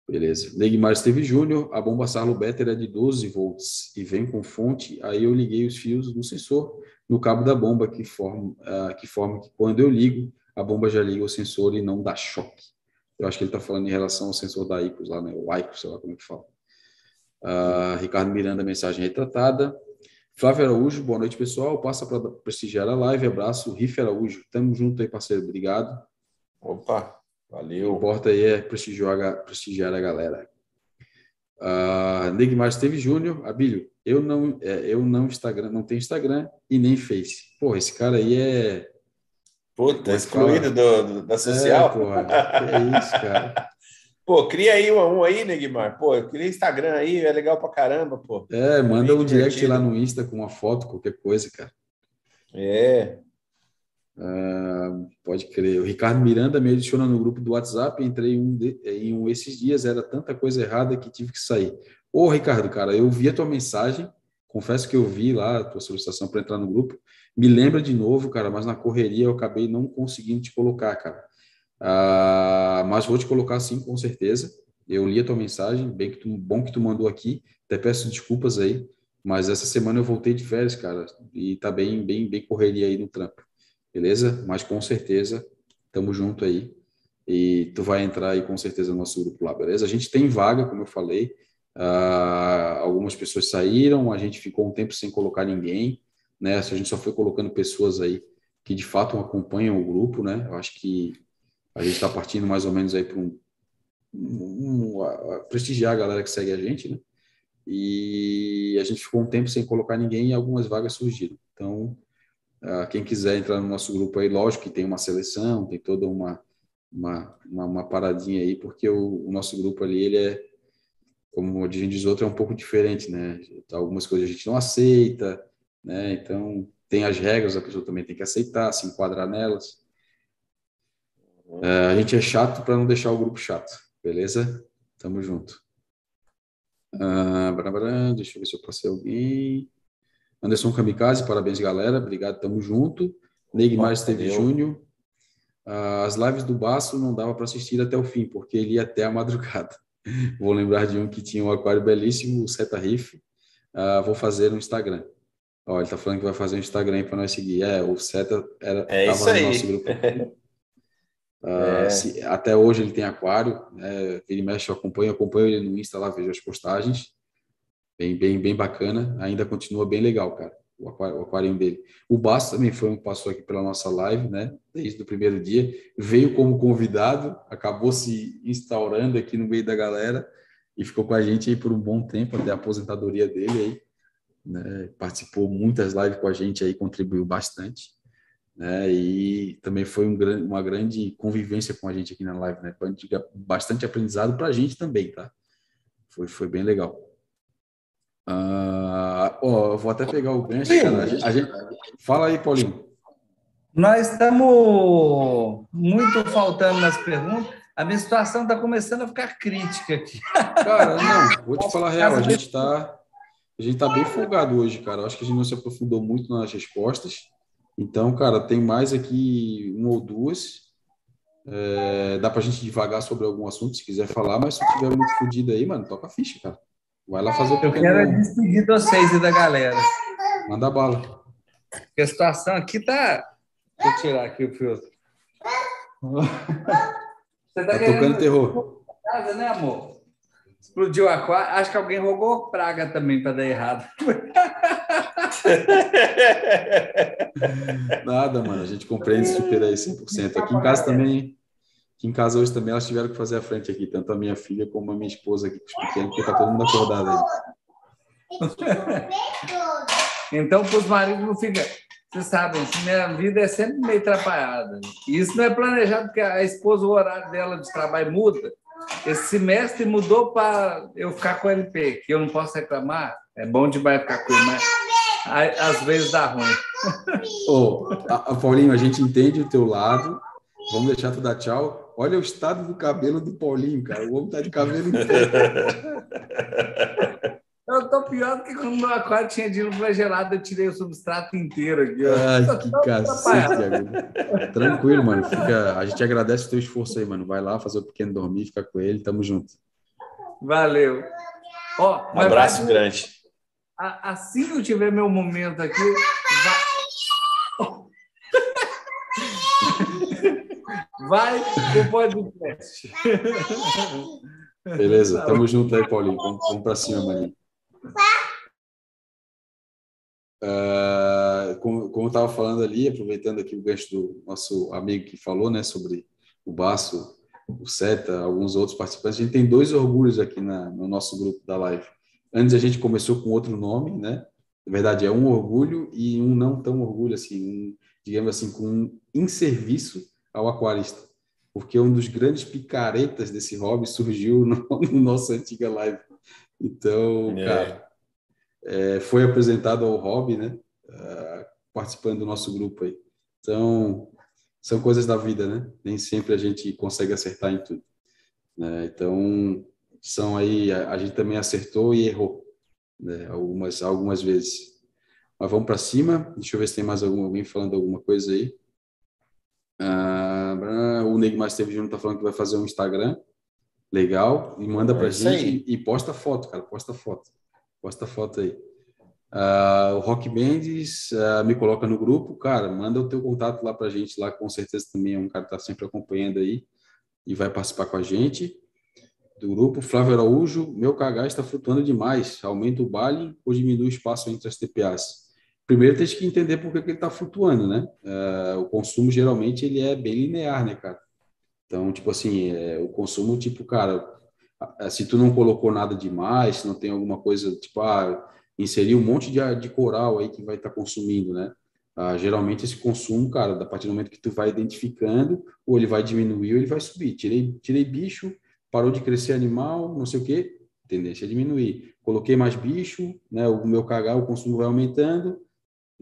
Beleza. Neymar Esteve Júnior, a bomba Sarlo Better é de 12 volts e vem com fonte. Aí eu liguei os fios do sensor no cabo da bomba que forma, uh, que forma que quando eu ligo, a bomba já liga o sensor e não dá choque. Eu acho que ele está falando em relação ao sensor da ICOS lá, né? O ICOS, sei lá como é que fala. Uh, Ricardo Miranda, mensagem retratada. Flávio Araújo, boa noite, pessoal. Passa para prestigiar a live. Abraço. Riff Araújo, tamo junto aí, parceiro. Obrigado. Opa, valeu. O importa aí é prestigiar a, prestigiar a galera. Uh, Neymar Esteve Júnior, Abílio, eu não, é, eu não Instagram, não tenho Instagram e nem Face. Pô, esse cara aí é Puta, excluído do, do, da social? É, porra, é isso, cara. Pô, cria aí um, um aí, Neguimar. Pô, cria Instagram aí, é legal pra caramba, pô. É, manda um direct lá no Insta com uma foto, qualquer coisa, cara. É. Ah, pode crer. O Ricardo Miranda me adiciona no grupo do WhatsApp, entrei um de, em um esses dias, era tanta coisa errada que tive que sair. Ô, Ricardo, cara, eu vi a tua mensagem, confesso que eu vi lá a tua solicitação para entrar no grupo, me lembra de novo, cara, mas na correria eu acabei não conseguindo te colocar, cara. Ah, mas vou te colocar sim, com certeza. Eu li a tua mensagem, bem que tu, bom que tu mandou aqui. Até peço desculpas aí, mas essa semana eu voltei de férias, cara, e tá bem, bem, bem correria aí no trampo. Beleza? Mas com certeza, tamo junto aí. E tu vai entrar aí com certeza no nosso grupo lá, beleza? A gente tem vaga, como eu falei. Ah, algumas pessoas saíram, a gente ficou um tempo sem colocar ninguém né? A gente só foi colocando pessoas aí que de fato acompanham o grupo, né? Eu acho que a gente está partindo mais ou menos aí para um, um, um, prestigiar a galera que segue a gente, né? E a gente ficou um tempo sem colocar ninguém e algumas vagas surgiram. Então, uh, quem quiser entrar no nosso grupo aí, lógico que tem uma seleção, tem toda uma uma, uma, uma paradinha aí, porque o, o, nosso grupo ali, ele é, como a gente diz outro, é um pouco diferente, né? Algumas coisas a gente não aceita, né? Então, tem as regras, a pessoa também tem que aceitar, se enquadrar nelas. É, a gente é chato para não deixar o grupo chato, beleza? Tamo junto. Ah, deixa eu ver se eu passei alguém. Anderson Kamikaze, parabéns, galera. Obrigado, tamo junto. Neymar esteve Júnior. Ah, as lives do Baço não dava para assistir até o fim, porque ele ia até a madrugada. Vou lembrar de um que tinha um aquário belíssimo, o Seta Riff. Ah, vou fazer no Instagram. Ó, ele tá falando que vai fazer um Instagram para nós seguir. É, o Seta era, é tava no aí. nosso grupo. uh, é. se, até hoje ele tem aquário, né? Ele mexe, eu acompanho, eu acompanho ele no Insta lá, vejo as postagens. Bem, bem, bem bacana. Ainda continua bem legal, cara. O aquário, dele. O Basso também foi um passou aqui pela nossa live, né? Desde o primeiro dia. Veio como convidado, acabou se instaurando aqui no meio da galera e ficou com a gente aí por um bom tempo, até a aposentadoria dele aí né, participou muitas lives com a gente aí, contribuiu bastante, né, e também foi um, uma grande convivência com a gente aqui na live, né, bastante aprendizado para a gente também, tá? Foi, foi bem legal. Ah, ó, vou até pegar o gancho, cara, a gente, a gente... Fala aí, Paulinho. Nós estamos muito faltando nas perguntas. A minha situação está começando a ficar crítica aqui. Cara, não, vou te falar a real, a gente está a gente tá bem folgado hoje, cara. Eu acho que a gente não se aprofundou muito nas respostas. Então, cara, tem mais aqui uma ou duas. É, dá pra gente devagar sobre algum assunto, se quiser falar, mas se tiver muito fodido aí, mano, toca a ficha, cara. Vai lá fazer o Eu quero despedir de vocês e da galera. Manda bala. Porque a situação aqui tá. Vou tirar aqui o filtro. Você tá, tá tocando terror. Casa, né, amor? Explodiu a aquário. Acho que alguém rogou praga também para dar errado. Nada, mano. A gente compreende super aí 100%. Aqui em casa também. Aqui em casa hoje também elas tiveram que fazer a frente aqui, tanto a minha filha como a minha esposa aqui com os pequenos, porque tá todo mundo acordado aí. então, para os maridos não fica. Vocês sabem, minha vida é sempre meio atrapalhada. E isso não é planejado, porque a esposa, o horário dela de trabalho muda. esse semestre mudou para eu ficar com o LP, que eu não posso reclamar. É bom demais ficar com ele, mas às vezes dá ruim. Ô, Paulinho, a gente entende o teu lado. Vamos deixar tu dar tchau. Olha o estado do cabelo do Paulinho, cara. O homem tá de cabelo inteiro. Eu tô pior do que quando meu aquário tinha dinheiro flagelado, eu tirei o substrato inteiro aqui. Ó. Ai, que cacete, amigo. Tranquilo, mano. Fica... A gente agradece o teu esforço aí, mano. Vai lá fazer o pequeno dormir, fica com ele. Tamo junto. Valeu. Ó, um abraço vai... grande. Assim que eu tiver meu momento aqui, vai, pro podcast. Beleza, tamo junto aí, Paulinho. Vamos, vamos para cima, Marinho. Uh, como, como eu estava falando ali, aproveitando aqui o gancho do nosso amigo que falou, né, sobre o Baço, o Seta, alguns outros participantes, a gente tem dois orgulhos aqui na, no nosso grupo da live. Antes a gente começou com outro nome, né? Na verdade, é um orgulho e um não tão orgulho, assim, um, digamos assim, com um inserviço ao aquarista. Porque um dos grandes picaretas desse hobby surgiu no, no nossa antiga live. Então, é. cara, é, foi apresentado ao hobby, né? Uh, participando do nosso grupo aí. Então, são coisas da vida, né? Nem sempre a gente consegue acertar em tudo. Né? Então, são aí, a, a, gente também acertou e errou, né? Algumas, algumas vezes. Mas vamos para cima. Deixa eu ver se tem mais algum, alguém falando alguma coisa aí. Ah, o Neymar Esteves Júnior está falando que vai fazer um Instagram legal e manda para é gente e, e posta foto, cara. Posta foto. Posta foto aí. Uh, o Rock Mendes uh, me coloca no grupo, cara, manda o teu contato lá para gente lá, com certeza também é um cara que tá sempre acompanhando aí e vai participar com a gente do grupo. Flávio Araújo, meu KH está flutuando demais. Aumenta o baile ou diminui o espaço entre as TPAs? Primeiro tem que entender por que, ele está flutuando, né? Uh, o consumo geralmente ele é bem linear, né, cara? Então, tipo assim, é, o consumo, tipo, cara, se tu não colocou nada demais, se não tem alguma coisa, tipo, ah, inserir um monte de, de coral aí que vai estar tá consumindo, né? Ah, geralmente esse consumo, cara, a partir do momento que tu vai identificando, ou ele vai diminuir ou ele vai subir. Tirei, tirei bicho, parou de crescer animal, não sei o quê, tendência a diminuir. Coloquei mais bicho, né, o meu cagar, o consumo vai aumentando,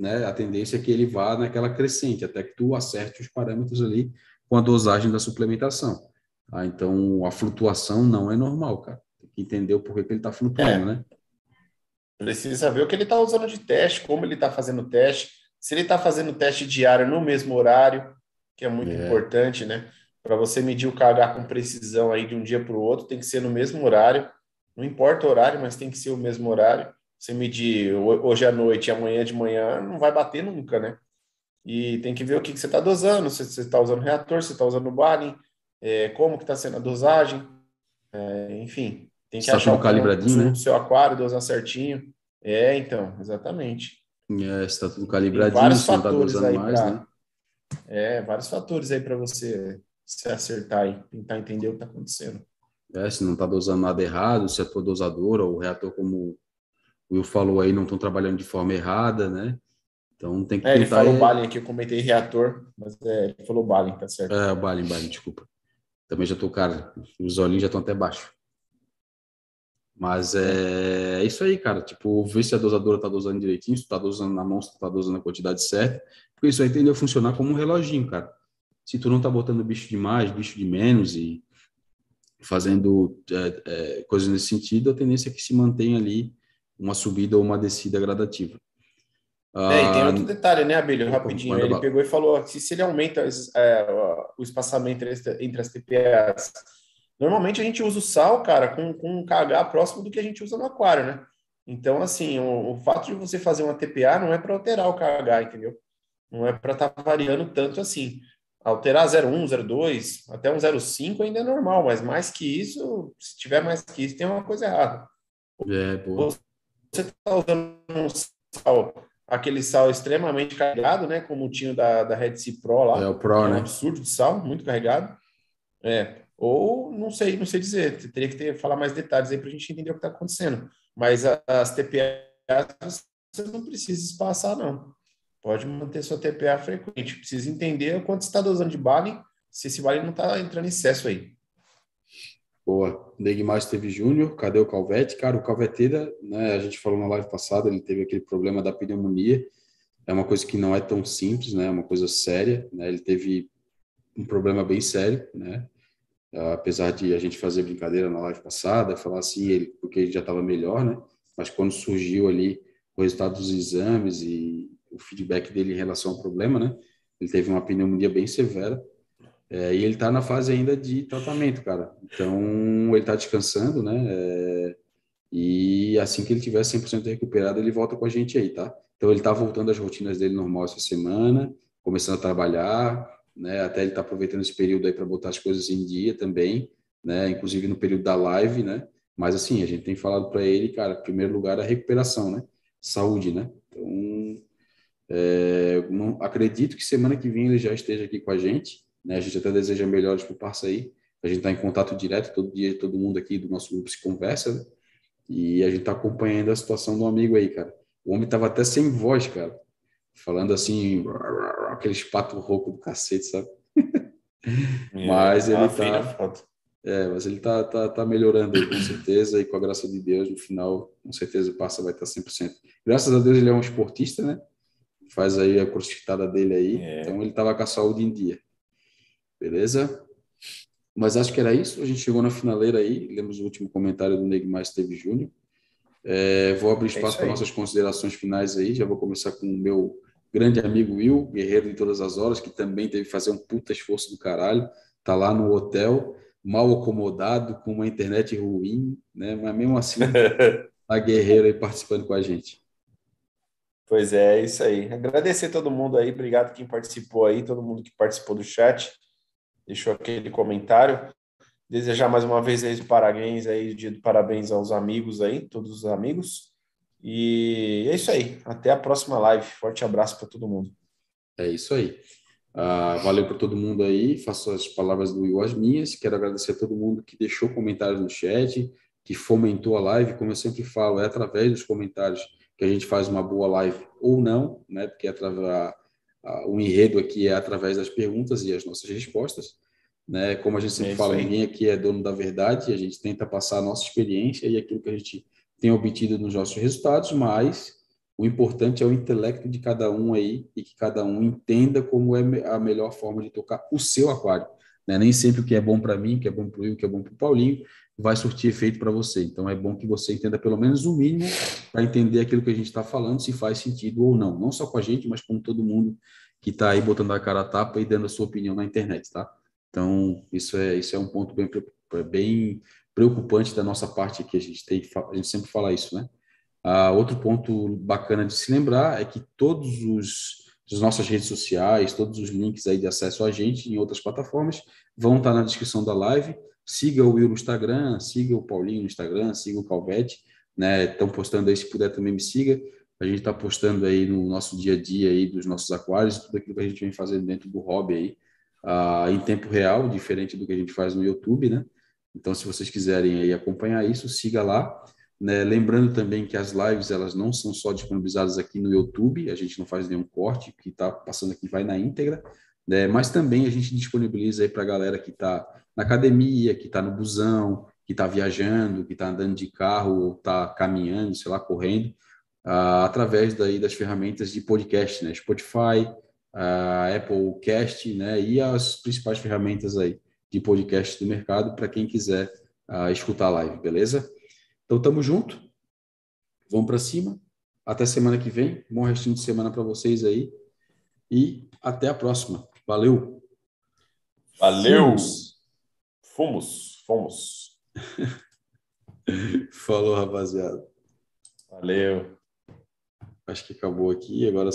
né, a tendência é que ele vá naquela crescente, até que tu acerte os parâmetros ali com a dosagem da suplementação. Ah, então, a flutuação não é normal, cara. Tem que entender o porquê que ele está flutuando, é. né? Precisa ver o que ele está usando de teste, como ele está fazendo o teste, se ele está fazendo teste diário no mesmo horário, que é muito é. importante, né? Para você medir o KH com precisão aí de um dia para o outro, tem que ser no mesmo horário. Não importa o horário, mas tem que ser o mesmo horário. Você medir hoje à noite e amanhã de manhã, não vai bater nunca, né? E tem que ver o que, que você está dosando, se você está usando reator, se você está usando Barin, é, como que está sendo a dosagem, é, enfim. Tem que está achar o calibradinho, né? seu aquário, dosar certinho. É, então, exatamente. É, está tudo calibradinho, tem vários tá fatores tá aí mais, pra, né? É, vários fatores aí para você se acertar e tentar entender o que está acontecendo. É, se não está dosando nada errado, se a tua dosadora ou o reator, como o Will falou aí, não estão trabalhando de forma errada, né? Então tem que é, ele falou. Balin aqui, eu comentei reator, mas é, ele falou Balin, tá certo. É, Balin, Balin, desculpa. Também já tô, cara, os olhinhos já estão até baixo. Mas é, é isso aí, cara. Tipo, ver se a dosadora tá dosando direitinho, se tá dosando na mão, se tá dosando a quantidade certa. Porque isso aí tende a funcionar como um reloginho, cara se tu não tá botando bicho de mais, bicho de menos e fazendo é, é, coisas nesse sentido, a tendência é que se mantenha ali uma subida ou uma descida gradativa. É, e tem ah, outro detalhe, né, Abelho? Rapidinho. Ele pegou e falou que se ele aumenta é, o espaçamento entre as TPAs, normalmente a gente usa o sal, cara, com, com um KH próximo do que a gente usa no aquário, né? Então, assim, o, o fato de você fazer uma TPA não é para alterar o KH, entendeu? Não é para estar tá variando tanto assim. Alterar 0,1, 0,2, até um 0,5 ainda é normal, mas mais que isso, se tiver mais que isso, tem uma coisa errada. É, boa. Você está usando um sal, aquele sal extremamente carregado, né? Como tinha da, da Red Sea Pro lá. É o Pro, é um né? absurdo de sal, muito carregado. É. Ou não sei, não sei dizer. Teria que ter, falar mais detalhes aí para a gente entender o que está acontecendo. Mas as TPAs você não precisa espaçar, não. Pode manter sua TPA frequente. Precisa entender quanto está dosando de bale, se esse bale não está entrando em excesso aí. Boa. Neymar esteve Júnior, cadê o Calvete? Cara, o Calveteira, né, a gente falou na live passada, ele teve aquele problema da pneumonia. É uma coisa que não é tão simples, né? É uma coisa séria, né? Ele teve um problema bem sério, né? Apesar de a gente fazer brincadeira na live passada, falar assim, ele, porque ele já estava melhor, né? Mas quando surgiu ali o resultado dos exames e o feedback dele em relação ao problema, né? Ele teve uma pneumonia bem severa é, e ele está na fase ainda de tratamento, cara. Então, ele está descansando, né? É, e assim que ele tiver 100% recuperado, ele volta com a gente aí, tá? Então, ele está voltando às rotinas dele normal essa semana, começando a trabalhar, né? Até ele está aproveitando esse período aí para botar as coisas em dia também, né? Inclusive no período da live, né? Mas assim, a gente tem falado para ele, cara, em primeiro lugar a recuperação, né? Saúde, né? Então, é, não, acredito que semana que vem ele já esteja aqui com a gente, né? A gente até deseja melhores para o parça aí. A gente está em contato direto, todo dia todo mundo aqui do nosso grupo se conversa, né? E a gente está acompanhando a situação do amigo aí, cara. O homem tava até sem voz, cara. Falando assim, aqueles pato rouco do cacete, sabe? É, mas ele tá. É, mas ele tá, tá, tá melhorando aí, com certeza, e com a graça de Deus, no final, com certeza o Passa vai estar 100%. Graças a Deus ele é um esportista, né? Faz aí a crucificada dele aí, é. então ele tava com a saúde em dia. Beleza? Mas acho que era isso. A gente chegou na finaleira aí. Lemos o último comentário do Neymar Esteve Júnior. É, vou abrir é espaço é para nossas considerações finais aí. Já vou começar com o meu grande amigo Will, guerreiro de todas as horas, que também teve que fazer um puta esforço do caralho. Tá lá no hotel, mal acomodado, com uma internet ruim, né? Mas mesmo assim, tá guerreiro aí participando com a gente. Pois é, é isso aí. Agradecer todo mundo aí, obrigado quem participou aí, todo mundo que participou do chat deixou aquele comentário. Desejar mais uma vez aí parabéns aí, dia de parabéns aos amigos aí, todos os amigos. E é isso aí. Até a próxima live. Forte abraço para todo mundo. É isso aí. Uh, valeu para todo mundo aí. Faço as palavras do Will as minhas. Quero agradecer a todo mundo que deixou comentários no chat, que fomentou a live. Como eu sempre falo, é através dos comentários que a gente faz uma boa live ou não, né? Porque é através o enredo aqui é através das perguntas e as nossas respostas. Né? Como a gente sempre é fala, ninguém aqui é dono da verdade, a gente tenta passar a nossa experiência e aquilo que a gente tem obtido nos nossos resultados, mas o importante é o intelecto de cada um aí e que cada um entenda como é a melhor forma de tocar o seu aquário. Né? Nem sempre o que é bom para mim, o que é bom para o Will, o que é bom para o Paulinho, vai surtir efeito para você. Então é bom que você entenda pelo menos o mínimo para entender aquilo que a gente está falando, se faz sentido ou não. Não só com a gente, mas com todo mundo que está aí botando a cara a tapa e dando a sua opinião na internet, tá? Então isso é isso é um ponto bem bem preocupante da nossa parte que a gente tem a gente sempre fala isso, né? Ah, outro ponto bacana de se lembrar é que todos os as nossas redes sociais, todos os links aí de acesso a gente em outras plataformas vão estar na descrição da live. Siga o Will no Instagram, siga o Paulinho no Instagram, siga o Calvete, né? Estão postando aí, se puder também me siga. A gente está postando aí no nosso dia a dia aí dos nossos aquários, tudo aquilo que a gente vem fazendo dentro do hobby aí, uh, em tempo real, diferente do que a gente faz no YouTube, né? Então, se vocês quiserem aí acompanhar isso, siga lá. Né? Lembrando também que as lives elas não são só disponibilizadas aqui no YouTube, a gente não faz nenhum corte, que está passando aqui vai na íntegra, né? mas também a gente disponibiliza aí para a galera que está na academia, que está no busão, que está viajando, que está andando de carro ou está caminhando, sei lá, correndo, uh, através daí das ferramentas de podcast, né? Spotify, uh, Apple Cast, né? E as principais ferramentas aí de podcast do mercado para quem quiser uh, escutar a live, beleza? Então, tamo junto. Vamos para cima. Até semana que vem. Bom restinho de semana para vocês aí. E até a próxima. Valeu. Valeu. Fomos. Fomos. Falou, rapaziada. Valeu. Acho que acabou aqui. Agora